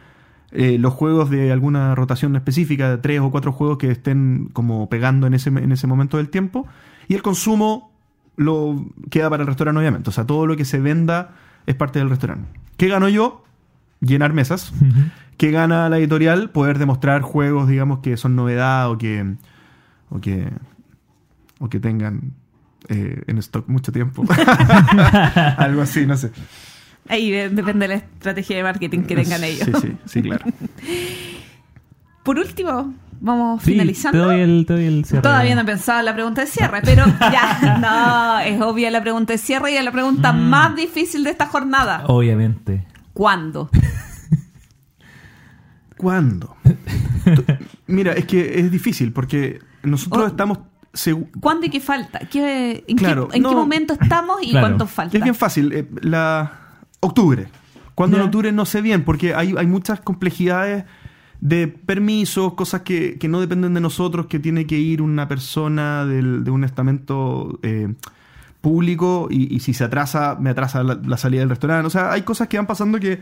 los juegos de alguna rotación específica, de tres o cuatro juegos que estén como pegando en ese, en ese momento del tiempo. Y el consumo lo queda para el restaurante, obviamente. O sea, todo lo que se venda es parte del restaurante. ¿Qué gano yo? Llenar mesas. Ujú. ¿Qué gana la editorial? Poder demostrar juegos, digamos, que son novedad o que. o que. o que tengan eh, en stock mucho tiempo. Algo así, no sé. Ahí de- depende de la estrategia de marketing que tengan ellos. Sí, sí, sí, claro. Por último, vamos Sí, finalizando. Te doy el, te doy el cierre. Todavía no he pensado en la pregunta de cierre, pero ya, no, es obvia la pregunta de cierre y es la pregunta Mm. más difícil de esta jornada. Obviamente. ¿Cuándo? ¿Cuándo? Mira, es que es difícil porque nosotros Oh. estamos. ¿Cuándo y qué falta? ¿Qué, ¿En, Claro, qué, en momento estamos y Claro. cuánto falta? Es bien fácil. eh, la octubre. Cuando en Ya. octubre no sé bien, porque hay, hay muchas complejidades de permisos, cosas que, que no dependen de nosotros, que tiene que ir una persona del- de un estamento eh, público y, si se atrasa, me atrasa la, salida del restaurante. O sea, hay cosas que van pasando que,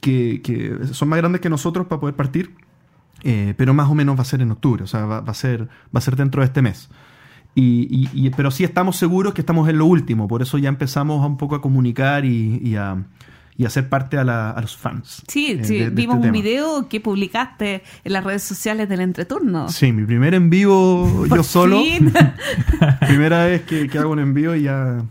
que, son más grandes que nosotros para poder partir, eh, pero más o menos va a ser en octubre, o sea, va, a, ser, va a ser dentro de este mes. Y, y- y- pero sí estamos seguros que estamos en lo último, por eso ya empezamos un poco a comunicar y a, y hacer parte a, la- a los fans. Sí, eh, sí, de- de vimos este un tema. video que publicaste en las redes sociales del entreturno. Sí, mi primer en vivo yo solo. Primera vez que, que hago un envío y ya.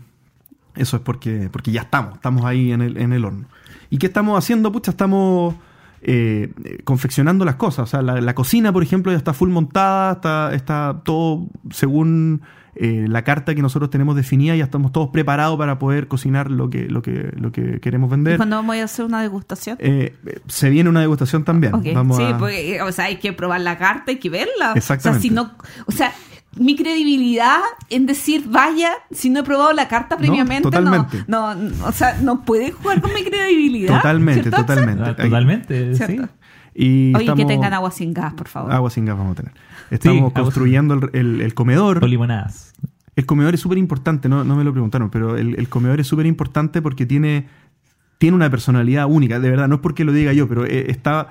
Eso es porque, porque ya estamos, estamos ahí en el, en el horno. ¿Y qué estamos haciendo? Pucha, estamos eh, eh, confeccionando las cosas. O sea, la, la cocina, por ejemplo, ya está full montada, está, está todo según eh, la carta que nosotros tenemos definida, ya estamos todos preparados para poder cocinar lo que, lo que, lo que queremos vender. ¿Cuándo vamos a hacer una degustación? Eh, eh, se viene una degustación también. Ok, Vamos sí, a- porque, o sea, hay que probar la carta, hay que verla. Exactamente. O sea, si no, o sea, mi credibilidad en decir vaya, si no he probado la carta previamente, no, totalmente. no, no, o sea, no puede jugar con mi credibilidad. Totalmente, totalmente. Ah, Totalmente, sí. Y Oye, que tengan agua sin gas, por favor. Agua sin gas vamos a tener. Estamos construyendo el, el- el comedor. O limonadas. El comedor es súper importante, no, no me lo preguntaron, pero el, el comedor es súper importante porque tiene, tiene una personalidad única, de verdad, no es porque lo diga yo, pero eh, está...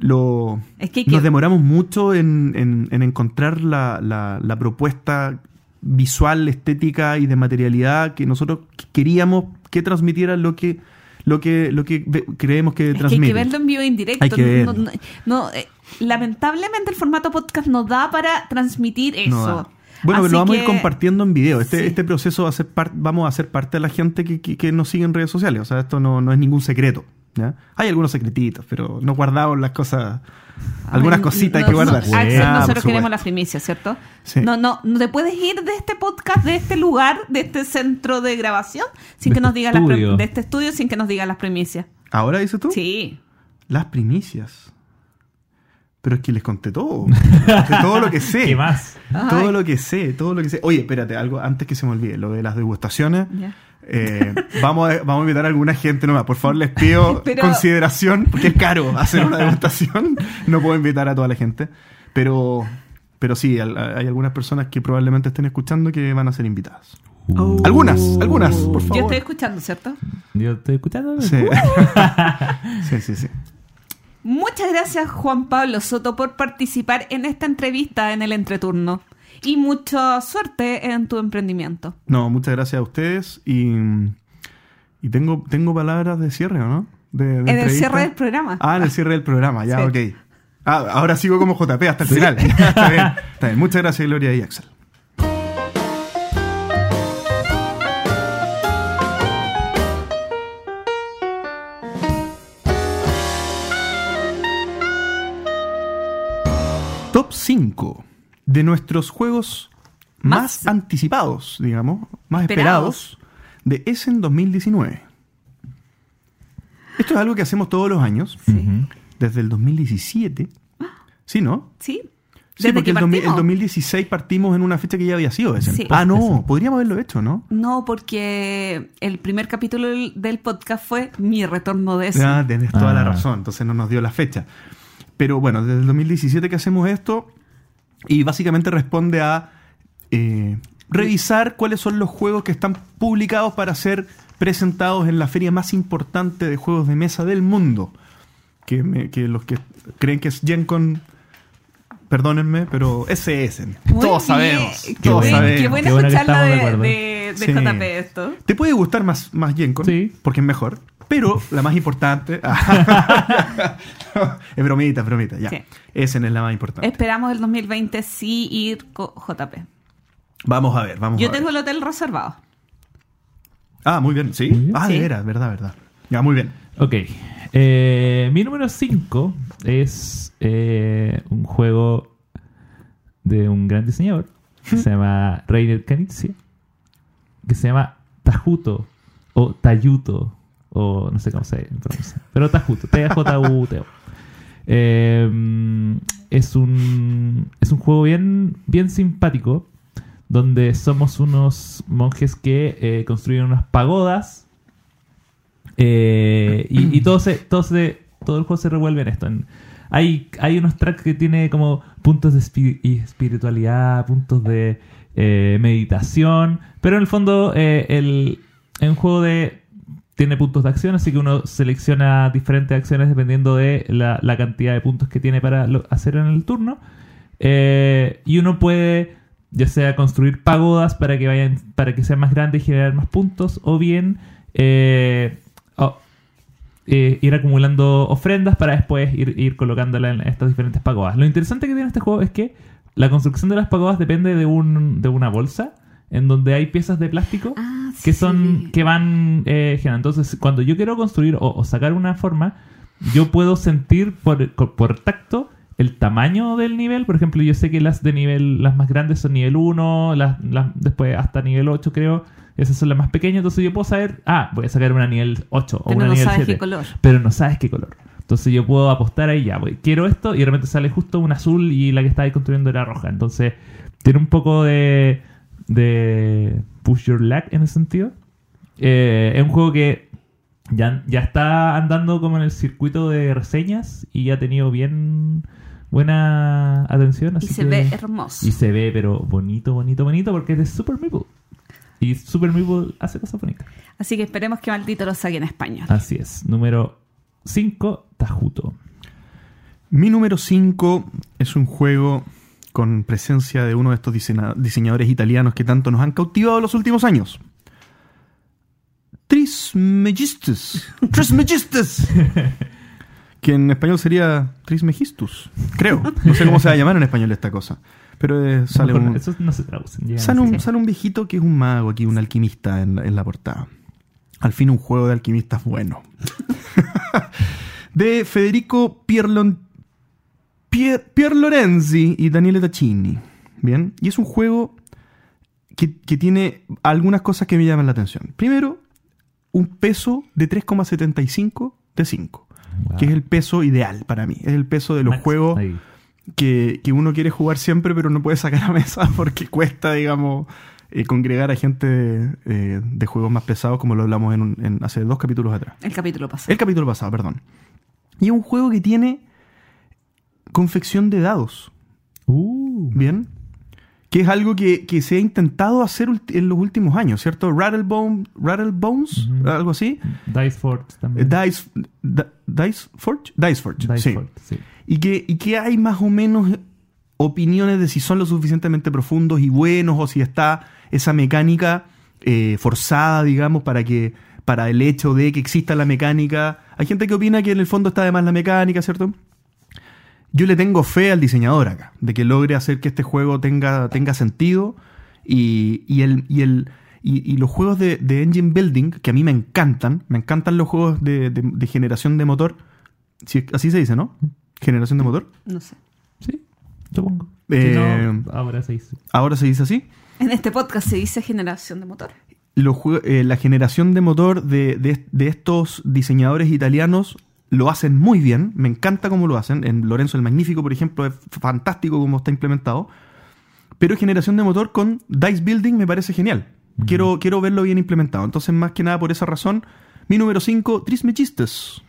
Lo, Es que Nos demoramos mucho en, en- en encontrar la, la- la propuesta visual, estética y de materialidad que nosotros queríamos que transmitiera lo que, lo que, lo que creemos que Es que hay transmite. que verlo en vivo e indirecto. Hay que No- verlo. no- no, eh, lamentablemente el formato podcast no da para transmitir eso. No. Bueno, pero Así lo vamos a ir compartiendo en video. Este, Sí. este proceso va a ser vamos a ser parte de la gente que, que- que nos sigue en redes sociales. O sea, esto no, no es ningún secreto. ¿ya? Hay algunos secretitos, pero no guardamos las cosas. Algunas Ay, cositas hay no, que no, guardar. Axel, Ah, nosotros queremos la primicia, ¿cierto? Sí. No, no, no te puedes ir de este podcast, de este lugar, de este centro de grabación, sin De que nos este digas las de este estudio, sin que nos digas las primicias. ¿Ahora dices tú? Sí. Las primicias. Pero es que les conté todo. Conté todo lo que sé. ¿Qué más? Todo Ay. lo que sé, todo lo que sé. Oye, espérate, algo antes que se me olvide, lo de las degustaciones. Eh, vamos, a, vamos a invitar a alguna gente nueva. Por favor, les pido Pero- consideración, porque es caro hacer una degustación. No puedo invitar a toda la gente. Pero, pero sí, hay algunas personas que probablemente estén escuchando que van a ser invitadas. Uh, Algunas, algunas, por favor. Yo estoy escuchando, ¿cierto? Yo estoy escuchando. Sí. sí, sí, sí. Muchas gracias, Juan Pablo Soto, por participar en esta entrevista en el entreturno. Y mucha suerte en tu emprendimiento. No, muchas gracias a ustedes. Y, y tengo, tengo palabras de cierre, ¿o no? De- de En el cierre del programa. Ah, en el cierre del programa, ya, Sí. ok. Ah, ahora sigo como JP hasta el final. está, bien, está bien. Muchas gracias, Gloria y Axel. Top 5 de nuestros juegos más, Más- anticipados, digamos, más Esperados. esperados, de Essen 2019. Esto es algo que hacemos todos los años, Ujú. desde el 2017. ¿Sí, no? Sí. Sí, Desde porque que el, 2000 el partimos. 2016 partimos en una fecha que ya había sido Essen. Sí. Ah, no, podríamos haberlo hecho, ¿no? No, porque el primer capítulo del, podcast fue mi retorno de eso. Ah, tienes toda la Ah. razón, entonces no nos dio la fecha. Pero bueno, desde el 2017 que hacemos esto y básicamente responde a eh, revisar cuáles son los juegos que están publicados para ser presentados en la feria más importante de juegos de mesa del mundo. Que, me- que los que creen que es Gen Con, perdónenme, pero ese es. Todos bien. sabemos. Qué, Todos sabemos. qué bueno Qué de de. De, de Sí. JP esto. Te puede gustar más, más Gen Con, Sí. porque es mejor. Pero la más importante. es bromita, es bromita, ya. Sí. Esa es la más importante. Esperamos el 2020 sí ir con JP. Vamos a ver, vamos Yo a ver. tengo el hotel reservado. Ah, muy bien, ¿sí? Muy bien. Ah, de Sí. veras, verdad, verdad. Ya, muy bien. Ok. Eh, mi número 5 es eh, un juego de un gran diseñador que se llama Reiner Knizia que se llama Tajuto o Tayuto o no sé cómo se pronuncia. Pero Tajuto, T-A-J-U-T-O. Eh, es un es un juego bien bien simpático donde somos unos monjes que eh, construyen unas pagodas eh, y, y todo se, todo el juego se revuelve en esto. Hay, hay unos tracks que tiene como puntos de espiritualidad, puntos de eh, meditación, pero en el fondo eh, el, juego de tiene puntos de acción, así que uno selecciona diferentes acciones dependiendo de la, cantidad de puntos que tiene para hacer en el turno. Eh, y uno puede ya sea construir pagodas para que vayan para que sean más grandes y generar más puntos o bien eh, eh, ir acumulando ofrendas para después ir, ir colocándolas en estas diferentes pagodas lo interesante que tiene este juego es que la construcción de las pagodas depende de, un, de una bolsa en donde hay piezas de plástico Ah, que sí. son que van eh, generando. Entonces, cuando yo quiero construir o, o sacar una forma, yo puedo sentir por, por tacto el tamaño del nivel. Por ejemplo, yo sé que las de nivel, las más grandes son nivel 1, las, las- después hasta nivel 8 creo. Esas son las más pequeñas. Entonces yo puedo saber, ah, voy a sacar una nivel 8 o Pero una no nivel sabes 7. qué color. Pero no sabes qué color. Entonces yo puedo apostar ahí ya, voy, quiero esto y de repente sale justo un azul y la que estaba ahí construyendo era roja. Entonces tiene un poco de, de push your luck en ese sentido. Eh, es un juego que ya, ya está andando como en el circuito de reseñas y ya ha tenido bien buena atención. Y se que- ve hermoso. y se ve, pero bonito, bonito, bonito, porque es de Super Meeple. Y Super Meeple hace cosas bonitas. Así que esperemos que maldito lo saque en español. Así es. Número 5, Tajuto. Mi número 5 es un juego con presencia de uno de estos diseña- diseñadores italianos que tanto nos han cautivado los últimos años. Trismegistus. Trismegistus. que en español sería Trismegistus. Creo. No sé cómo se va a llamar en español esta cosa. Pero eh, sale no, un, Eso no se traduce. llegan Sale un, sale un viejito que es un mago aquí, un alquimista en la portada. Al fin un juego de alquimistas bueno. de Federico Pierlon, Pier, Pierlorenzi y Daniele Taccini. Bien, y es un juego que, que tiene algunas cosas que me llaman la atención. Primero, un peso de 3,75 de 5, Wow. que es el peso ideal para mí. Es el peso de los Max, juegos que, que uno quiere jugar siempre, pero no puede sacar a mesa porque cuesta, digamos, eh, congregar a gente eh, de juegos más pesados, como lo hablamos en, un- en- hace dos capítulos atrás. El capítulo pasado. El capítulo pasado, perdón. Y es un juego que tiene confección de dados, Uh, ¿bien? Que es algo que, que se ha intentado hacer en los últimos años, ¿cierto? Rattlebone, Rattlebones, Ujú. algo así. Dice Forge Eh, también. Dice, Da- Dice Forge, Dice Forge, Dice sí. Forge, sí. Y que, y que hay más o menos opiniones de si son lo suficientemente profundos y buenos o si está esa mecánica eh, forzada, digamos, para que para el hecho de que exista la mecánica. Hay gente que opina que en el fondo está de más la mecánica, ¿cierto? Yo le tengo fe al diseñador acá, de que logre hacer que este juego tenga, tenga sentido y, y el, y, el, y, y los juegos de, de engine building, que a mí me encantan, me encantan los juegos de, de- de generación de motor, si- así se dice, ¿no? Generación de motor. No sé. Sí. supongo. Eh, Si no, ahora se dice. Ahora se dice así. En este podcast se dice generación de motor. Eh, la generación de motor de, de- de estos diseñadores italianos lo hacen muy bien. Me encanta cómo lo hacen. En Lorenzo el Magnífico, por ejemplo, es fantástico cómo está implementado. Pero generación de motor con Dice Building me parece genial. quiero, quiero verlo bien implementado. Entonces, más que nada por esa razón, mi número 5, Trismechistes.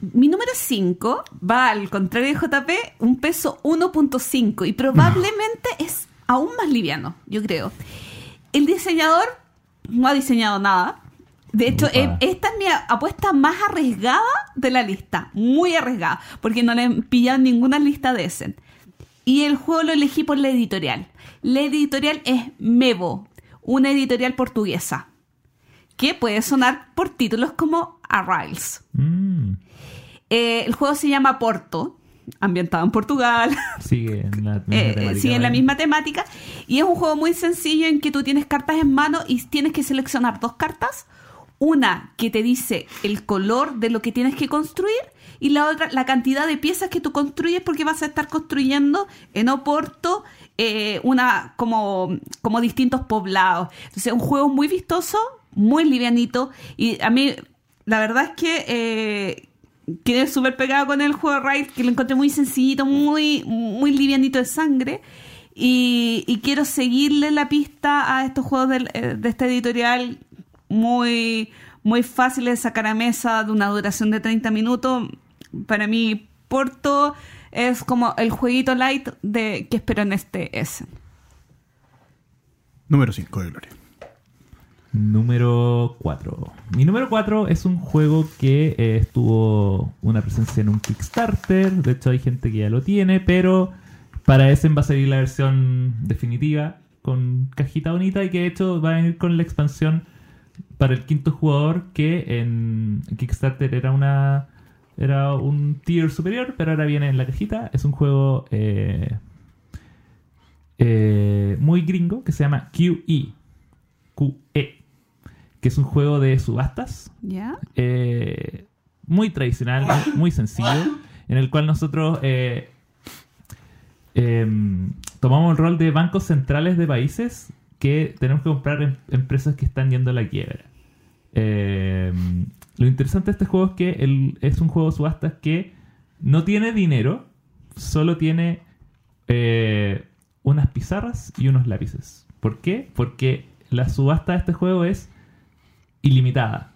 Mi número 5 va al contrario de JP, un peso 1.5 y probablemente es aún más liviano, yo creo. El diseñador no ha diseñado nada. De hecho, Ufa. eh, esta es mi apuesta más arriesgada de la lista. Muy arriesgada, porque no le he pillado ninguna lista de Essen. Y el juego lo elegí por la editorial. La editorial es Mevo, una editorial portuguesa, que puede sonar por títulos como Arriles. Mm, Eh, el juego se llama Porto, ambientado en Portugal. sigue en la misma Eh, temática, sigue en la misma temática. Y es un juego muy sencillo en que tú tienes cartas en mano y tienes que seleccionar dos cartas. Una que te dice el color de lo que tienes que construir y la otra la cantidad de piezas que tú construyes porque vas a estar construyendo en Oporto eh, una como, como distintos poblados. Entonces un juego muy vistoso, muy livianito y a mí la verdad es que eh, quedé súper pegado con el juego de Ride, que lo encontré muy sencillito, muy, muy livianito de sangre. Y, quiero seguirle la pista a estos juegos del- eh, de, esta editorial muy, muy fáciles de sacar a mesa, de una duración de 30 minutos. Para mí, Porto es como el jueguito light de que espero en este Essen. Número 5 de Gloria. Número 4. Mi número 4 es un juego que eh, estuvo una presencia en un Kickstarter. De hecho, hay gente que ya lo tiene, pero para ese va a salir la versión definitiva con cajita bonita y que de hecho va a venir con la expansión para el quinto jugador que en Kickstarter era una era un tier superior, pero ahora viene en la cajita. Es un juego eh, eh, muy gringo que se llama QE. QE, que es un juego de subastas ¿Ya? eh, muy tradicional, muy sencillo, en el cual nosotros eh, em, tomamos el rol de bancos centrales de países que tenemos que comprar em- empresas que están yendo a la quiebra. Em, lo interesante de este juego es que el- es un juego de subastas que no tiene dinero, solo tiene eh, unas pizarras y unos lápices. ¿Por qué? Porque la subasta de este juego es ilimitada.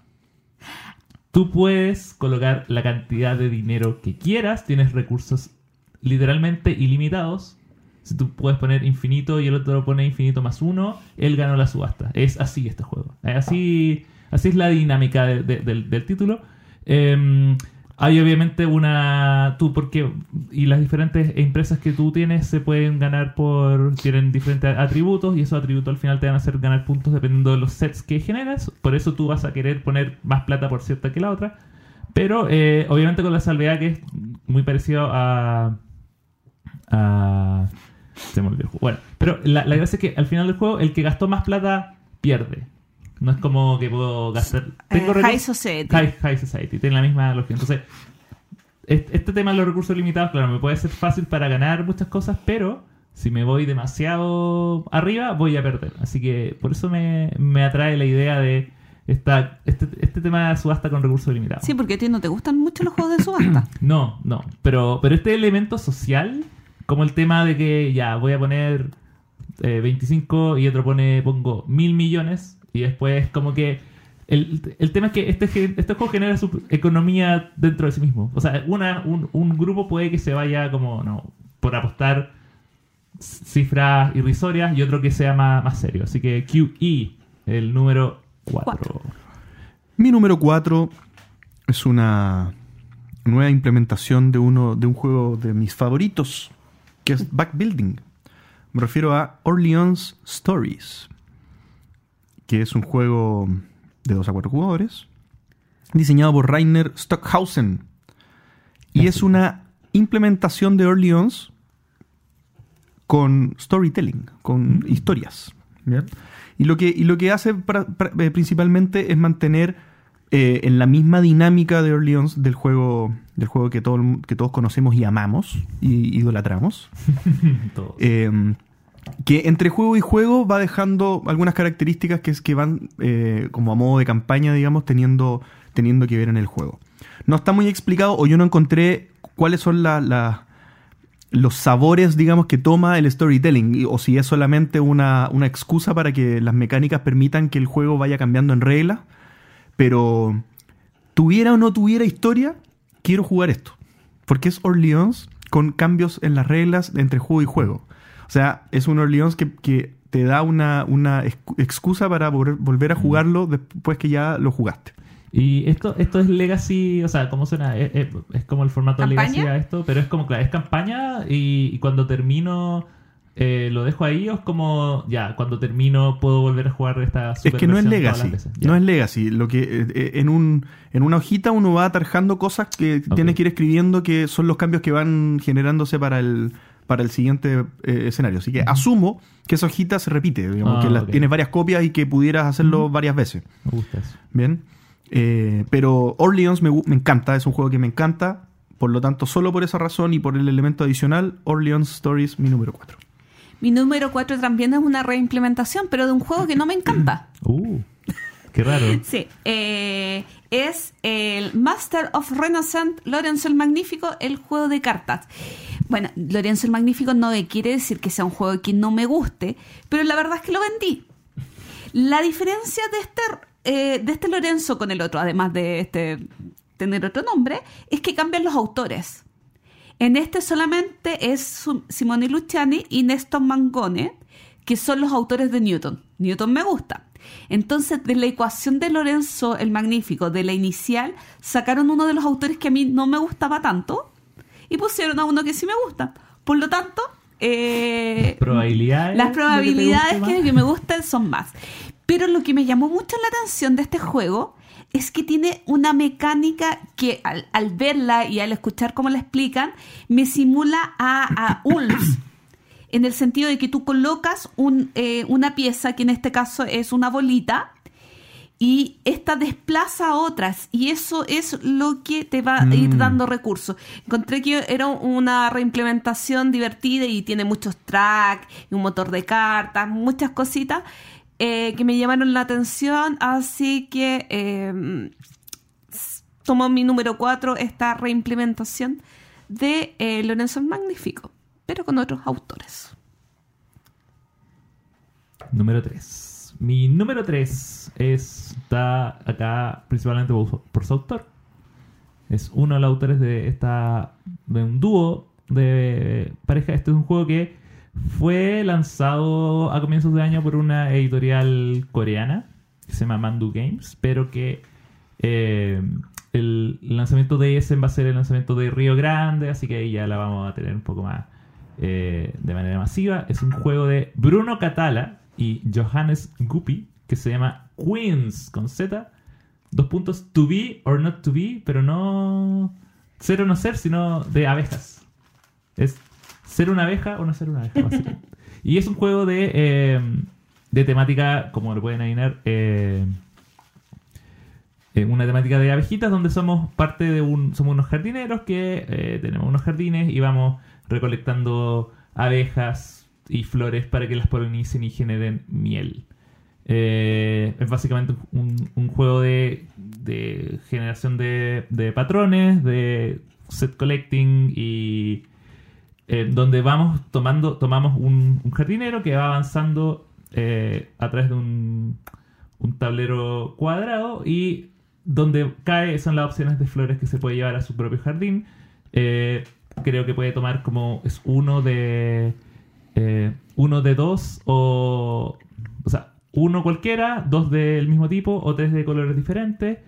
Tú puedes colocar la cantidad de dinero que quieras, tienes recursos literalmente ilimitados. Si tú puedes poner infinito y el otro pone infinito más uno, él ganó la subasta. Es así este juego. Así, así es la dinámica de- de- del, título. Eh, hay obviamente una... Tú, porque... Y las diferentes empresas que tú tienes se pueden ganar por... Tienen diferentes atributos y esos atributos al final te van a hacer ganar puntos dependiendo de los sets que generas. Por eso tú vas a querer poner más plata por cierta que la otra. Pero eh, obviamente con la salvedad que es muy parecido a... a se me olvidó el juego. Bueno, pero la, la gracia es que al final del juego el que gastó más plata pierde. No es como que puedo gastar... Tengo Eh, recursos- High Society. High, High Society, tiene la misma lógica. Entonces, est- este tema de los recursos limitados, claro, me puede ser fácil para ganar muchas cosas, pero si me voy demasiado arriba, voy a perder. Así que por eso me, me atrae la idea de esta, este, este tema de subasta con recursos limitados. Sí, porque a ti no te gustan mucho los juegos de subasta. No, no. Pero, pero este elemento social, como el tema de que ya voy a poner eh, 25 y otro pone, pongo mil millones, y después como que. El, el tema es que este, gen- este juego genera su economía dentro de sí mismo. O sea, una, un, un grupo puede que se vaya como, no, por apostar cifras irrisorias y otro que sea más, más serio. Así que QE, el número 4. Cuatro. Mi número 4 es una nueva implementación de uno de un juego de mis favoritos, que es Backbuilding. Me refiero a Orleans Stories, que es un juego de 2 a 4 jugadores, diseñado por Rainer Stockhausen. Y es una implementación de Orleans con storytelling, con historias. ¿ya? Y lo que, y lo que hace pra- pra- eh, principalmente es mantener eh, en la misma dinámica de Orleans del juego, del juego que, todo, que todos conocemos y amamos y idolatramos. Todos. Eh, que entre juego y juego va dejando algunas características que, es que van eh, como a modo de campaña, digamos, teniendo, teniendo que ver en el juego. No está muy explicado o yo no encontré cuáles son los sabores, digamos, que toma el storytelling o si es solamente una, una excusa para que las mecánicas permitan que el juego vaya cambiando en reglas. Pero tuviera o no tuviera historia, quiero jugar esto. Porque es Orleans con cambios en las reglas entre juego y juego. O sea, es un Orleans que, que te da una, una excu- excusa para vol- volver a jugarlo después que ya lo jugaste. Y esto, esto es Legacy, o sea, ¿cómo suena? Es, es- es como el formato ¿Campaña? Legacy a esto, pero es como, claro, es campaña y, y cuando termino eh, lo dejo ahí o es como, ya, cuando termino puedo volver a jugar esta Es que no es Legacy. No es Legacy. Lo que, eh, eh, en, un, en una hojita uno va atarjando cosas que Ok. tienes que ir escribiendo que son los cambios que van generándose para el, para el siguiente eh, escenario. Así que asumo que esa hojita se repite, digamos, Ah, que la- ok. tienes varias copias y que pudieras hacerlo varias veces. Me gusta eso. Bien. Eh, pero Orleans me encanta, es un juego que me encanta. Por lo tanto, solo por esa razón y por el elemento adicional, Orleans Stories, mi número 4. Mi número 4 también es una reimplementación, pero de un juego que no me encanta. Uh, qué raro. Sí, eh, es el Master of Renaissance Lorenzo el Magnífico, el juego de cartas. Bueno, Lorenzo el Magnífico no quiere decir que sea un juego que no me guste, pero la verdad es que lo vendí. La diferencia de este, eh, de este Lorenzo con el otro, además de este tener otro nombre, es que cambian los autores. En este solamente es Simone Luciani y Néstor Mangone, que son los autores de Newton. Newton me gusta. Entonces, de la ecuación de Lorenzo el Magnífico, de la inicial, sacaron uno de los autores que a mí no me gustaba tanto y pusieron a uno que sí me gusta. Por lo tanto, eh, Probabilidades. las que probabilidades que, que me gusten son más. Pero lo que me llamó mucho la atención de este juego es que tiene una mecánica que al, al verla y al escuchar cómo la explican, me simula a, a Ulms. En el sentido de que tú colocas un, eh, una pieza, que en este caso es una bolita, y esta desplaza a otras y eso es lo que te va a ir Mm. dando recursos. Encontré que era una reimplementación divertida y tiene muchos tracks, un motor de cartas, muchas cositas eh, que me llamaron la atención, así que eh, s- tomó mi número 4 esta reimplementación de eh, Lorenzo el Magnífico, pero con otros autores. Número 3. Mi número 3 está acá principalmente por, su- autor. Es uno de los autores de esta de un dúo de pareja. Este es un juego que fue lanzado a comienzos de año por una editorial coreana que se llama Mandu Games, pero que eh, el lanzamiento de ese va a ser el lanzamiento de Río Grande, así que ahí ya la vamos a tener un poco más eh, de manera masiva. Es un juego de Bruno Catala y Johannes Guppy que se llama Queens con Z. Dos puntos, to be or not to be, pero no ser o no ser, sino de abejas. Es ser una abeja o no ser una abeja, básicamente. y es un juego de, eh, de temática, como lo pueden adivinar, eh, una temática de abejitas donde somos parte de un somos unos jardineros que eh, tenemos unos jardines y vamos recolectando abejas y flores para que las polinicen y generen miel Eh, es básicamente un, juego de, generación de, patrones de set collecting y eh, donde vamos tomando tomamos un, jardinero que va avanzando eh, a través de un, un tablero cuadrado y donde cae son las opciones de flores que se puede llevar a su propio jardín. Creo que puede tomar como es uno de eh, uno de dos o o sea uno cualquiera, dos del mismo tipo o tres de colores diferentes.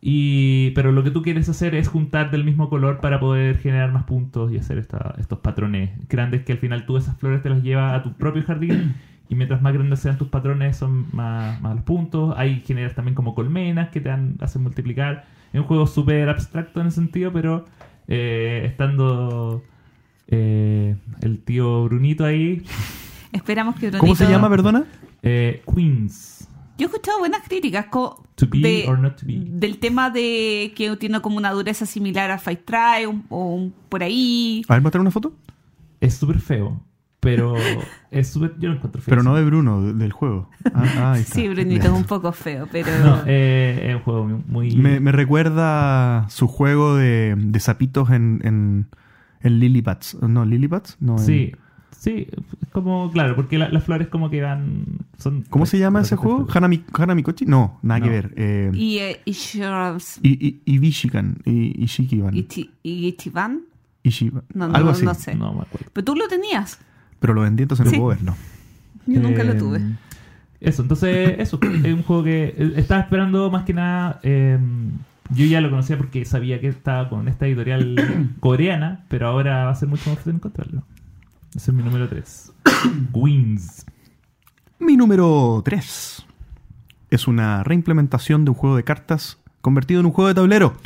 Y, pero lo que tú quieres hacer es juntar del mismo color para poder generar más puntos y hacer esta- estos patrones grandes que al final tú esas flores te las llevas a tu propio jardín y mientras más grandes sean tus patrones son más, más los puntos. Ahí generas también como colmenas que te hacen multiplicar. Es un juego súper abstracto en ese sentido, pero eh, estando eh, el tío Brunito ahí, Esperamos que ¿Cómo se Brunito- llama, perdona? eh, Queens. Yo he escuchado buenas críticas. co- To be de- or not to be. del tema de que tiene como una dureza similar a Fight Try un- o un- por ahí. A ver, mostrar una foto. Es súper feo, pero es súper. Yo lo encuentro feo. Pero no de Bruno, de- del juego. Ah, ah, ahí está. Sí, Brunito es un poco feo, pero... No, eh, es un juego muy. Me, me recuerda su juego de, de sapitos en, en, en. No, Lilipads? No, en- Sí, sí, es como, claro, porque la- las flores como que van... Son, ¿Cómo se llama ese juego? ¿Hanami, Hanamikochi? No, nada que No. ver. Eh, Y, eh, y Ibishikan. I- Ishikiban. y Ti- y Ichiban. Ishiba- No, no, Algo así. no sé. No me acuerdo. Pero tú lo tenías. Pero lo vendí, entonces no Sí. puedo verlo. Yo nunca lo Eh, tuve. Eso, entonces, eso, es un juego que eh, estaba esperando más que nada. eh, yo ya lo conocía porque sabía que estaba con esta editorial coreana, pero ahora va a ser mucho más fácil encontrarlo. Ese es mi número 3. Queens. Mi número 3 es una reimplementación de un juego de cartas convertido en un juego de tablero.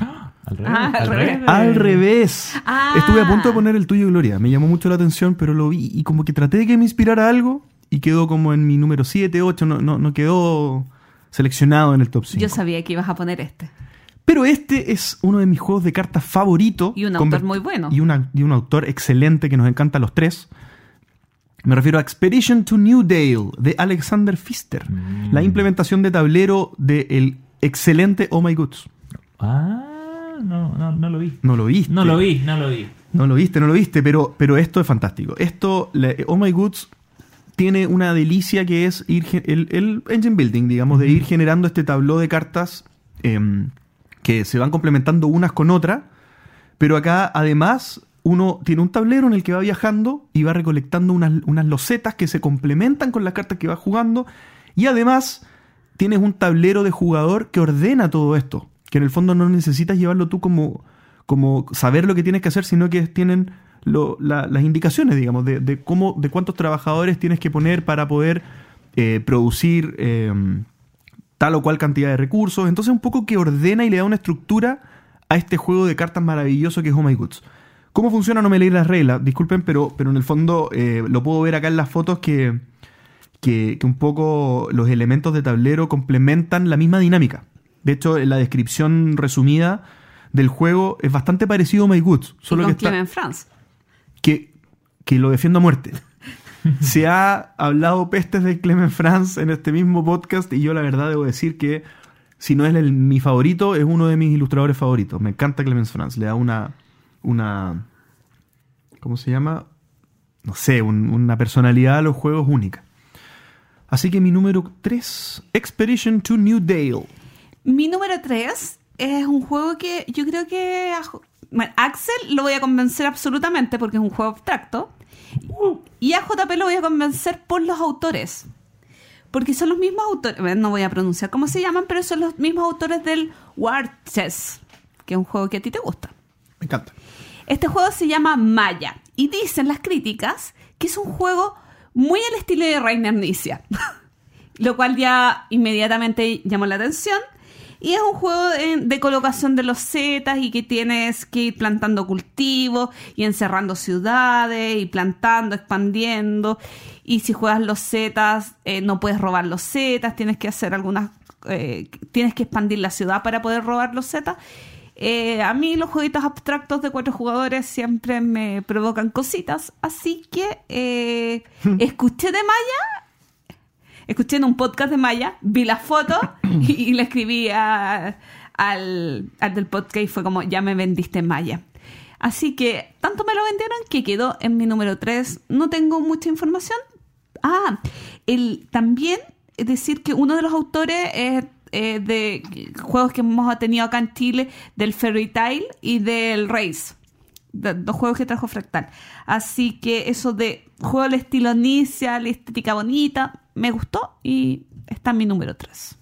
Al revés. Ah, al revés. Al revés. Ah. Estuve a punto de poner el tuyo, Gloria. Me llamó mucho la atención, pero lo vi y como que traté de que me inspirara algo y quedó como en mi número 7, 8. No, no, no quedó seleccionado en el top 5. Yo sabía que ibas a poner este. Pero este es uno de mis juegos de cartas favorito. Y un autor muy bueno. Y, una- y un autor excelente que nos encanta a los tres. Me refiero a Expedition to New Dale de Alexander Pfister. Mm. La implementación de tablero del excelente Oh My Goods. Ah, no, no, no lo vi. No lo viste. No lo vi, no lo vi. No lo viste, no lo viste, pero, pero esto es fantástico. Esto, la- Oh My Goods, tiene una delicia que es ir el engine building, digamos, de ir generando este tabló de cartas em, que se van complementando unas con otras. Pero acá, además, uno tiene un tablero en el que va viajando y va recolectando unas, unas losetas que se complementan con las cartas que va jugando. Y además, tienes un tablero de jugador que ordena todo esto. Que en el fondo no necesitas llevarlo tú como, como saber lo que tienes que hacer, sino que tienen las indicaciones, digamos, de, de cómo, de cuántos trabajadores tienes que poner para poder eh, producir eh, tal o cual cantidad de recursos. Entonces, un poco que ordena y le da una estructura a este juego de cartas maravilloso que es Oh My Goods. ¿Cómo funciona? No me leí las reglas, disculpen, pero, pero en el fondo eh, lo puedo ver acá en las fotos que, que, que un poco los elementos de tablero complementan la misma dinámica. De hecho, en la descripción resumida del juego es bastante parecido a My Goods, solo y que con está, Clement France. que, que lo defiendo a muerte. Se ha hablado pestes de Clement France en este mismo podcast y yo la verdad debo decir que si no es el- mi favorito, es uno de mis ilustradores favoritos. Me encanta Clement France, le da una... una ¿Cómo se llama? No sé, un- una personalidad a los juegos única. Así que mi número 3, Expedition to New Dale. Mi número 3 es un juego que yo creo que a, Axel lo voy a convencer absolutamente porque es un juego abstracto. Y a JP lo voy a convencer por los autores. Porque son los mismos autores, bueno, no voy a pronunciar cómo se llaman, pero son los mismos autores del War Chess, que es un juego que a ti te gusta. Me encanta. Este juego se llama Maya y dicen las críticas que es un juego muy al estilo de Rainer Nizia, lo cual ya inmediatamente llamó la atención. Y es un juego de, de colocación de los zetas y que tienes que ir plantando cultivos y encerrando ciudades y plantando, expandiendo. Y si juegas los zetas, eh, no puedes robar los zetas, tienes que hacer algunas... eh, tienes que expandir la ciudad para poder robar los zetas. Eh, a mí los jueguitos abstractos de cuatro jugadores siempre me provocan cositas, así que eh, escuché de Maya, escuché en un podcast de Maya, vi la foto y, y le escribí a- al, al del podcast y fue como, ya me vendiste Maya. Así que tanto me lo vendieron que quedó en mi número 3. No tengo mucha información. Ah, el, también es decir que uno de los autores es eh, de juegos que hemos tenido acá en Chile, del Fairy Tail y del Race. Dos juegos que trajo Fractal. Así que eso de juego al estilo Nicia, la estética bonita, me gustó y está en mi número 3.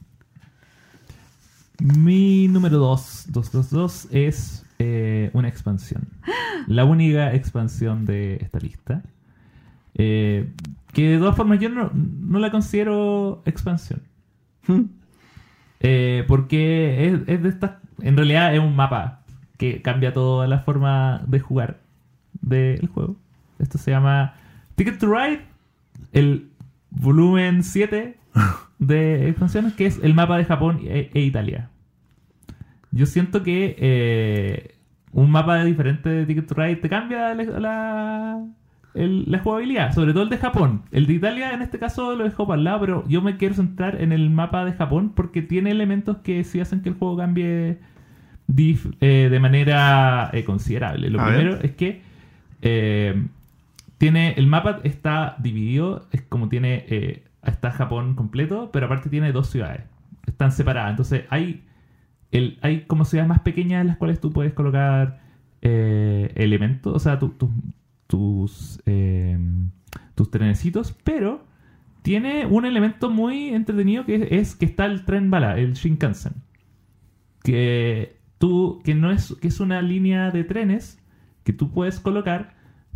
Mi número 2, 222, es eh, una expansión. La única expansión de esta lista. Eh, que de todas formas yo no, no la considero expansión. Eh, porque es, es de estas. En realidad es un mapa que cambia toda la forma de jugar del juego. Esto se llama Ticket to Ride, el volumen 7 de expansiones, que es el mapa de Japón e, e Italia. Yo siento que eh, un mapa diferente de Ticket to Ride te cambia la, la, el- la jugabilidad, sobre todo el de Japón. El de Italia en este caso lo dejo para el lado, pero yo me quiero centrar en el mapa de Japón porque tiene elementos que sí hacen que el juego cambie eh, de manera eh, considerable. Lo A primero ver. es que eh, tiene el mapa está dividido, es como tiene está Japón completo, pero aparte tiene dos ciudades, están separadas. Entonces hay el, hay como ciudades más pequeñas en las cuales tú puedes colocar elementos, o sea, tu- tu- tus eh, tus trenecitos, pero tiene un elemento muy entretenido que es, que está el tren bala, el Shinkansen, que tú que no es que es una línea de trenes que tú puedes colocar,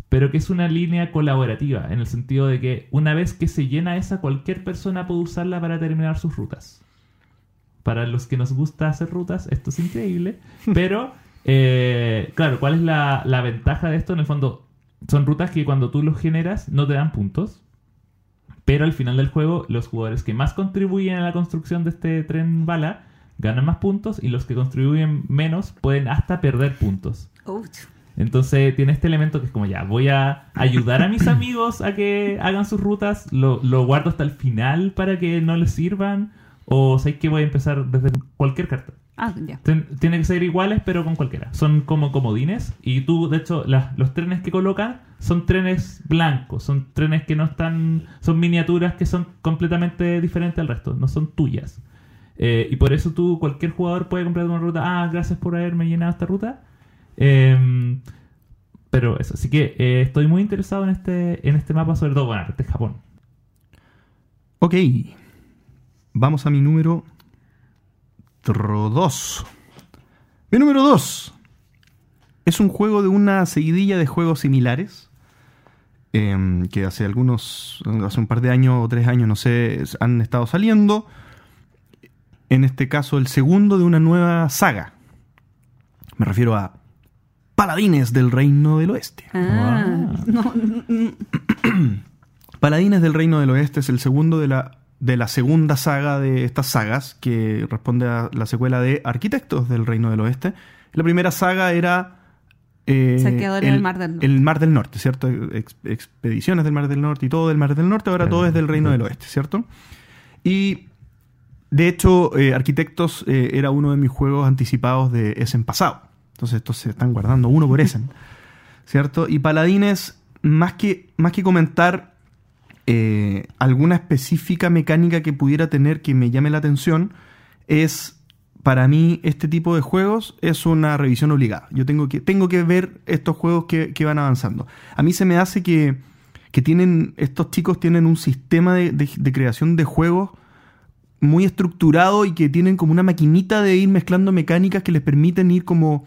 pero que es una línea colaborativa en el sentido de que una vez que se llena esa cualquier persona puede usarla para terminar sus rutas. Para los que nos gusta hacer rutas, esto es increíble. Pero, eh, claro, ¿cuál es la, la ventaja de esto? En el fondo, son rutas que cuando tú los generas no te dan puntos. Pero al final del juego, los jugadores que más contribuyen a la construcción de este tren bala ganan más puntos y los que contribuyen menos pueden hasta perder puntos. Entonces tiene este elemento que es como ya, voy a ayudar a mis amigos a que hagan sus rutas, lo, lo guardo hasta el final para que no les sirvan, o sé que voy a empezar desde cualquier carta. Ah, ya. Ten- Tiene que ser iguales, pero con cualquiera. Son como comodines. Y tú, de hecho, las- los trenes que colocan son trenes blancos. Son trenes que no están. Son miniaturas que son completamente diferentes al resto. No son tuyas. Eh, y por eso tú, cualquier jugador puede comprar una ruta. Ah, gracias por haberme llenado esta ruta. Em, pero eso. Así que eh, estoy muy interesado en este, en este mapa, sobre todo, bueno, es Japón. Ok. Vamos a mi número 2. Mi número 2 es un juego de una seguidilla de juegos similares. em, que hace algunos, hace un par de años o tres años, no sé, han estado saliendo. En este caso, el segundo de una nueva saga. Me refiero a Paladines del Reino del Oeste. Ah, no, Paladines del Reino del Oeste es el segundo de la, de la segunda saga de estas sagas, que responde a la secuela de Arquitectos del Reino del Oeste. La primera saga era... eh, Saqueadores del Mar del Norte. El Mar del Norte, ¿cierto? Ex- expediciones del Mar del Norte y todo del Mar del Norte, ahora todo es del Reino del Oeste, ¿cierto? Y de hecho, eh, Arquitectos eh, era uno de mis juegos anticipados de Essen pasado. Entonces estos se están guardando uno por Essen. ¿Cierto? Y Paladines, más que, más que comentar eh, alguna específica mecánica que pudiera tener que me llame la atención, es para mí este tipo de juegos es una revisión obligada. Yo tengo que, tengo que ver estos juegos que, que van avanzando. A mí se me hace que, que tienen, estos chicos tienen un sistema de, de- de creación de juegos muy estructurado y que tienen como una maquinita de ir mezclando mecánicas que les permiten ir como,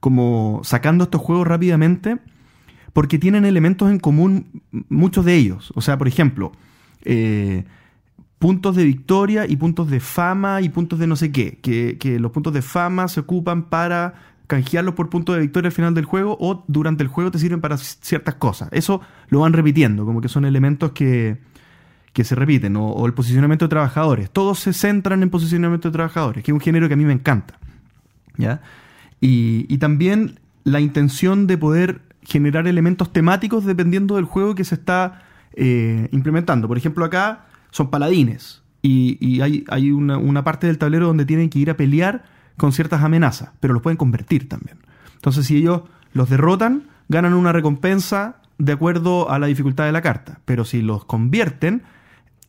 como sacando estos juegos rápidamente porque tienen elementos en común muchos de ellos. O sea, por ejemplo, eh, puntos de victoria y puntos de fama y puntos de no sé qué. Que, que los puntos de fama se ocupan para canjearlos por puntos de victoria al final del juego o durante el juego te sirven para ciertas cosas. Eso lo van repitiendo, como que son elementos que, que se repiten. O, el posicionamiento de trabajadores. Todos se centran en posicionamiento de trabajadores, que es un género que a mí me encanta. ¿Ya? Y, y también la intención de poder generar elementos temáticos dependiendo del juego que se está eh, implementando. Por ejemplo, acá son paladines y, y hay, hay una, una parte del tablero donde tienen que ir a pelear con ciertas amenazas, pero los pueden convertir también. Entonces, si ellos los derrotan, ganan una recompensa de acuerdo a la dificultad de la carta. Pero si los convierten,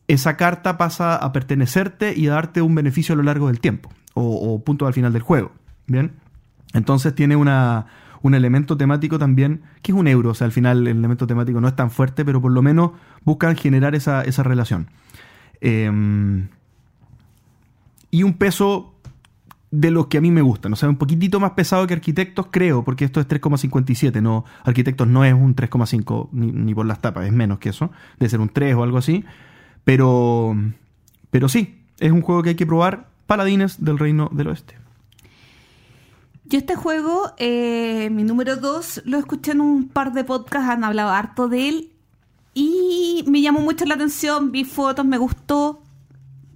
esa carta pasa a pertenecerte y a darte un beneficio a lo largo del tiempo, o, punto al final del juego. ¿Bien? Entonces tiene una, un elemento temático también, que es un euro, o sea, al final el elemento temático no es tan fuerte, pero por lo menos buscan generar esa, esa relación. Em, y un peso de los que a mí me gustan, o sea, un poquitito más pesado que Arquitectos, creo, porque esto es 3,57, no, Arquitectos no es un 3,5 ni, ni por las tapas, es menos que eso, debe ser un 3 o algo así, pero, pero sí, es un juego que hay que probar, Paladines del Reino del Oeste. Yo este juego, eh, mi número 2, lo escuché en un par de podcasts, han hablado harto de él y me llamó mucho la atención, vi fotos, me gustó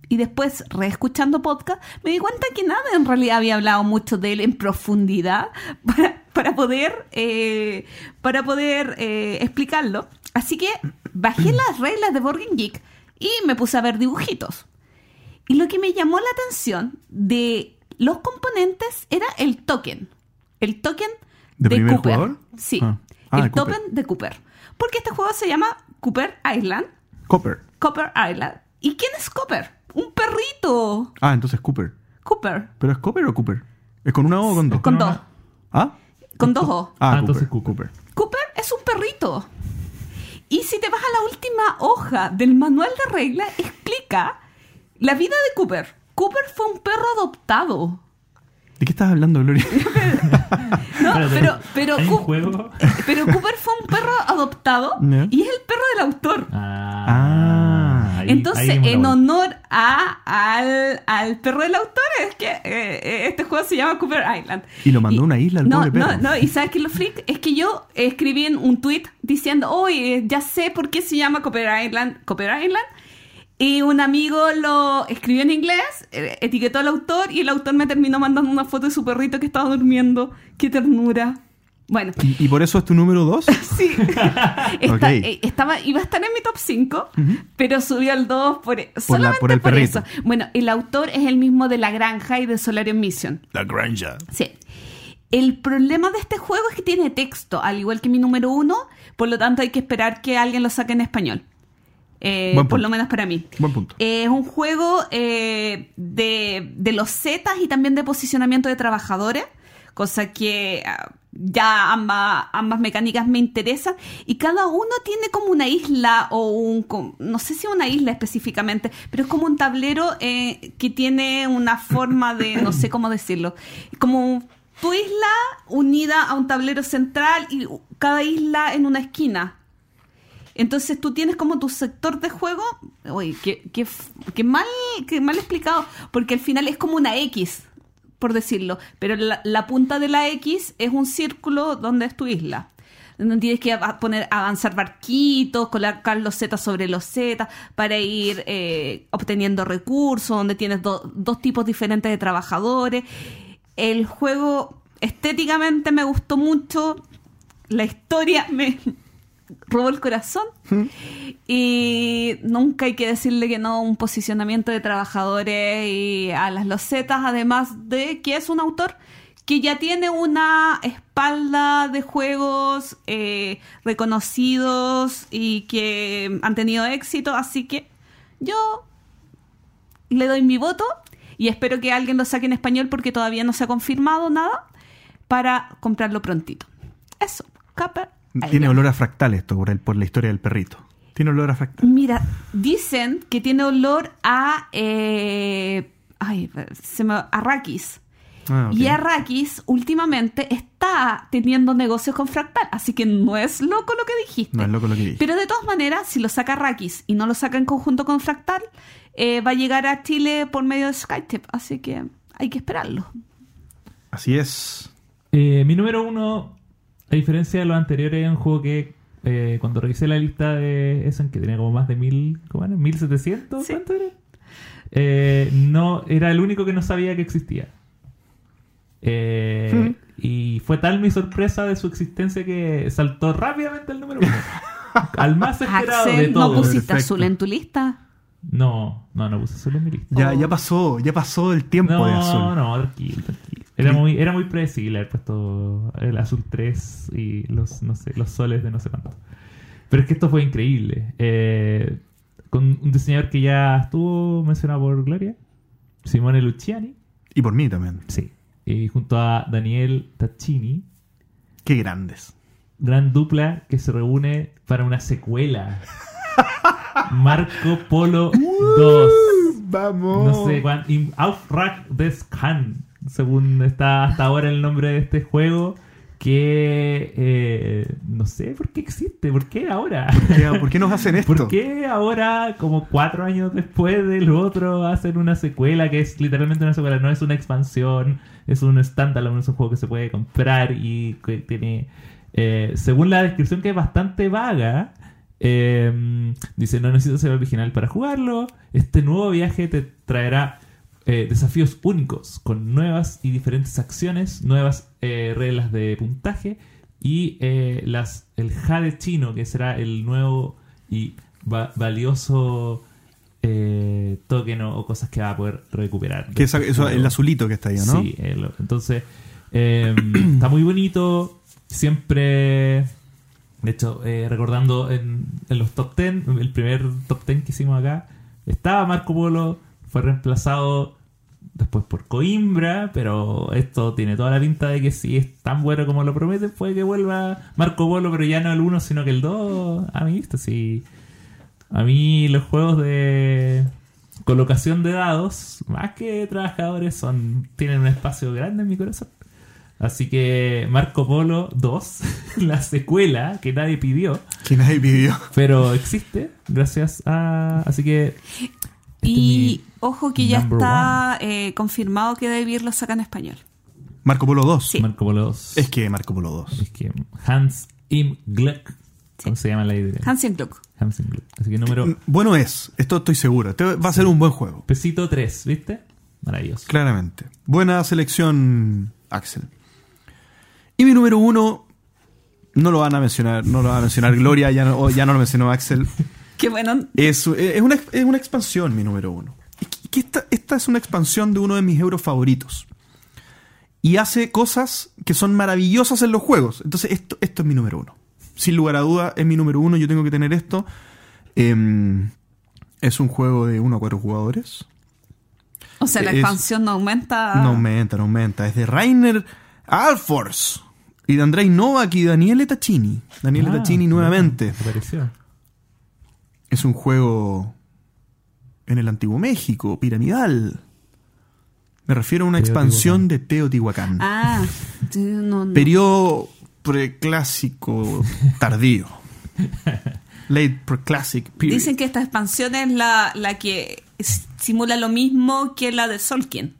Y después, reescuchando podcast, me di cuenta que nada en realidad había hablado mucho de él en profundidad para, para poder, eh, para poder eh, explicarlo. Así que bajé las reglas de Board Geek y me puse a ver dibujitos. Y lo que me llamó la atención de los componentes era el token. El token ¿De de, primer Cooper. jugador? Sí. Ah. Ah, el Cooper. token de Cooper. Porque este juego se llama Cooper Island. Copper. Copper Island. ¿Y quién es Copper? Un perrito. Ah, entonces Cooper. Cooper. ¿Pero es Copper o Cooper? ¿Es con una O o con dos? Con dos. ¿Ah? Con dos O. Ah, Ah, entonces Cooper. Cooper es un perrito. Y si te vas a la última hoja del manual de regla, explica la vida de Cooper. Cooper fue un perro adoptado. ¿De qué estás hablando, Gloria? No, pero, pero, ¿hay un Coo- juego? pero Cooper fue un perro adoptado y es el perro del autor. Ah. Ahí- Entonces, ahí en honor a, al, al perro del autor, es que eh, eh, este juego se llama Cooper Island. Y lo mandó a una isla al no, pobre perro. No, no, y ¿sabes qué es lo freak? Es que yo escribí en un tweet diciendo, oye, ya sé por qué se llama Cooper Island, Cooper Island. Y un amigo lo escribió en inglés, eh, etiquetó al autor y el autor me terminó mandando una foto de su perrito que estaba durmiendo. ¡Qué ternura! Bueno, ¿Y, y por eso es tu número dos? Sí. Está- eh, estaba, iba a estar en mi top 5, pero subió al 2 por, solamente por el por perrito. eso. Bueno, el autor es el mismo de La Granja y de Solarium Mission. La granja. Sí. El problema de este juego es que tiene texto, al igual que mi número 1, por lo tanto hay que esperar que alguien lo saque en español. Eh, Buen por punto. lo menos para mí. Buen punto. Eh, es un juego eh, de, de los zetas y también de posicionamiento de trabajadores, cosa que ah, ya ambas, ambas mecánicas me interesan. Y cada uno tiene como una isla o un... No sé si una isla específicamente, pero es como un tablero eh, que tiene una forma de... No sé cómo decirlo. Como tu isla unida a un tablero central y cada isla en una esquina. Entonces tú tienes como tu sector de juego, uy, qué, qué qué mal, qué mal explicado, porque al final es como una X, por decirlo, pero la, punta de la X es un círculo donde es tu isla. Donde tienes que poner, avanzar barquitos, colocar los Z sobre los Z para ir eh, obteniendo recursos, donde tienes do- dos tipos diferentes de trabajadores. El juego estéticamente me gustó mucho, la historia me robó el corazón. Y nunca hay que decirle que no a un posicionamiento de trabajadores y a las losetas, además de que es un autor que ya tiene una espalda de juegos eh, reconocidos y que han tenido éxito, así que yo le doy mi voto y espero que alguien lo saque en español porque todavía no se ha confirmado nada para comprarlo prontito. Eso, Copper. Tiene olor a fractal esto por, el, por la historia del perrito. Tiene olor a fractal. Mira, dicen que tiene olor a. eh, ay, se me. Arrakis. Ah. Y Arrakis últimamente está teniendo negocios con Fractal, así que no es loco lo que dijiste. No es loco lo que dije. Pero de todas maneras, si lo saca Arrakis y no lo saca en conjunto con Fractal, eh, va a llegar a Chile por medio de Skytip, así que hay que esperarlo. Así es. Eh, mi número uno, a diferencia de los anteriores, es un juego que eh, cuando revisé la lista de Essen, que tenía como más de mil, ¿cómo era? ¿1700? Sí. ¿Cuánto era? Eh, no, era el único que no sabía que existía. Eh, Y fue tal mi sorpresa de su existencia que saltó rápidamente el número uno. Al más esperado de Axel, ¿no todos. pusiste Perfecto. azul en tu lista? No, no, no puse solo en mi lista. Ya, Oh. ya pasó, ya pasó el tiempo No, de azul. no, tranquilo, tranquilo. Era muy, era muy predecible haber puesto el azul 3 y los, no sé, los soles de no sé cuánto. Pero es que esto fue increíble. Eh, con un diseñador que ya estuvo mencionado por Gloria, Simone Luciani, Y por mí también. sí, y junto a Daniel Taccini, Qué grandes. gran dupla que se reúne para una secuela. Marco Polo 2. Vamos. No sé Auftrag des Khan, según está hasta ahora el nombre de este juego. Que eh, no sé por qué existe, por qué ahora. ¿Por qué nos hacen esto? ¿Por qué ahora, como cuatro años después del otro, hacen una secuela que es literalmente una secuela? No es una expansión, es un standalone, es un juego que se puede comprar y que tiene, eh, según la descripción que es bastante vaga, Eh, dice, no necesitas ser original para jugarlo. Este nuevo viaje te traerá eh, desafíos únicos con nuevas y diferentes acciones, nuevas eh, reglas de puntaje y eh, las el jade chino, que será el nuevo y va- valioso eh, token o, o cosas que va a poder recuperar. Que este eso, el azulito que está ahí, ¿no? Sí, el- entonces eh, está muy bonito. Siempre, de hecho, recordando en, en los top 10, el primer top 10 que hicimos acá, estaba Marco Polo, fue reemplazado después por Coimbra, pero esto tiene toda la pinta de que si es tan bueno como lo promete, puede que vuelva Marco Polo, pero ya no el 1, sino que el 2. A mí, esto sí. A mí los juegos de colocación de dados, más que trabajadores, son tienen un espacio grande en mi corazón. Así que Marco Polo 2, la secuela que nadie pidió, Que nadie pidió. pero existe gracias a... Así que... este es Y mi Ojo que ya está eh, confirmado que David lo saca en español. Marco Polo 2. Marco Polo 2. Es que Marco Polo 2. Es que Hans Im Gluck. ¿Cómo se llama la idea? Hans Im Gluck. Hans Im Gluck. Así que número. Bueno es, esto estoy seguro. Este va a ser un buen juego. Pesito 3, ¿viste? Maravilloso. Claramente. Buena selección, Axel. Y mi número 1. No lo van a mencionar, no lo van a mencionar Gloria, ya no, lo mencionó Axel. Qué bueno. Es, una, es una expansión, mi número uno que- esta, esta es una expansión de uno de mis euros favoritos. Y hace cosas que son maravillosas en los juegos. Entonces, esto, esto es mi número uno. Sin lugar a duda, es mi número uno. Yo tengo que tener esto. Em, es un juego de 1 a 4 jugadores. O sea, la Es- expansión no aumenta. No aumenta, no aumenta. Es de Rainer Alfors. Y de Andrei Novak y Daniele Taccini. Daniele Ah, Taccini nuevamente. Apareció. Es un juego en el antiguo México, piramidal. Me refiero a una expansión de Teotihuacán. Ah, no, no. Periodo preclásico tardío. Late preclassic period. Dicen que esta expansión es la, la que simula lo mismo que la de Solkin.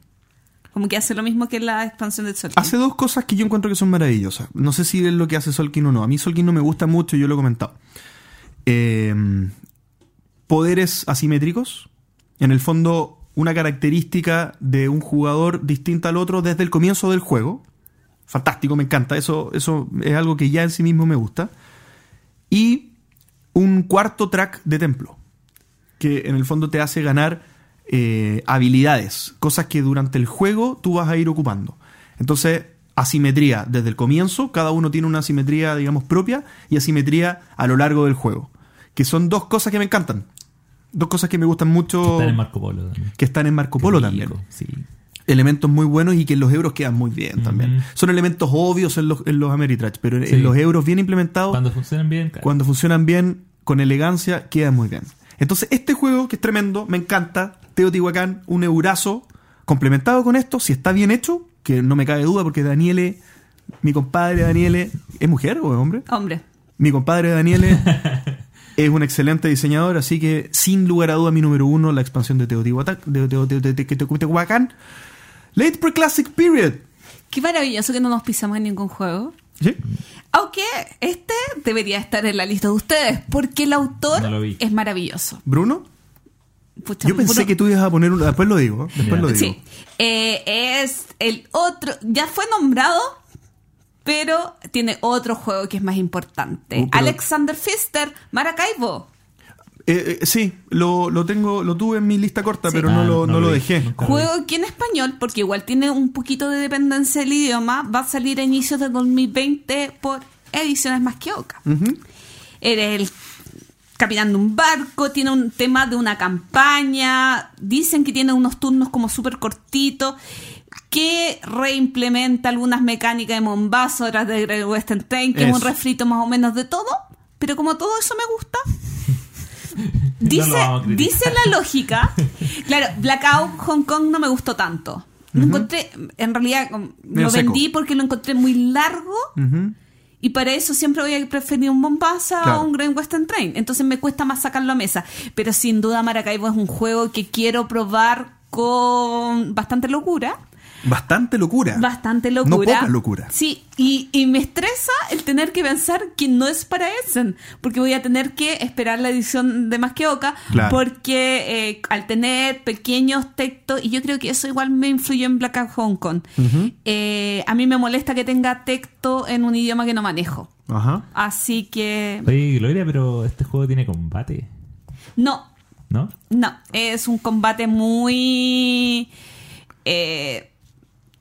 Como que hace lo mismo que la expansión de Solkin. Hace dos cosas que yo encuentro que son maravillosas. No sé si es lo que hace Solkin o no. A mí Solkin no me gusta mucho, yo lo he comentado. Eh, poderes asimétricos. En el fondo, una característica de un jugador distinta al otro desde el comienzo del juego. Fantástico, me encanta. Eso, eso es algo que ya en sí mismo me gusta. Y un cuarto track de templo. Que en el fondo te hace ganar eh, habilidades. Cosas que durante el juego tú vas a ir ocupando. Entonces, asimetría desde el comienzo. Cada uno tiene una asimetría, digamos, propia. Y asimetría a lo largo del juego. Que son dos cosas que me encantan. Dos cosas que me gustan mucho. Están en Marco Polo también. que están en Marco Polo rico, también Sí. elementos muy buenos y que en los euros quedan muy bien también. Son elementos obvios en los, en los Ameritrash, pero en, Sí. en los euros bien implementados, Cuando cuando, funcionan bien, claro. funcionan bien, con elegancia, quedan muy bien. Entonces, este juego, que es tremendo, me encanta, Teotihuacán, un eurazo, complementado con esto, si está bien hecho, que no me cabe duda, porque Daniele, mi compadre Daniele, ¿es mujer o es hombre? Hombre. Mi compadre Daniele es un excelente diseñador, así que sin lugar a duda mi número uno, la expansión de Teotihuacán. Late Preclassic Period. Qué maravilloso que no nos pisamos en ningún juego. ¿Sí? Aunque este debería estar en la lista de ustedes, porque el autor No es maravilloso. Bruno, Pucha, yo pensé Bruno- que tú ibas a poner uno, después lo digo, después lo digo. Sí. Eh, es el otro. Ya fue nombrado, pero tiene otro juego que es más importante. Uh, pero- Alexander Pfister, Maracaibo. Eh, eh, sí, lo, lo tengo, lo tuve en mi lista corta, Sí. pero Ah, no lo, no lo dejé. Juego aquí en español, porque igual tiene un poquito de dependencia del idioma. Va a salir a inicios de 2020 por Ediciones Más que Oca. Eres el capitán de un barco, tiene un tema de una campaña, dicen que tiene unos turnos como súper cortitos, que reimplementa algunas mecánicas de Mombasa, otras de Great Western Train, que es un refrito más o menos de todo, pero como todo eso me gusta. Dice, la lógica. Claro, Blackout Hong Kong no me gustó tanto. Lo encontré, en realidad, Medio lo seco. vendí porque lo encontré muy largo y para eso siempre voy a preferir un Mombasa Claro. o un Grand Western Train. Entonces me cuesta más sacarlo a mesa. Pero sin duda Maracaibo es un juego que quiero probar con bastante locura. Bastante locura. Bastante No locura. poca locura. Sí, y, y me estresa el tener que pensar que no es para Essen, porque voy a tener que esperar la edición de Más que Oca, Claro. porque eh, al tener pequeños textos, y yo creo que eso igual me influyó en Black and Hong Kong, eh, a mí me molesta que tenga texto en un idioma que no manejo. Ajá. Así que... Oye, Gloria, pero este juego tiene combate, No, ¿no? No, es un combate muy... eh,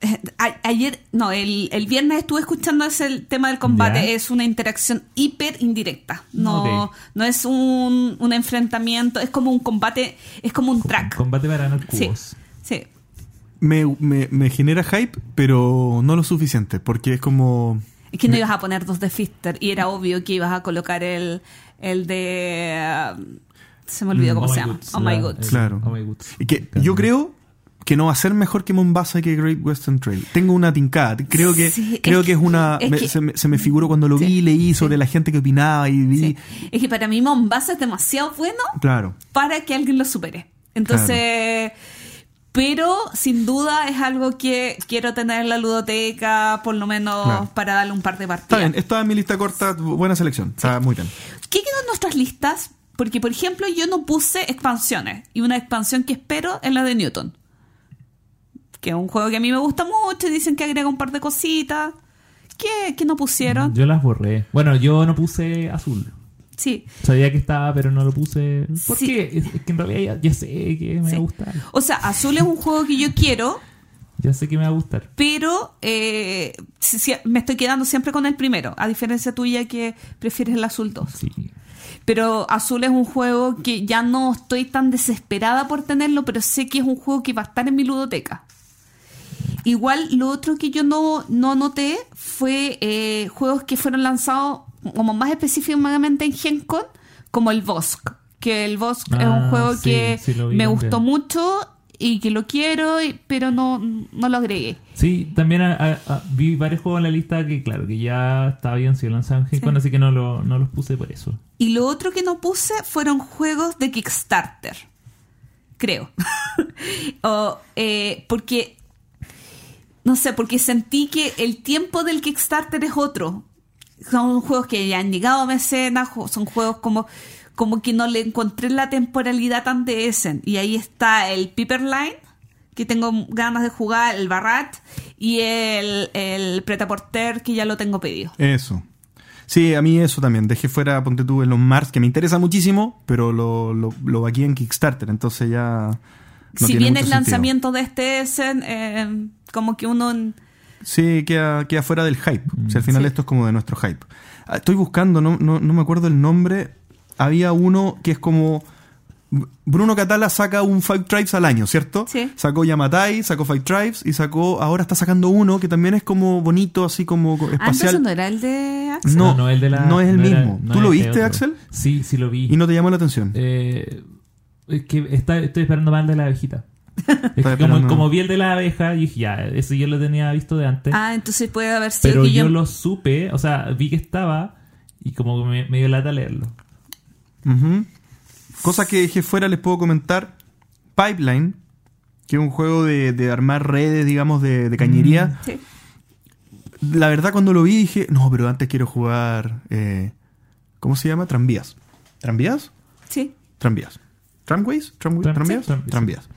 a- ayer, no, el, el viernes estuve escuchando ese el tema del combate. Ya. Es una interacción hiper indirecta. No, no es un, un enfrentamiento, es como un combate, es como un track. Combate para ganar Sí, cubos. sí. Me, me- me genera hype, pero no lo suficiente, porque es como... Es que no ibas a poner dos de Fister y era obvio que ibas a colocar el, el de... uh, se me olvidó cómo Oh se llama. Goods, Oh My la- el- Claro. Oh My que yo creo que no va a ser mejor que Mombasa y que Great Western Trail. Tengo una tincada. Creo que, Sí, es creo que que- es una... es me- que- se, me, se me figuró cuando lo vi, leí sobre la gente que opinaba y vi... Sí. Es que para mí Mombasa es demasiado bueno Claro. para que alguien lo supere. Entonces, pero sin duda es algo que quiero tener en la ludoteca, por lo menos Claro. para darle un par de Está partidas. bien, estaba en mi lista corta, buena selección. Está muy bien. ¿Qué quedó en nuestras listas? Porque, por ejemplo, yo no puse expansiones. Y una expansión que espero es la de Newton. Que es un juego que a mí me gusta mucho y dicen que agrega un par de cositas. ¿Qué, qué no pusieron? Yo las borré. Bueno, yo no puse azul. Sí. Sabía que estaba, pero no lo puse. ¿Por Sí. qué? Es, es que en realidad ya, ya sé que me sí. va a gustar. O sea, Azul es un juego que yo quiero, Ya sé que me va a gustar. pero eh, si- si- me estoy quedando siempre con el primero, a diferencia tuya que prefieres el Azul 2. Sí. Pero Azul es un juego que ya no estoy tan desesperada por tenerlo, pero sé que es un juego que va a estar en mi ludoteca. Igual lo otro que yo no, no noté fue eh, juegos que fueron lanzados como más específicamente en GenCon, como el Vosk. Que el Vosk es un Ah, juego sí, que sí vi me gustó mucho y que lo quiero, pero no, no lo agregué. Sí, también a- a- a- vi varios juegos en la lista que, claro, que ya está bien sido lanzado en Gen-Con, así que no, lo, no los puse por eso. Y lo otro que no puse fueron juegos de Kickstarter. Creo. O, eh, porque, no sé, porque sentí que el tiempo del Kickstarter es otro. Son juegos que ya han llegado a mecenas, son juegos como, como que no le encontré la temporalidad tan de Essen. Y ahí está el Piperline, que tengo ganas de jugar, el Barrat, y el, el Pretaporter, que ya lo tengo pedido. Eso. Sí, a mí eso también. Dejé fuera, ponte tú, en los Mars, que me interesa muchísimo, pero lo, lo, lo vaqué en Kickstarter, entonces ya... no si bien el sentido. lanzamiento de este Essen, eh, como que uno... Sí, queda, queda fuera del hype. O sea, al final Sí. esto es como de nuestro hype. Ah, Estoy buscando, no, no, no me acuerdo el nombre. Había uno que es como... Bruno Catala saca un Five Tribes al año, ¿cierto? Sí. Sacó Yamatai, sacó Five Tribes y sacó... Ahora está sacando uno que también es como bonito, así como Ah, entonces espacial. no era el de Axel. No, el de la- no es el mismo. no ¿Tú lo este viste, otro. Axel? Sí, sí lo vi. Y no te llamó la atención. Eh, es que está- estoy esperando más el de la abejita. Es que como, como vi el de la abeja, y dije, ya, eso yo lo tenía visto de antes. Ah, entonces puede haber sido pero que yo yo... lo supe, o sea, vi que estaba y como que me, me dio lata leerlo. Ujú. Cosas que dejé fuera les puedo comentar. Pipeline, que es un juego de, de armar redes, digamos, de, de cañería. Sí. La verdad, cuando lo vi dije, no, pero antes quiero jugar. eh, ¿Cómo se llama? Tranvías. ¿Tranvías? Sí. Tranvías. ¿Tramways? Tramwi- Tram- ¿Tranvías? sí, tranvías.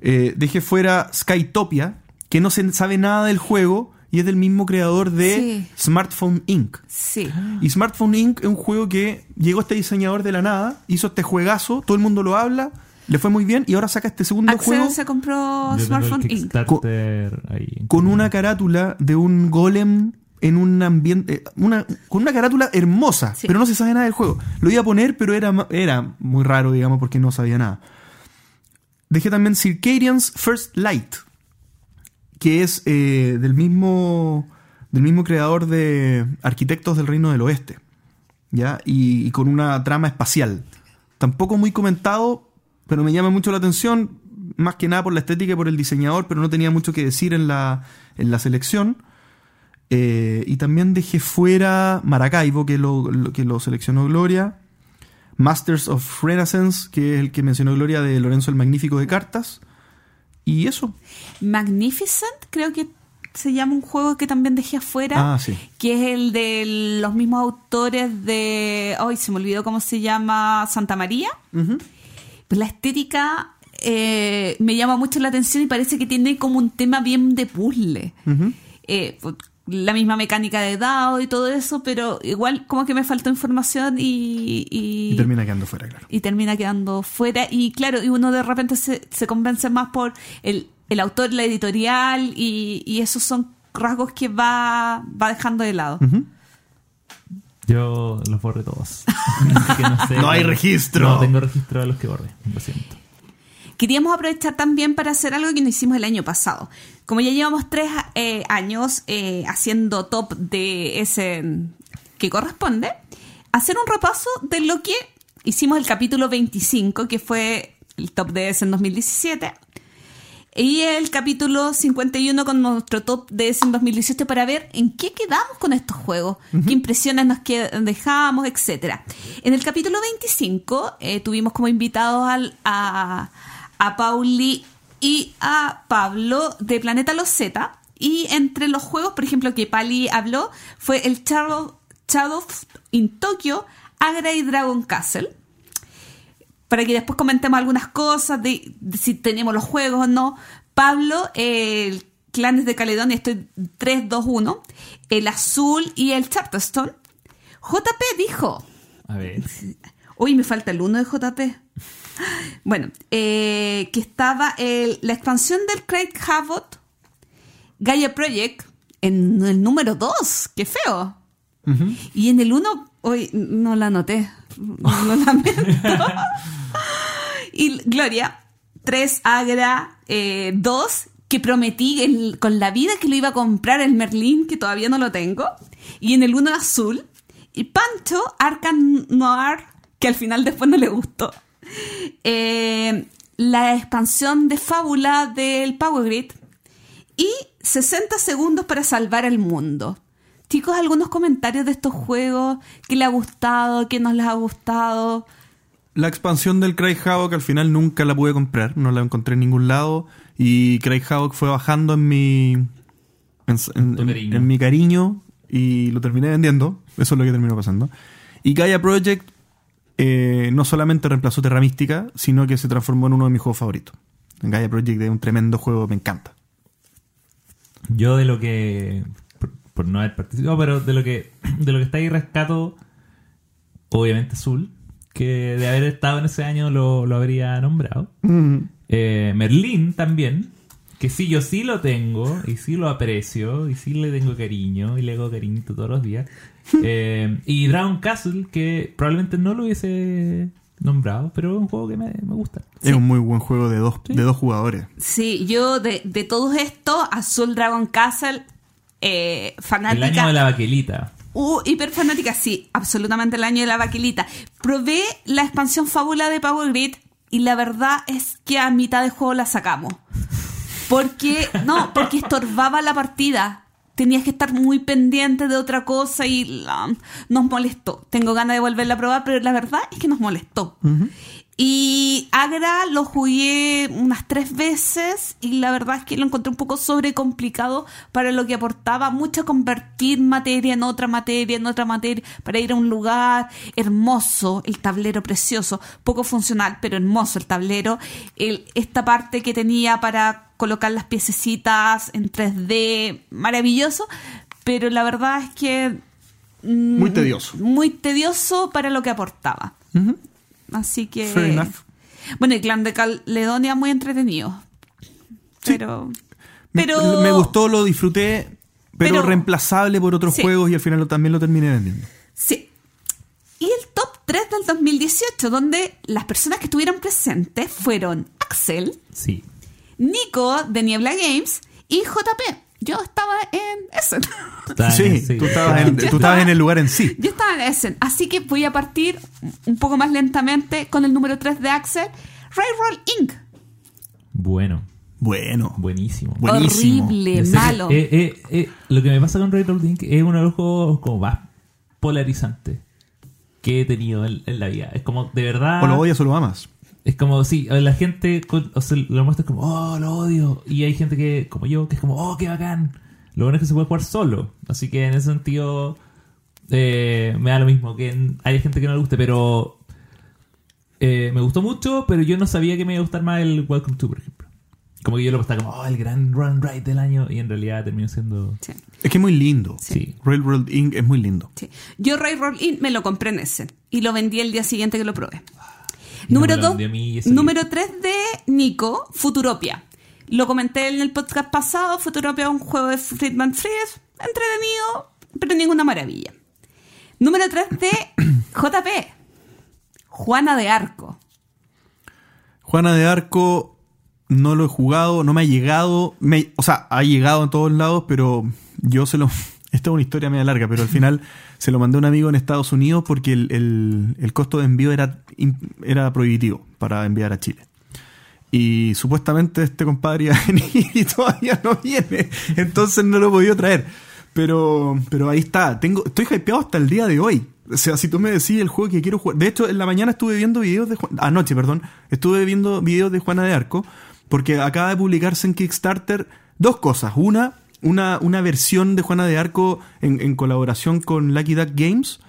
Eh, dejé fuera Skytopia, que no se sabe nada del juego y es del mismo creador de Sí. Smartphone Inc. Sí. Y Smartphone Inc. es un juego que llegó este diseñador de la nada, hizo este juegazo, todo el mundo lo habla, le fue muy bien y ahora saca este segundo Axel juego se compró Smartphone Inc. Con una carátula de un golem en un ambiente, eh, una, con una carátula hermosa, Sí. pero no se sabe nada del juego. Lo iba a poner, pero era, era muy raro, digamos, porque no sabía nada. Dejé también Circadian's First Light, que es eh, del mismo del mismo creador de Arquitectos del Reino del Oeste, ¿ya? Y, con una trama espacial. Tampoco muy comentado, pero me llama mucho la atención, más que nada por la estética y por el diseñador, pero no tenía mucho que decir en la, en la selección. Eh, y también dejé fuera Maracaibo, que lo- que lo seleccionó Gloria. Masters of Renaissance, que es el que mencionó Gloria de Lorenzo el Magnífico de Cartas. Y eso. Magnificent, creo que se llama un juego que también dejé afuera. Ah, sí. Que es el de los mismos autores de. Ay, se me olvidó cómo se llama. Santa María. Pues la estética eh, me llama mucho la atención y parece que tiene como un tema bien de puzzle. Eh, pues, la misma mecánica de dado y todo eso, pero igual como que me faltó información y, y, Y termina quedando fuera, claro. y termina quedando fuera. Y claro, y uno de repente se, se convence más por el, el autor, la editorial, y, y esos son rasgos que va, va dejando de lado. Yo los borré todos. Que no, sé No hay registro. No tengo registro de los que borré. Lo siento. Queríamos aprovechar también para hacer algo que no hicimos el año pasado. Como ya llevamos tres eh, años eh, haciendo top de ese que corresponde, hacer un repaso de lo que hicimos el capítulo 25, que fue el top de ese en 2017, y el capítulo 51 con nuestro top de ese en 2018 para ver en qué quedamos con estos juegos, qué impresiones nos dejamos, etcétera. En el capítulo 25 eh, tuvimos como invitados al, a, a Pauli y a Pablo de Planeta Los Z. Y entre los juegos, por ejemplo, que Pali habló, fue el Shadow, Shadow in Tokyo, Agra y Dragon Castle para que después comentemos algunas cosas de, de si tenemos los juegos o no. Pablo, eh, el Clanes de Caledonia, estoy 3, 2, 1. El Azul y el Charterstone. JP dijo. A ver. Uy, me falta el 1 de JP. Bueno, eh, que estaba el- la expansión del Craig Havoc, Gaia Project, en el número 2. ¡Qué feo! Y en el 1, hoy no la anoté. Lo lamento. y Gloria, 3 Agra, 2, que prometí el- con la vida que lo iba a comprar el Merlín, que todavía no lo tengo. Y en el 1 azul. Y Pancho, Arcan Noir, que al final después no le gustó. Eh, la expansión de Fábula del Power Grid. Y 60 segundos para salvar el mundo. Chicos, algunos comentarios de estos juegos, ¿qué le ha gustado? ¿Qué no les ha gustado? La expansión del Craig Havoc al final nunca la pude comprar, no la encontré en ningún lado. Y Craig Havoc fue bajando en mi. En, en mi cariño y lo terminé vendiendo. Eso es lo que terminó pasando. Y Gaia Project eh, no solamente reemplazó Terra Mística, sino que se transformó en uno de mis juegos favoritos. Gaia Project es un tremendo juego, me encanta. Yo de lo que. Por, por no haber participado, pero de lo que. De lo que está ahí rescato. Obviamente Azul. Que de haber estado en ese año lo, lo habría nombrado. Eh, Merlín también. Que sí, yo sí lo tengo. Y sí lo aprecio. Y sí le tengo cariño. Y le hago cariño todos los días. Eh, y Dragon Castle. Que probablemente no lo hubiese nombrado. Pero es un juego que me, me gusta. Es un muy buen juego de dos, de dos jugadores. Sí, yo de, de todos estos, Azul Dragon Castle, eh, El fanática. año de la baquelita. Uh, hiper fanática, sí, absolutamente el año de la vaquilita. Probé la expansión fábula de Power Grid y la verdad es que a mitad de juego la sacamos. Porque, no, porque estorbaba la partida. Tenías que estar muy pendiente de otra cosa y la- nos molestó. Tengo ganas de volverla a probar, pero la verdad es que nos molestó. Y Agra lo jugué unas tres veces y la verdad es que lo encontré un poco sobrecomplicado para lo que aportaba mucho convertir materia en otra materia, en otra materia, para ir a un lugar hermoso, el tablero precioso, poco funcional, pero hermoso el tablero. El- esta parte que tenía para colocar las piececitas en 3D, maravilloso, pero la verdad es que... mm, Muy tedioso. Muy tedioso para lo que aportaba. Así que. Fair enough. Bueno, el clan de Caledonia muy entretenido. Pero. Pero. Me gustó, lo disfruté, pero, Pero- reemplazable por otros Sí. juegos y al final lo- también lo terminé vendiendo. Sí. Y el top 3 del 2018, donde las personas que estuvieron presentes fueron Axel, Sí. Nico de Niebla Games y JP. Yo estaba en Essen. Sí, tú, estabas en, Yo tú estaba- estabas en el lugar en sí. Yo estaba en Essen. Así que voy a partir un poco más lentamente con el número 3 de Axel, Railroll Inc. Bueno, Bueno. buenísimo. Buenísimo. Horrible, sé malo. eh, eh, eh, lo que me pasa con Railroad Link es uno de los juegos como más polarizantes que he tenido en, en la vida. Es como, de verdad... O lo odias o lo amas. Es como, sí, la gente o sea, lo muestra como, oh, lo odio. Y hay gente que, como yo, que es como, oh, qué bacán. Lo bueno es que se puede jugar solo. Así que en ese sentido, eh, me da lo mismo. Que hay gente que no le guste, pero eh, me gustó mucho, pero yo no sabía que me iba a gustar más el Welcome to, por ejemplo. Como que yo lo estaba como, oh, el gran run right del año. Y en realidad terminó siendo. Sí, Es que es muy lindo. Sí. Railroad Inc. es muy lindo. sí. Yo Railroad In me lo compré en ese y lo vendí el día siguiente que lo probé. Número me lo 2. vendió a mí y ese Número 3 de Nico, Futuropia. Lo comenté en el podcast pasado. Futuropia es un juego de Friedman Fries, entretenido, pero ninguna maravilla. Número 3 de JP, Juana de Arco. Juana de Arco no lo he jugado, no me ha llegado. me- o sea, ha llegado en todos lados, pero yo se lo. Esta es una historia media larga, pero al final se lo mandé a un amigo en Estados Unidos porque el, el- el costo de envío era, era prohibitivo para enviar a Chile. Y supuestamente este compadre iba a venir y todavía no viene. Entonces no lo he podido traer. Pero, pero ahí está. Tengo, estoy hypeado hasta el día de hoy. O sea, si tú me decís el juego que quiero jugar. De hecho, en la mañana estuve viendo videos de Ju- Anoche, perdón. Estuve viendo videos de Juana de Arco. Porque acaba de publicarse en Kickstarter dos cosas. Una, una, una versión de Juana de Arco en, en colaboración con Lucky Duck Games.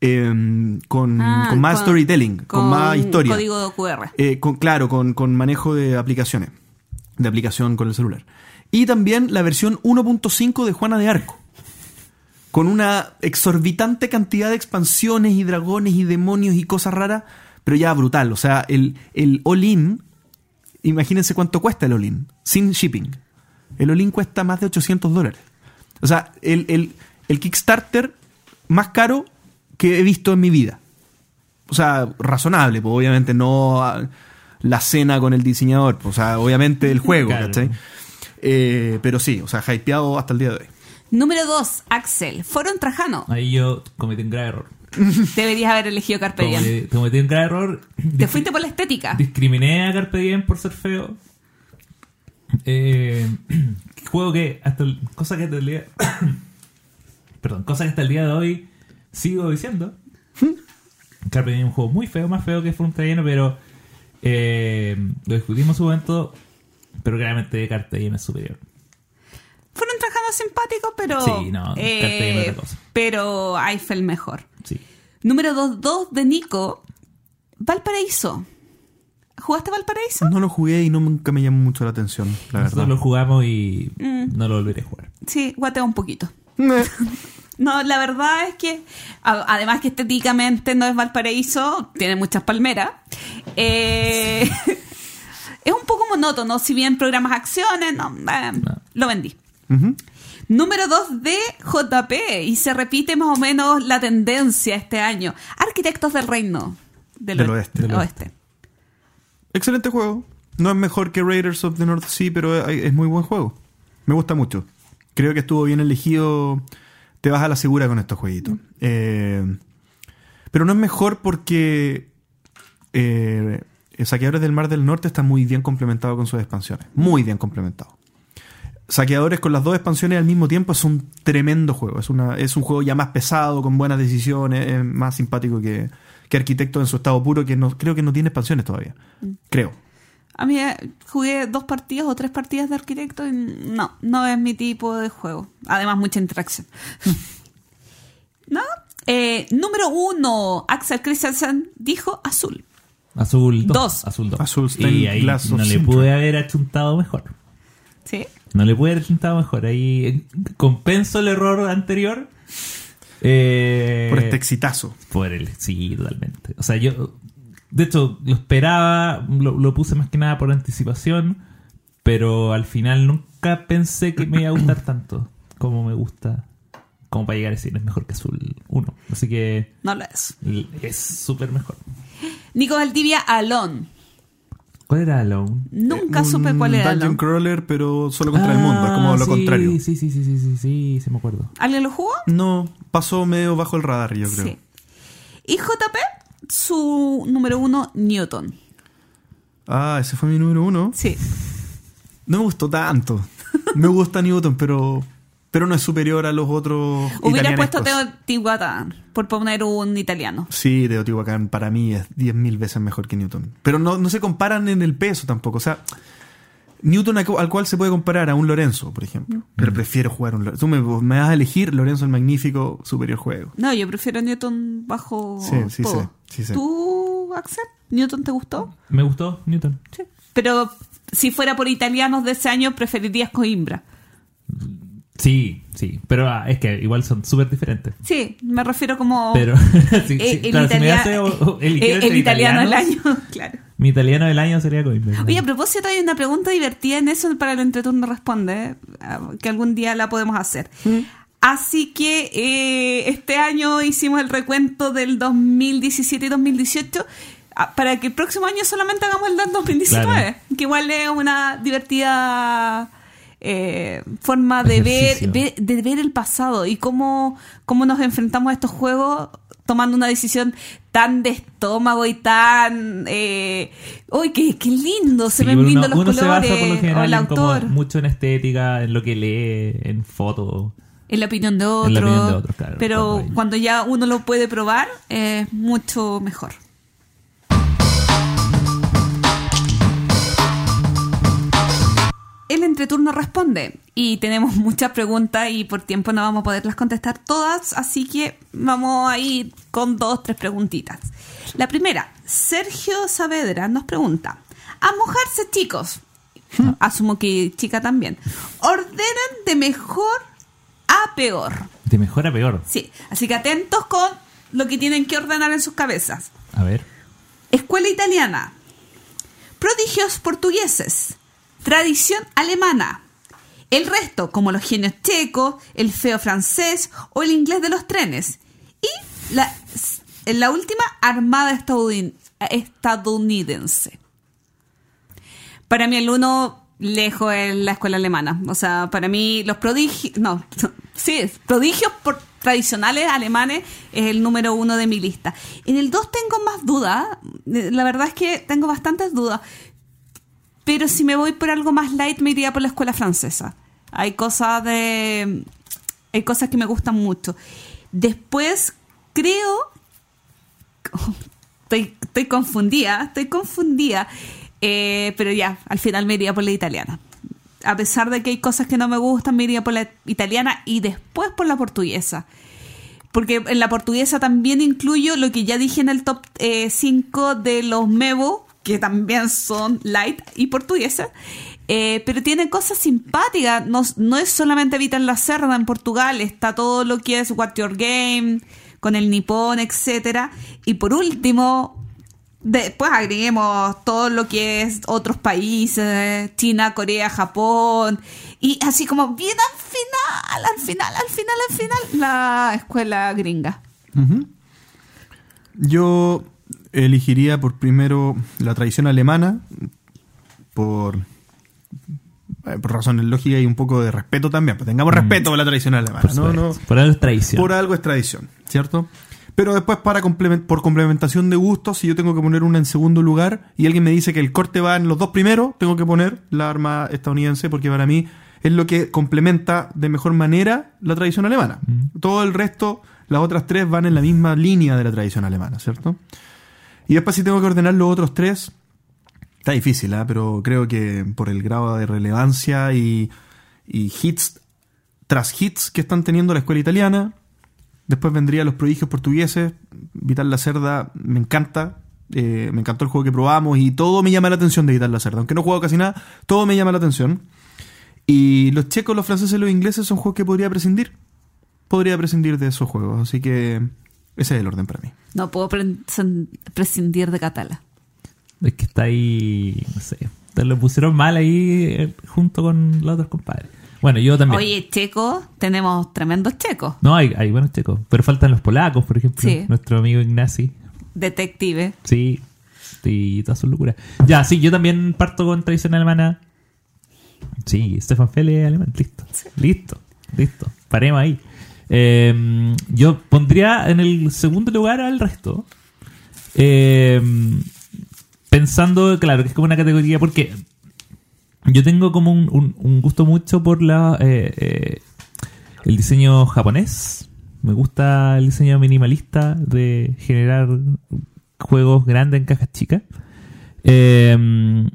em, con, Ah, con más storytelling, con, más historia. Código QR. Eh, con, claro, con, con manejo de aplicaciones. De aplicación con el celular. Y también la versión 1.5 de Juana de Arco. Con una exorbitante cantidad de expansiones y dragones y demonios y cosas raras. Pero ya brutal. O sea, el, el all-in. Imagínense cuánto cuesta el all-in. Sin shipping. El all-in cuesta más de 800 dólares. O sea, el, el- el Kickstarter más caro que he visto en mi vida o sea, razonable, pues obviamente no ah, la cena con el diseñador, pues, o sea, obviamente el juego, Claro. ¿cachai? Eh, pero sí, o sea, hypeado hasta el día de hoy. Número 2, Axel. Foro en Trajano. Ahí yo cometí un grave error. Deberías haber elegido Carpe Diem. Cometí, cometí un grave error. Te fuiste por la estética. Discriminé a Carpe Diem por ser feo. Eh, juego que hasta el, cosa que hasta el día perdón, cosa que hasta el día de hoy sigo diciendo. Carpe es un juego muy feo, más feo que Front Lleno, pero eh, lo discutimos en su momento, pero claramente Carpe Diem es superior. Fueron Trajano simpáticos, pero. Sí, no, es otra cosa. Pero Eiffel mejor. Sí. Número 2, 2 de Nico. Valparaíso. ¿Jugaste Valparaíso? No lo jugué y no nunca me llamó mucho la atención, la Nosotros verdad. lo jugamos y Mm. no lo volveré a jugar. Sí, guateo un poquito. No, la verdad es que, además que estéticamente no es Valparaíso, tiene muchas palmeras. eh, es un poco monótono, si bien programas acciones, no, eh, No. lo vendí. Número 2 de JP, y se repite más o menos la tendencia este año. Arquitectos del Reino del, Del o- oeste. del oeste. Excelente juego. No es mejor que Raiders of the North Sea, pero es muy buen juego. Me gusta mucho. Creo que estuvo bien elegido. Te vas a la segura con estos jueguitos. Eh, pero no es mejor porque eh, Saqueadores del Mar del Norte está muy bien complementado con sus expansiones. Muy bien complementado. Saqueadores con las dos expansiones al mismo tiempo es un tremendo juego. Es, una, es un juego ya más pesado, con buenas decisiones, es más simpático que, que Arquitecto en su estado puro, que no, creo que no tiene expansiones todavía. Creo. A mí eh, jugué dos partidas o tres partidas de arquitecto y no, no es mi tipo de juego. Además, mucha interacción. ¿No? Eh, número uno, Axel Christensen dijo azul. Azul 2. Dos. Azul 2. Azul y ahí no le pude haber achuntado mejor. ¿Sí? No le pude haber achuntado mejor. Ahí eh, compenso el error anterior. Eh, Por este exitazo. Por el. Sí, totalmente. O sea, yo. De hecho, lo esperaba. Lo, lo puse más que nada por anticipación. Pero al final nunca pensé que me iba a gustar tanto como me gusta. Como para llegar a decir es mejor que Azul 1. Así que No lo es. es súper mejor. Nico Valdivia, Alon. ¿Cuál era Alone? Nunca Un supe cuál era Dungeon Alon. Crawler, pero solo contra el mundo. Es como Ah, lo sí, contrario. Sí, sí, sí, sí, sí, sí, sí, me acuerdo. ¿Alguien lo jugó? No, pasó medio bajo el radar, yo creo. Sí. Y JP, su número uno, Newton. Ah, ese fue mi número uno. Sí. No me gustó tanto. Me gusta Newton, pero pero no es superior a los otros. Hubiera puesto. Teotihuacán por poner un italiano. Sí, Teotihuacán para mí es 10.000 veces mejor que Newton. Pero no, no se comparan en el peso tampoco. O sea, Newton al, al cual se puede comparar a un Lorenzo, por ejemplo. Pero prefiero jugar un Lorenzo. Tú me, me vas a elegir Lorenzo el Magnífico, superior juego. No, yo prefiero Newton bajo Sí, sí todo. sí sé. ¿Tú, Axel? ¿Newton te gustó? Me gustó Newton. Sí. Pero si fuera por italianos de ese año, preferirías Coimbra. Sí, sí. Pero ah, es que igual son súper diferentes. Sí, me refiero como Pero sí, eh, sí, el, claro, si me italia- hace o- o elegir eh, el italiano del año, claro. Mi italiano del año sería Coimbra. Oye, a propósito, hay una pregunta divertida en eso para el entreturno responde, ¿eh? Que algún día la podemos hacer. Así que eh, este año hicimos el recuento del 2017 y 2018 ah, para que el próximo año solamente hagamos el del 2019, Claro. que igual es una divertida eh, forma de ver, de ver el pasado y cómo, cómo nos enfrentamos a estos juegos tomando una decisión tan de estómago y tan... Eh, ¡Uy, qué, qué lindo! Se Sí, ven lindos los uno se colores. basa por lo o general el en como autor. mucho en estética, en lo que lee, en fotos. En la opinión de otro. En la opinión de otros, claro, Pero cuando ya uno lo puede probar, es mucho mejor. El entreturno responde y tenemos muchas preguntas y por tiempo no vamos a poderlas contestar todas, así que vamos a ir con dos, tres preguntitas. La primera, Sergio Saavedra nos pregunta, a mojarse chicos, asumo que chica también, ordenan de mejor a peor. De mejor a peor. Sí, así que atentos con lo que tienen que ordenar en sus cabezas. A ver. Escuela italiana. Prodigios portugueses. Tradición alemana. El resto, como los genios checos, el feo francés o el inglés de los trenes. Y la, última, armada estadoun- estadounidense. Para mí el uno lejos es la escuela alemana. O sea, para mí los prodigios... No, sí, prodigios por- tradicionales alemanes es el número uno de mi lista. En el dos tengo más dudas. La verdad es que tengo bastantes dudas. Pero si me voy por algo más light, me iría por la escuela francesa. Hay cosas de... Hay cosas que me gustan mucho. Después, creo... Estoy, estoy confundida, estoy confundida. Eh, pero ya, al final me iría por la italiana. A pesar de que hay cosas que no me gustan, me iría por la italiana y después por la portuguesa. Porque en la portuguesa también incluyo lo que ya dije en el top 5 de los Mevo, que también son light y portuguesa. Eh, pero tiene cosas simpáticas. No, es solamente Vital la Cerda en Portugal, está todo lo que es What Your Game, con el nipón, etcétera. Y por último, después agreguemos todo lo que es otros países, China, Corea, Japón, y así como bien al final, al final, al final, al final, la escuela gringa. Yo elegiría por primero la tradición alemana, por, eh, por razones lógicas y un poco de respeto también. Pues tengamos respeto por la tradición alemana. Por, no, por algo es tradición. por algo es tradición, ¿cierto? Pero después, para complement- por complementación de gustos, si yo tengo que poner una en segundo lugar y alguien me dice que el corte va en los dos primeros, tengo que poner la arma estadounidense porque para mí es lo que complementa de mejor manera la tradición alemana. Todo el resto, las otras tres van en la misma línea de la tradición alemana, ¿cierto? Y después si tengo que ordenar los otros tres, está difícil, ¿ah? pero creo que por el grado de relevancia y, y hits tras hits que están teniendo la escuela italiana, Después vendría Los Prodigios Portugueses. Vital la Cerda me encanta. Eh, me encantó el juego que probamos y todo me llama la atención de Vital la Cerda. Aunque no he jugado casi nada, todo me llama la atención. Y los checos, los franceses y los ingleses son juegos que podría prescindir. Podría prescindir de esos juegos. Así que ese es el orden para mí. No puedo prescindir de Catala. Es que está ahí, no sé. Te lo pusieron mal ahí eh, junto con los otros compadres. Bueno, yo también. Oye, checos, tenemos tremendos checos. No, hay, hay buenos checos. Pero faltan los polacos, por ejemplo. Sí. Nuestro amigo Ignacy. Detective. Sí. Y toda su locura. Ya, sí, yo también parto con tradición alemana. Sí, Stefan Fele alemán. Listo. Listo. Listo. Paremos ahí. Eh, yo pondría en el segundo lugar al resto. Eh, pensando, claro, que es como una categoría porque yo tengo como un gusto mucho por la... eh, eh, el diseño japonés. Me gusta el diseño minimalista de generar juegos grandes en cajas chicas. Eh,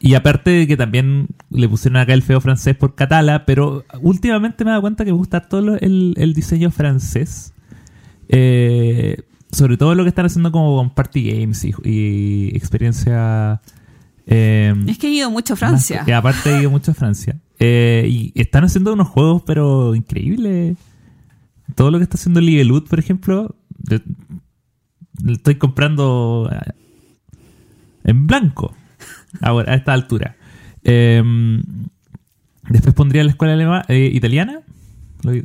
y aparte de que también le pusieron acá el feo francés por Catala, pero últimamente me he dado cuenta que me gusta todo lo- el, el diseño francés. Eh, sobre todo lo que están haciendo como con party games y, y experiencia... eh, Es que he ido mucho a Francia. más- y aparte he ido mucho a Francia. Eh, y están haciendo unos juegos, pero increíbles. Todo lo que está haciendo Ligelut, por ejemplo, lo estoy comprando eh, en blanco a esta altura. Eh, después pondría la escuela alema- eh, italiana,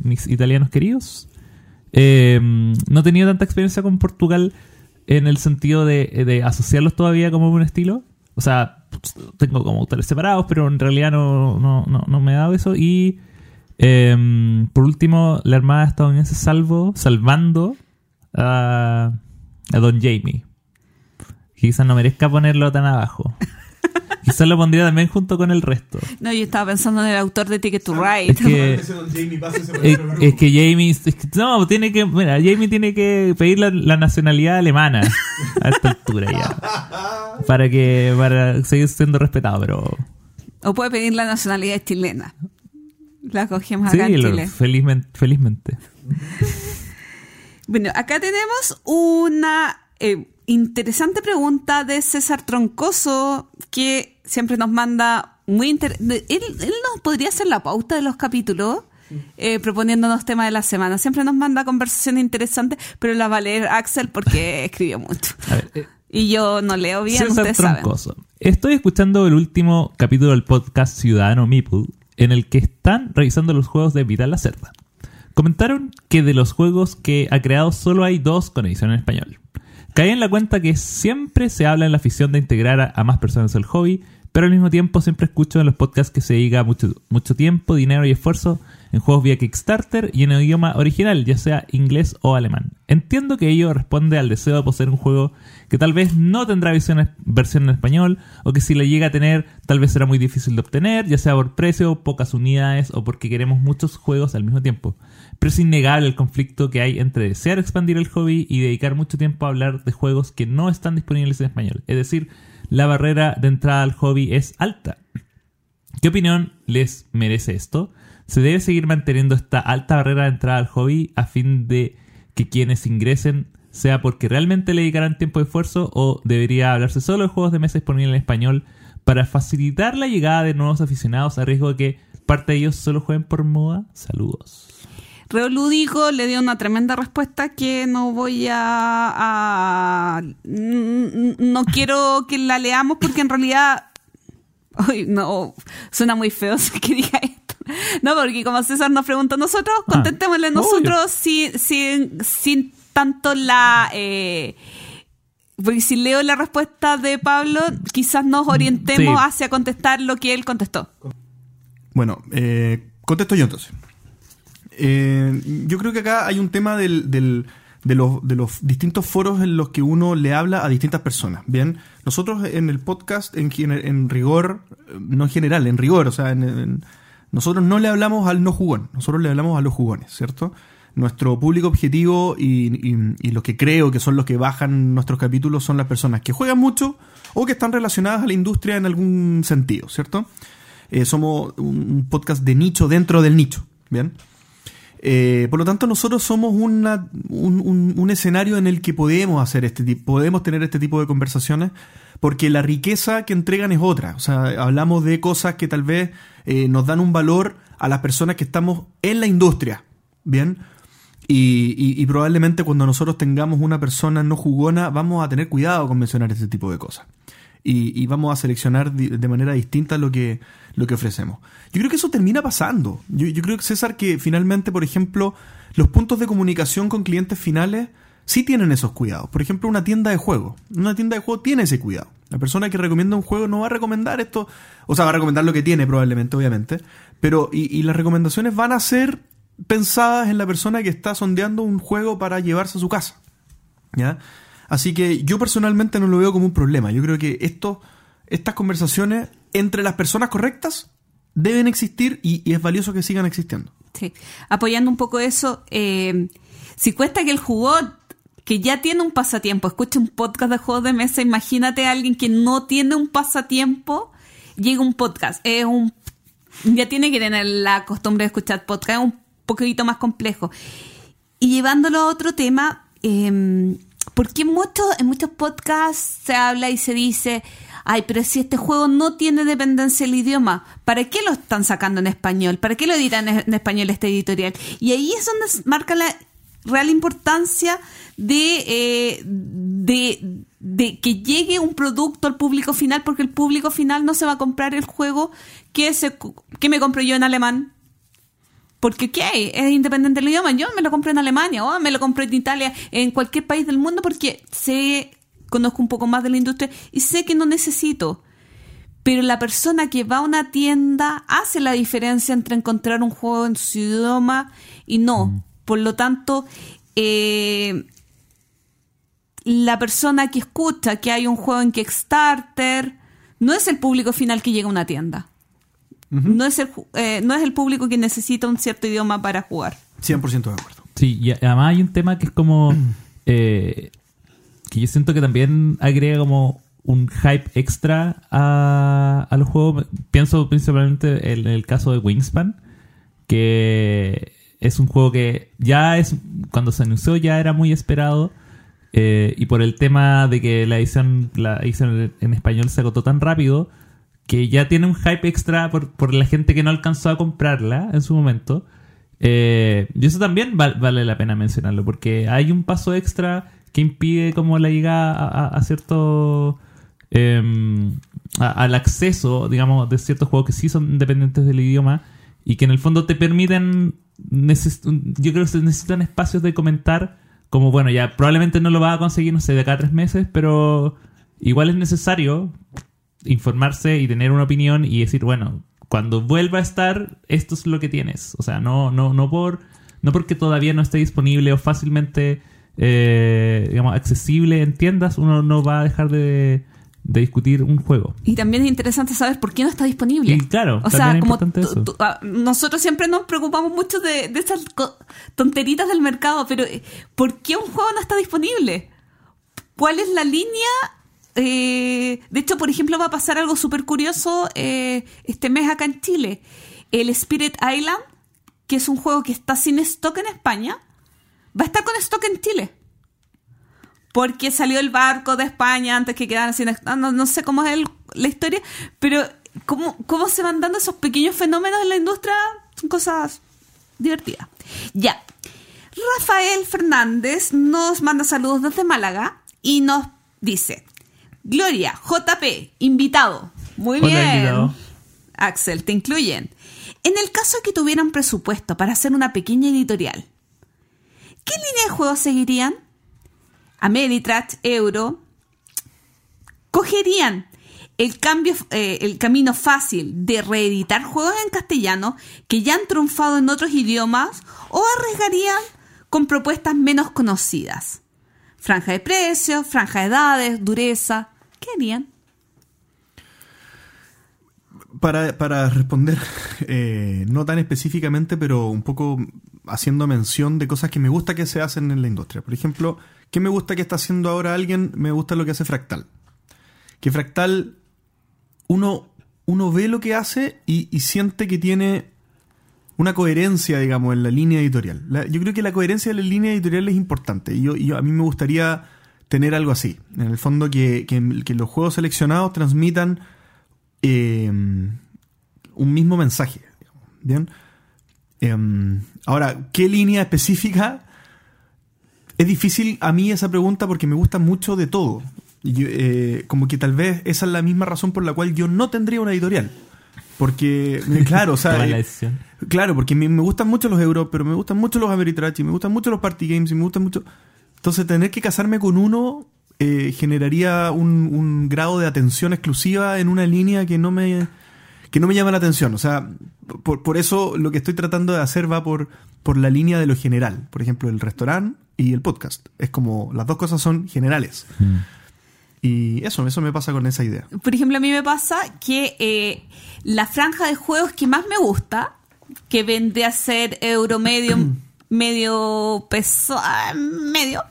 mis italianos queridos. Eh, no he tenido tanta experiencia con Portugal en el sentido de, de asociarlos todavía como un estilo. O sea, tengo como autores separados, pero en realidad no, me ha dado eso. Y eh, por último, la Armada estadounidense salvo, salvando a, a Don Jamie. Quizás no merezca ponerlo tan abajo. Quizás lo pondría también junto con el resto. No, yo estaba pensando en el autor de Ticket to Ride. Es que, es, es que Jamie. es que- no, tiene que. Mira, Jamie tiene que pedir la, la nacionalidad alemana a esta altura ya. Para que. Para seguir siendo respetado, pero. O puede pedir la nacionalidad chilena. La cogemos Sí, acá en lo- Chile. felizmente, felizmente. Bueno, acá tenemos una eh, interesante pregunta de César Troncoso que siempre nos manda muy inter- de- él, él nos podría hacer la pauta de los capítulos eh, proponiéndonos temas de la semana. Siempre nos manda conversaciones interesantes, pero la va a leer Axel porque escribió mucho. A ver, eh, Y yo no leo bien, César ustedes saben. Troncoso. Estoy escuchando el último capítulo del podcast Ciudadano Meeple, en el que están revisando los juegos de Vital Lacerda. Comentaron que de los juegos que ha creado solo hay dos con edición en español. Caí en la cuenta que siempre se habla en la afición de integrar a, más personas al hobby, pero al mismo tiempo siempre escucho en los podcasts que se dedica mucho, mucho tiempo, dinero y esfuerzo en juegos vía Kickstarter y en el idioma original, ya sea inglés o alemán. Entiendo que ello responde al deseo de poseer un juego que tal vez no tendrá versión, versión en español o que si la llega a tener tal vez será muy difícil de obtener, ya sea por precio, pocas unidades o porque queremos muchos juegos al mismo tiempo. Pero es innegable el conflicto que hay entre desear expandir el hobby y dedicar mucho tiempo a hablar de juegos que no están disponibles en español. Es decir, la barrera de entrada al hobby es alta. ¿Qué opinión les merece esto? ¿Se debe seguir manteniendo esta alta barrera de entrada al hobby a fin de que quienes ingresen sea porque realmente le dedicarán tiempo y esfuerzo o debería hablarse solo de juegos de mesa disponibles en español para facilitar la llegada de nuevos aficionados a riesgo de que parte de ellos solo jueguen por moda? Saludos. Reo Lúdico le dio una tremenda respuesta que no voy a, No quiero que la leamos porque en realidad. Ay, no, suena muy feo que diga esto. No, porque como César nos preguntó a nosotros, Ah, contentémosle nosotros sin, sin, sin tanto la. eh, porque si leo la respuesta de Pablo, quizás nos orientemos Sí. hacia contestar lo que él contestó. Bueno, eh, contesto yo entonces. Eh, yo creo que acá hay un tema del- del- de, los, de los distintos foros en los que uno le habla a distintas personas. Bien, nosotros en el podcast, en, rigor, eh, no en general, en rigor, o sea, en- nosotros no le hablamos al no jugón, nosotros le hablamos a los jugones, ¿cierto? Nuestro público objetivo y, y, y los que creo que son los que bajan nuestros capítulos son las personas que juegan mucho o que están relacionadas a la industria en algún sentido, ¿cierto? Eh, somos un un podcast de nicho dentro del nicho, ¿bien? Eh, por lo tanto, nosotros somos un, un- escenario en el que podemos hacer este podemos tener este tipo de conversaciones, porque la riqueza que entregan es otra. O sea, hablamos de cosas que tal vez eh, nos dan un valor a las personas que estamos en la industria, ¿bien? Y, y- probablemente cuando nosotros tengamos una persona no jugona, vamos a tener cuidado con mencionar ese tipo de cosas. Y, y vamos a seleccionar de manera distinta lo que, lo que ofrecemos. Yo creo que eso termina pasando. Yo, yo creo que César, que finalmente, por ejemplo, los puntos de comunicación con clientes finales sí tienen esos cuidados. Por ejemplo, una tienda de juegos. Una tienda de juegos tiene ese cuidado. La persona que recomienda un juego no va a recomendar esto, o sea, va a recomendar lo que tiene probablemente, obviamente, pero y, y las recomendaciones van a ser pensadas en la persona que está sondeando un juego para llevarse a su casa. ¿Ya? Así que yo personalmente no lo veo como un problema. Yo creo que esto, estas conversaciones entre las personas correctas deben existir y, es valioso que sigan existiendo. Sí. Apoyando un poco eso, eh, si cuesta que el jugón que ya tiene un pasatiempo escuche un podcast de juegos de mesa, imagínate a alguien que no tiene un pasatiempo, llega un podcast, es un ya tiene que tener la costumbre de escuchar podcast, es un poquito más complejo. Y llevándolo a otro tema, eh, porque mucho, en muchos podcasts se habla y se dice, ay, pero si este juego no tiene dependencia del idioma, ¿para qué lo están sacando en español? ¿Para qué lo editan en, español este editorial? Y ahí es donde marca la real importancia de, eh, de, de que llegue un producto al público final, porque el público final no se va a comprar el juego que, se, que me compro yo en alemán. Porque, ¿qué? Es independiente del idioma. Yo me lo compro en Alemania o me lo compro en Italia, en cualquier país del mundo, porque sé, conozco un poco más de la industria y sé que no necesito. Pero la persona que va a una tienda hace la diferencia entre encontrar un juego en su idioma y no. Por lo tanto, eh, la persona que escucha que hay un juego en Kickstarter no es el público final que llega a una tienda. No, es el, eh, no es el público que necesita un cierto idioma para jugar. 100% de acuerdo. Sí, y además hay un tema que es como. eh, que yo siento que también agrega como un hype extra a, a los juegos. Pienso principalmente en el caso de Wingspan, que es un juego que ya es. Cuando se anunció ya era muy esperado. eh, y por el tema de que la edición, la edición en español se agotó tan rápido, que ya tiene un hype extra por, por la gente que no alcanzó a comprarla en su momento. Eh, y eso también val- vale la pena mencionarlo, porque hay un paso extra que impide como la llegada a, a- cierto... em, al acceso, digamos, de ciertos juegos que sí son dependientes del idioma y que en el fondo te permiten... yo creo que se necesitan espacios de comentar como, bueno, ya probablemente no lo vas a conseguir, no sé, de acá a tres meses, pero igual es necesario informarse y tener una opinión y decir, bueno, cuando vuelva a estar, esto es lo que tienes. O sea, no, no, no por, no porque todavía no esté disponible o fácilmente eh, digamos, accesible en tiendas, uno no va a dejar de, de discutir un juego. Y también es interesante saber por qué no está disponible. Y claro, o sea, es como eso. ah, nosotros siempre nos preocupamos mucho de, de esas tonteritas del mercado, pero eh, ¿por qué un juego no está disponible? ¿Cuál es la línea? Eh, de hecho, por ejemplo, va a pasar algo súper curioso eh, este mes acá en Chile. El Spirit Island, que es un juego que está sin stock en España, va a estar con stock en Chile porque salió el barco de España antes que quedaran sin... ah, No, no sé cómo es el- la historia, pero cómo, cómo se van dando esos pequeños fenómenos en la industria son cosas divertidas. Ya. Rafael Fernández nos manda saludos desde Málaga y nos dice, Gloria, JP, invitado. Muy Hola, bien. invitado. Axel, te incluyen. En el caso de que tuvieran presupuesto para hacer una pequeña editorial, ¿qué línea de juego seguirían? Ameritrash, Euro, cogerían el, cambio, eh, el camino fácil de reeditar juegos en castellano que ya han triunfado en otros idiomas o arriesgarían con propuestas menos conocidas. Franja de precios, franja de edades, dureza. ¿Qué harían? Para, para responder, eh, no tan específicamente, pero un poco haciendo mención de cosas que me gusta que se hacen en la industria. Por ejemplo, ¿qué me gusta que está haciendo ahora alguien? Me gusta lo que hace Fractal. Que Fractal, uno, uno ve lo que hace y, y siente que tiene una coherencia, digamos, en la línea editorial. La- yo creo que la coherencia de la línea editorial es importante. Y yo, yo- a mí me gustaría tener algo así. En el fondo, que, que- que los juegos seleccionados transmitan eh, un mismo mensaje. digamos, Bien. Em, ahora, ¿qué línea específica? Es difícil a mí esa pregunta porque me gusta mucho de todo. Yo, eh, como que tal vez esa es la misma razón por la cual yo no tendría una editorial. Porque, claro, o sea, eh. Claro, porque me, me gustan mucho los euros, pero me gustan mucho los Ameritrash y me gustan mucho los party games y me gustan mucho. Entonces, tener que casarme con uno eh, generaría un, un grado de atención exclusiva en una línea que no me que no me llama la atención. O sea, por, por eso lo que estoy tratando de hacer va por, por la línea de lo general. Por ejemplo, el restaurante y el podcast. Es como las dos cosas son generales. Mm. Y eso, eso me pasa con esa idea. Por ejemplo, a mí me pasa que eh, la franja de juegos que más me gusta, que vendría a ser euro medio, medio peso, ah, medio,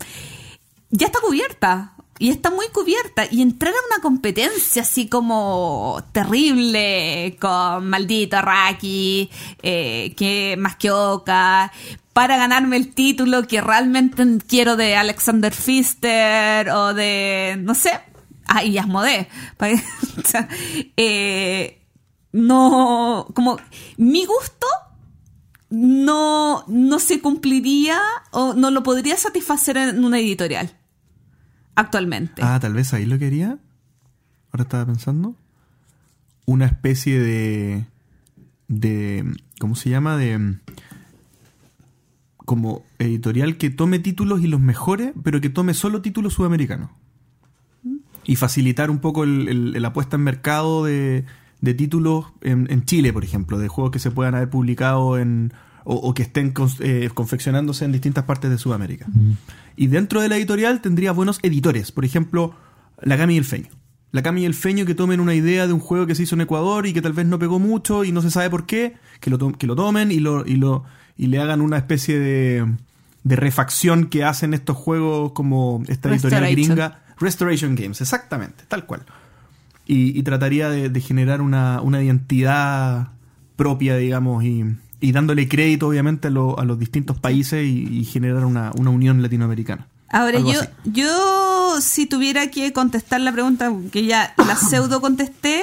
ya está cubierta. Y está muy cubierta. Y entrar a una competencia así como terrible, con maldito Raki, eh, que más que Oka, para ganarme el título que realmente quiero de Alexander Pfister o de, no sé, ah, y Asmodee. Eh, no, como mi gusto no, no se cumpliría o no lo podría satisfacer en una editorial actualmente. Ah, tal vez ahí lo quería. Ahora estaba pensando. Una especie de. de. ¿Cómo se llama? De. Como editorial que tome títulos y los mejore, pero que tome solo títulos sudamericanos. Y facilitar un poco el, el- la puesta en mercado de, de títulos en, en Chile, por ejemplo, de juegos que se puedan haber publicado en. o, o que estén cons- eh, confeccionándose en distintas partes de Sudamérica. Y dentro de la editorial tendría buenos editores. Por ejemplo, la Cami y el Feño. La Cami y el Feño que tomen una idea de un juego que se hizo en Ecuador y que tal vez no pegó mucho y no se sabe por qué, que lo, to- que lo tomen y, lo, y, lo, y le hagan una especie de, de refacción que hacen estos juegos como esta editorial gringa. Restoration Games, exactamente, tal cual. Y, y trataría de, de generar una, una identidad propia, digamos, y, y dándole crédito, obviamente, a, lo- a los distintos países y, y generar una, una unión latinoamericana. Ahora, yo, así. yo si tuviera que contestar la pregunta, que ya la pseudo contesté,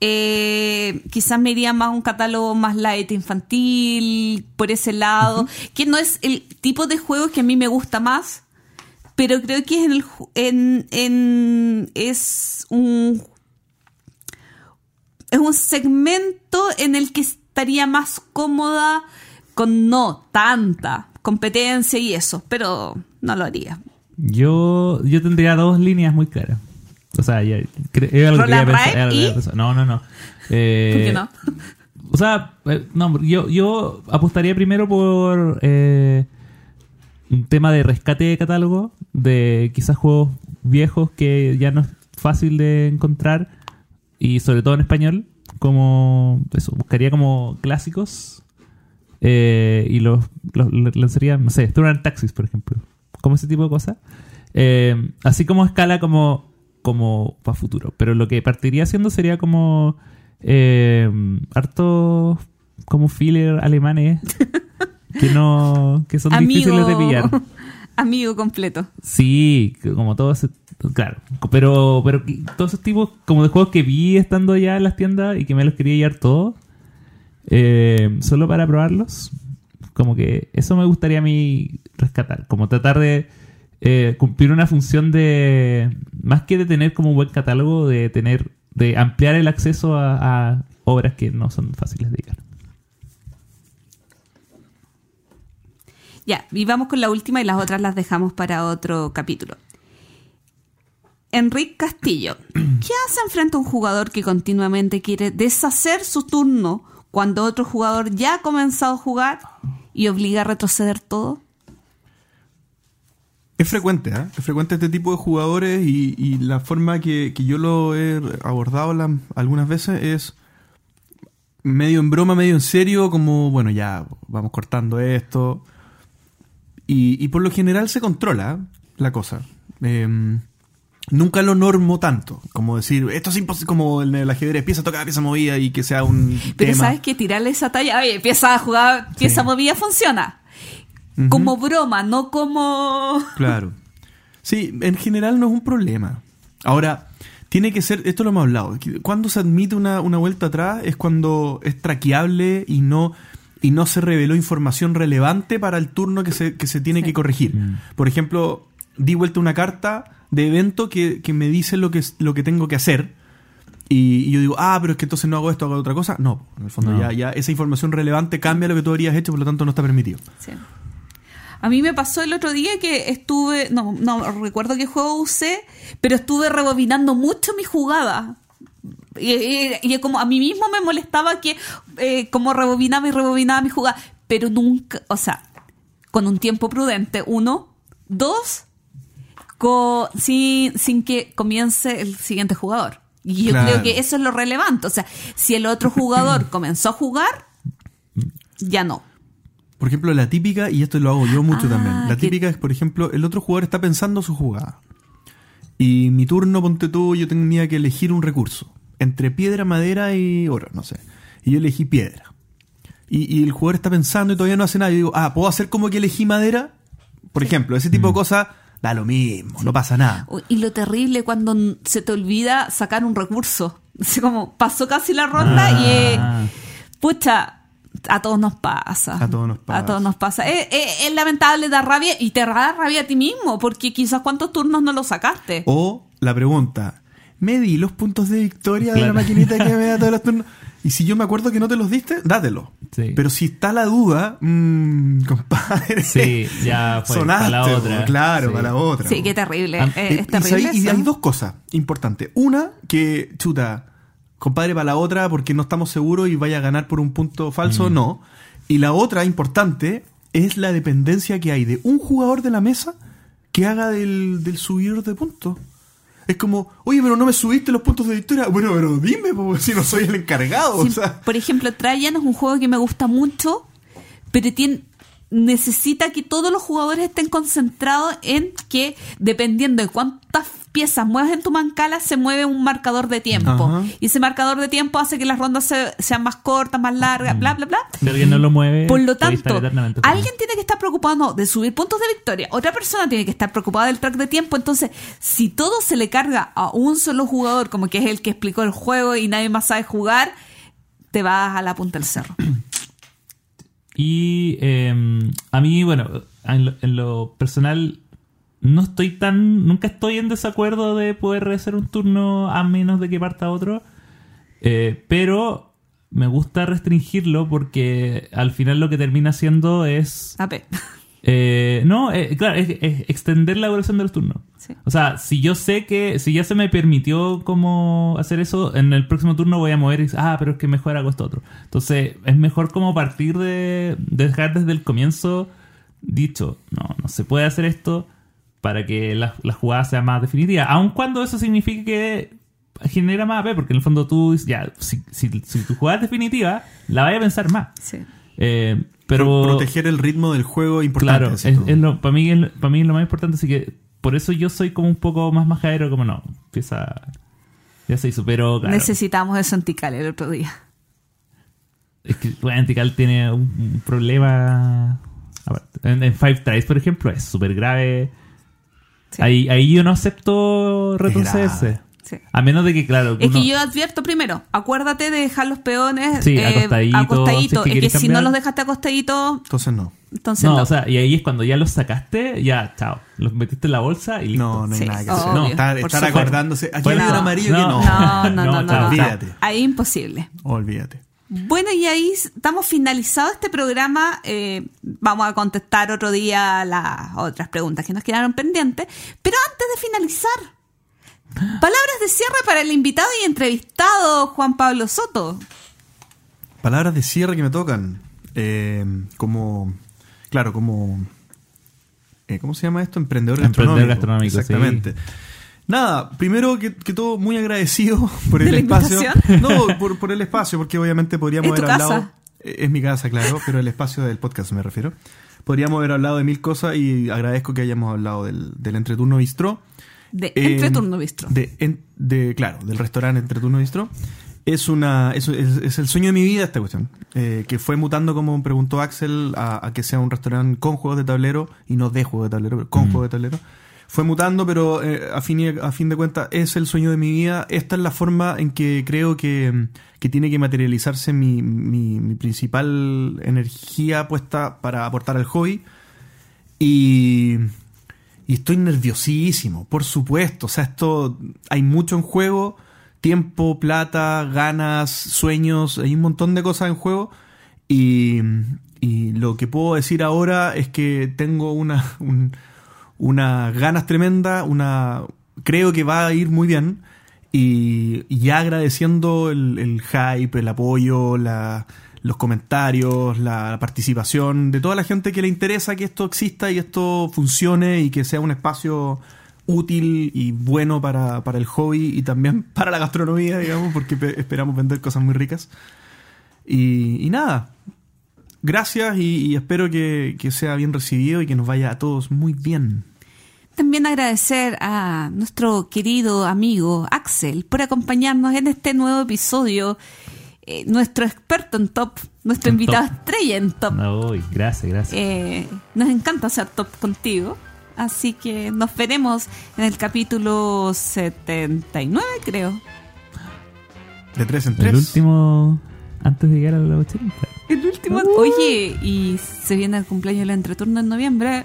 eh, quizás me iría más a un catálogo más light infantil, por ese lado, que no es el tipo de juego que a mí me gusta más, pero creo que es, en el, en, en- es un es un segmento en el que estaría más cómoda con no tanta competencia y eso, pero no lo haría. Yo, yo tendría dos líneas muy claras. O sea, ya, algo que era que y- pensé. No, no, no. Eh, ¿Por qué no? O sea, eh, no, yo, yo apostaría primero por eh, un tema de rescate de catálogo, de quizás juegos viejos que ya no es fácil de encontrar, y sobre todo en español, como eso, buscaría como clásicos eh, y los, los lanzaría, no sé, Touran Taxis, por ejemplo, como ese tipo de cosas. Eh, así como escala como, como para futuro. Pero lo que partiría haciendo sería como eh, hartos como filler alemanes que no que son difíciles de pillar. Amigo completo. Sí, como todo ese, claro, pero pero todos esos tipos como de juegos que vi estando ya en las tiendas y que me los quería llevar todos eh, solo para probarlos, como que eso me gustaría a mí rescatar, como tratar de eh, cumplir una función de más que de tener como un buen catálogo, de tener de ampliar el acceso a, a obras que no son fáciles de llegar. Ya, y vamos con la última y las otras las dejamos para otro capítulo. Enrique Castillo. ¿Qué hace frente a un jugador que continuamente quiere deshacer su turno cuando otro jugador ya ha comenzado a jugar y obliga a retroceder todo? Es frecuente, ¿eh? Es frecuente este tipo de jugadores y, y la forma que, que yo lo he abordado la- algunas veces es medio en broma, medio en serio, como, bueno, ya vamos cortando esto. Y, y por lo general se controla ¿eh? la cosa. Em, nunca lo normo tanto, como decir, esto es imposible, como en el ajedrez, pieza tocada, pieza movida y que sea un Pero tema. sabes que tirarle esa talla, oye, pieza a jugar, pieza Sí. movida funciona. Como broma, no como... Claro. Sí, en general no es un problema. Ahora, tiene que ser, esto lo hemos hablado, cuando se admite una, una vuelta atrás es cuando es traqueable y no, y no se reveló información relevante para el turno que se, que se tiene que corregir. Mm. Por ejemplo, di vuelta una carta de evento que, que me dice lo que, lo que tengo que hacer. Y, y yo digo, ah, pero es que entonces no hago esto, hago otra cosa. No, en el fondo No. ya, ya esa información relevante cambia lo que tú habrías hecho, por lo tanto no está permitido. Sí. A mí me pasó el otro día que estuve, no, no recuerdo qué juego usé, pero estuve rebobinando mucho mi jugada. Y, y- y como a mí mismo me molestaba que eh, como rebobinaba y rebobinaba mi jugada, pero nunca, o sea, con un tiempo prudente, uno, dos, sin, sin que comience el siguiente jugador. Y yo Claro. creo que eso es lo relevante. O sea, si el otro jugador comenzó a jugar, ya no. Por ejemplo, la típica, y esto lo hago yo mucho Ah, también. La que- típica es, por ejemplo, el otro jugador está pensando su jugada. Y mi turno, ponte tú, yo tenía que elegir un recurso. Entre piedra, madera y oro, no sé. Y yo elegí piedra. Y, y el jugador está pensando y todavía no hace nada. Yo digo, ah, ¿puedo hacer como que elegí madera? Por ejemplo, ese tipo de cosas da lo mismo, no pasa nada. Y lo terrible cuando se te olvida sacar un recurso. Así como pasó casi la ronda y eh, Ah. pucha, a todos nos pasa. A todos nos pasa. A todos nos pasa. Es, es- es lamentable, da rabia y te da rabia a ti mismo porque quizás cuántos turnos no lo sacaste. O la pregunta, ¿me di los puntos de victoria de la maquinita que me da todos los turnos? Y si yo me acuerdo que no te los diste, dátelo. Sí. Pero si está la duda, mmm, compadre. Sí, ya fue, Sonaste, para la otra. claro, Sí. para la otra. Sí, qué terrible. Ah, Eh, es y, terrible. y hay dos cosas importantes. Una, que, chuta, compadre, para la otra, porque no estamos seguros y vaya a ganar por un punto falso, no. Y la otra importante es la dependencia que hay de un jugador de la mesa que haga del, del subir de puntos. Es como, oye, pero no me subiste los puntos de victoria. Bueno, pero dime, po, si no soy el encargado. Sí, o sea. Por ejemplo, Trajan es un juego que me gusta mucho, pero tiene, necesita que todos los jugadores estén concentrados en que, dependiendo de cuántas piezas mueves en tu mancala, se mueve un marcador de tiempo. Ajá. Y ese marcador de tiempo hace que las rondas se- sean más cortas, más largas, bla, bla, bla. Si alguien no lo mueve, Por lo tanto, alguien tiene que estar preocupado no, de subir puntos de victoria. Otra persona tiene que estar preocupada del track de tiempo. Entonces, si todo se le carga a un solo jugador, como que es el que explicó el juego y nadie más sabe jugar, te vas a la punta del cerro. Y eh, a mí, bueno, en lo, personal, no estoy tan. Nunca estoy en desacuerdo de poder hacer un turno a menos de que parta otro. Eh, pero me gusta restringirlo porque al final lo que termina haciendo es. A ver. eh, no, eh, claro, es, es extender la duración de los turnos. Sí. O sea, si yo sé que, si ya se me permitió como hacer eso, en el próximo turno voy a mover y ah, pero es que mejor hago esto otro. Entonces, es mejor como partir de, de dejar desde el comienzo dicho, no, no se puede hacer esto para que la, la jugada sea más definitiva. Aun cuando eso signifique que genera más AP, porque en el fondo tú, ya, si, si, si tu jugada es definitiva, la vaya a pensar más. Sí. Eh, pero... Pro- proteger el ritmo del juego es importante. Claro, es, lo, para, mí, es, para mí es lo más importante, así que por eso yo soy como un poco más majadero, como no, empieza... Ya se hizo, pero claro, Necesitamos eso en Tikal el otro día. es que bueno, Antical tiene un, un problema... aparte. En, en Five Tries, por ejemplo, es súper grave. Sí. Ahí, ahí yo no acepto retrocederse. Sí. A menos de que, claro... Es uno- que yo advierto primero, acuérdate de dejar los peones Sí, eh, acostadito, acostadito. si es que es que quieres si no los dejaste acostaditos, Entonces no. entonces No, no. o sea, y ahí es cuando ya los sacaste, ya, chao. Los metiste en la bolsa y listo. No, no hay Sí, nada que hacer. No, estar, acordándose. Aquí un no, amarillo no. que no. No, no, no, No, no, chao. no. Olvídate. Ahí imposible. Olvídate. Bueno, y ahí estamos finalizado este programa. Eh, vamos a contestar otro día las otras preguntas que nos quedaron pendientes. Pero antes de finalizar, palabras de cierre para el invitado y entrevistado Juan Pablo Soto. Palabras de cierre que me tocan. Eh, como. Claro, como. eh, ¿Cómo se llama esto? Emprendedor Emprendedor gastronómico. gastronómico, Exactamente. Nada, primero que, que todo, muy agradecido por ¿De el la espacio. invitación? No, por, por el espacio, porque obviamente podríamos ¿Es tu haber hablado. casa? Eh, Es mi casa, claro, pero el espacio del podcast me refiero. Podríamos haber hablado de mil cosas y agradezco que hayamos hablado del, del entreturno bistró. De Eh, Entreturno Bistro. De, en- de- claro, del restaurante Entreturno Bistro. Es una es, es- es el sueño de mi vida esta cuestión. Eh, que fue mutando, como preguntó Axel, a, a que sea un restaurante con juegos de tablero y no de juegos de tablero, pero con Mm. juegos de tablero. Fue mutando, pero eh, a, fin, y- a fin de cuentas es el sueño de mi vida. Esta es la forma en que creo que, que tiene que materializarse mi, mi, mi principal energía puesta para aportar al hobby. Y, y estoy nerviosísimo, por supuesto. O sea, esto hay mucho en juego. Tiempo, plata, ganas, sueños, hay un montón de cosas en juego. Y, y lo que puedo decir ahora es que tengo una, un- unas ganas tremendas, una creo que va a ir muy bien. Y, y ya agradeciendo el, el hype, el apoyo, la- los comentarios, la participación de toda la gente que le interesa que esto exista y esto funcione y que sea un espacio útil y bueno para, para el hobby y también para la gastronomía, digamos, porque pe- esperamos vender cosas muy ricas. Y, nada, gracias y, espero que sea bien recibido y que nos vaya a todos muy bien. También agradecer a nuestro querido amigo Axel por acompañarnos en este nuevo episodio. Eh, nuestro experto en top, nuestro En invitado top. estrella en top. Uy, gracias, gracias. Eh, nos encanta hacer top contigo. Así que nos veremos en el capítulo 79, creo. De tres en el tres. último, antes de llegar a los 80. El último. Oye, y se viene el cumpleaños del entreturno en noviembre.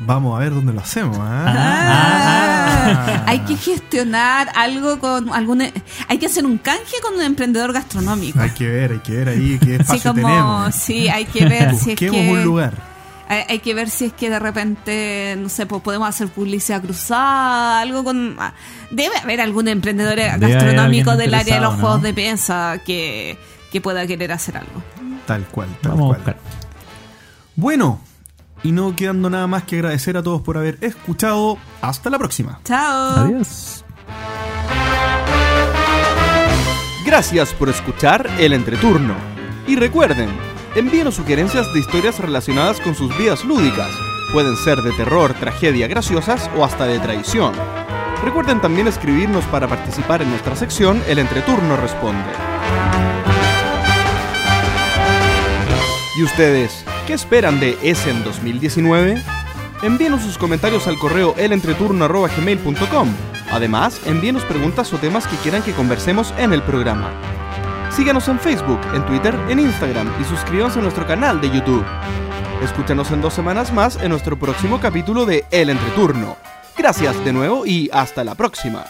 Vamos a ver dónde lo hacemos. ¿ah? Ah, hay que gestionar algo con algún. Hay que hacer un canje con un emprendedor gastronómico. Hay que ver, hay que ver ahí qué espacio como, tenemos. sí, hay que ver si es que. un lugar. Hay, hay que ver si es que de repente, no sé, pues podemos hacer publicidad cruzada, algo con... Debe haber algún emprendedor gastronómico del área de los juegos de mesa que, que pueda querer hacer algo. Tal cual, tal Vamos a cual. buscar. Bueno, y no quedando nada más que agradecer a todos por haber escuchado. Hasta la próxima. Chao. Adiós. Gracias por escuchar El Entreturno. Y recuerden, envíenos sugerencias de historias relacionadas con sus vidas lúdicas. Pueden ser de terror, tragedia, graciosas o hasta de traición. Recuerden también escribirnos para participar en nuestra sección El Entreturno Responde. ¿Y ustedes qué esperan de Essen 2019? Envíenos sus comentarios al correo elentreturno.gmail.com. Además, envíenos preguntas o temas que quieran que conversemos en el programa. Síganos en Facebook, en Twitter, en Instagram y suscríbanse a nuestro canal de YouTube. Escúchanos en dos semanas más en nuestro próximo capítulo de El Entreturno. Gracias de nuevo y hasta la próxima.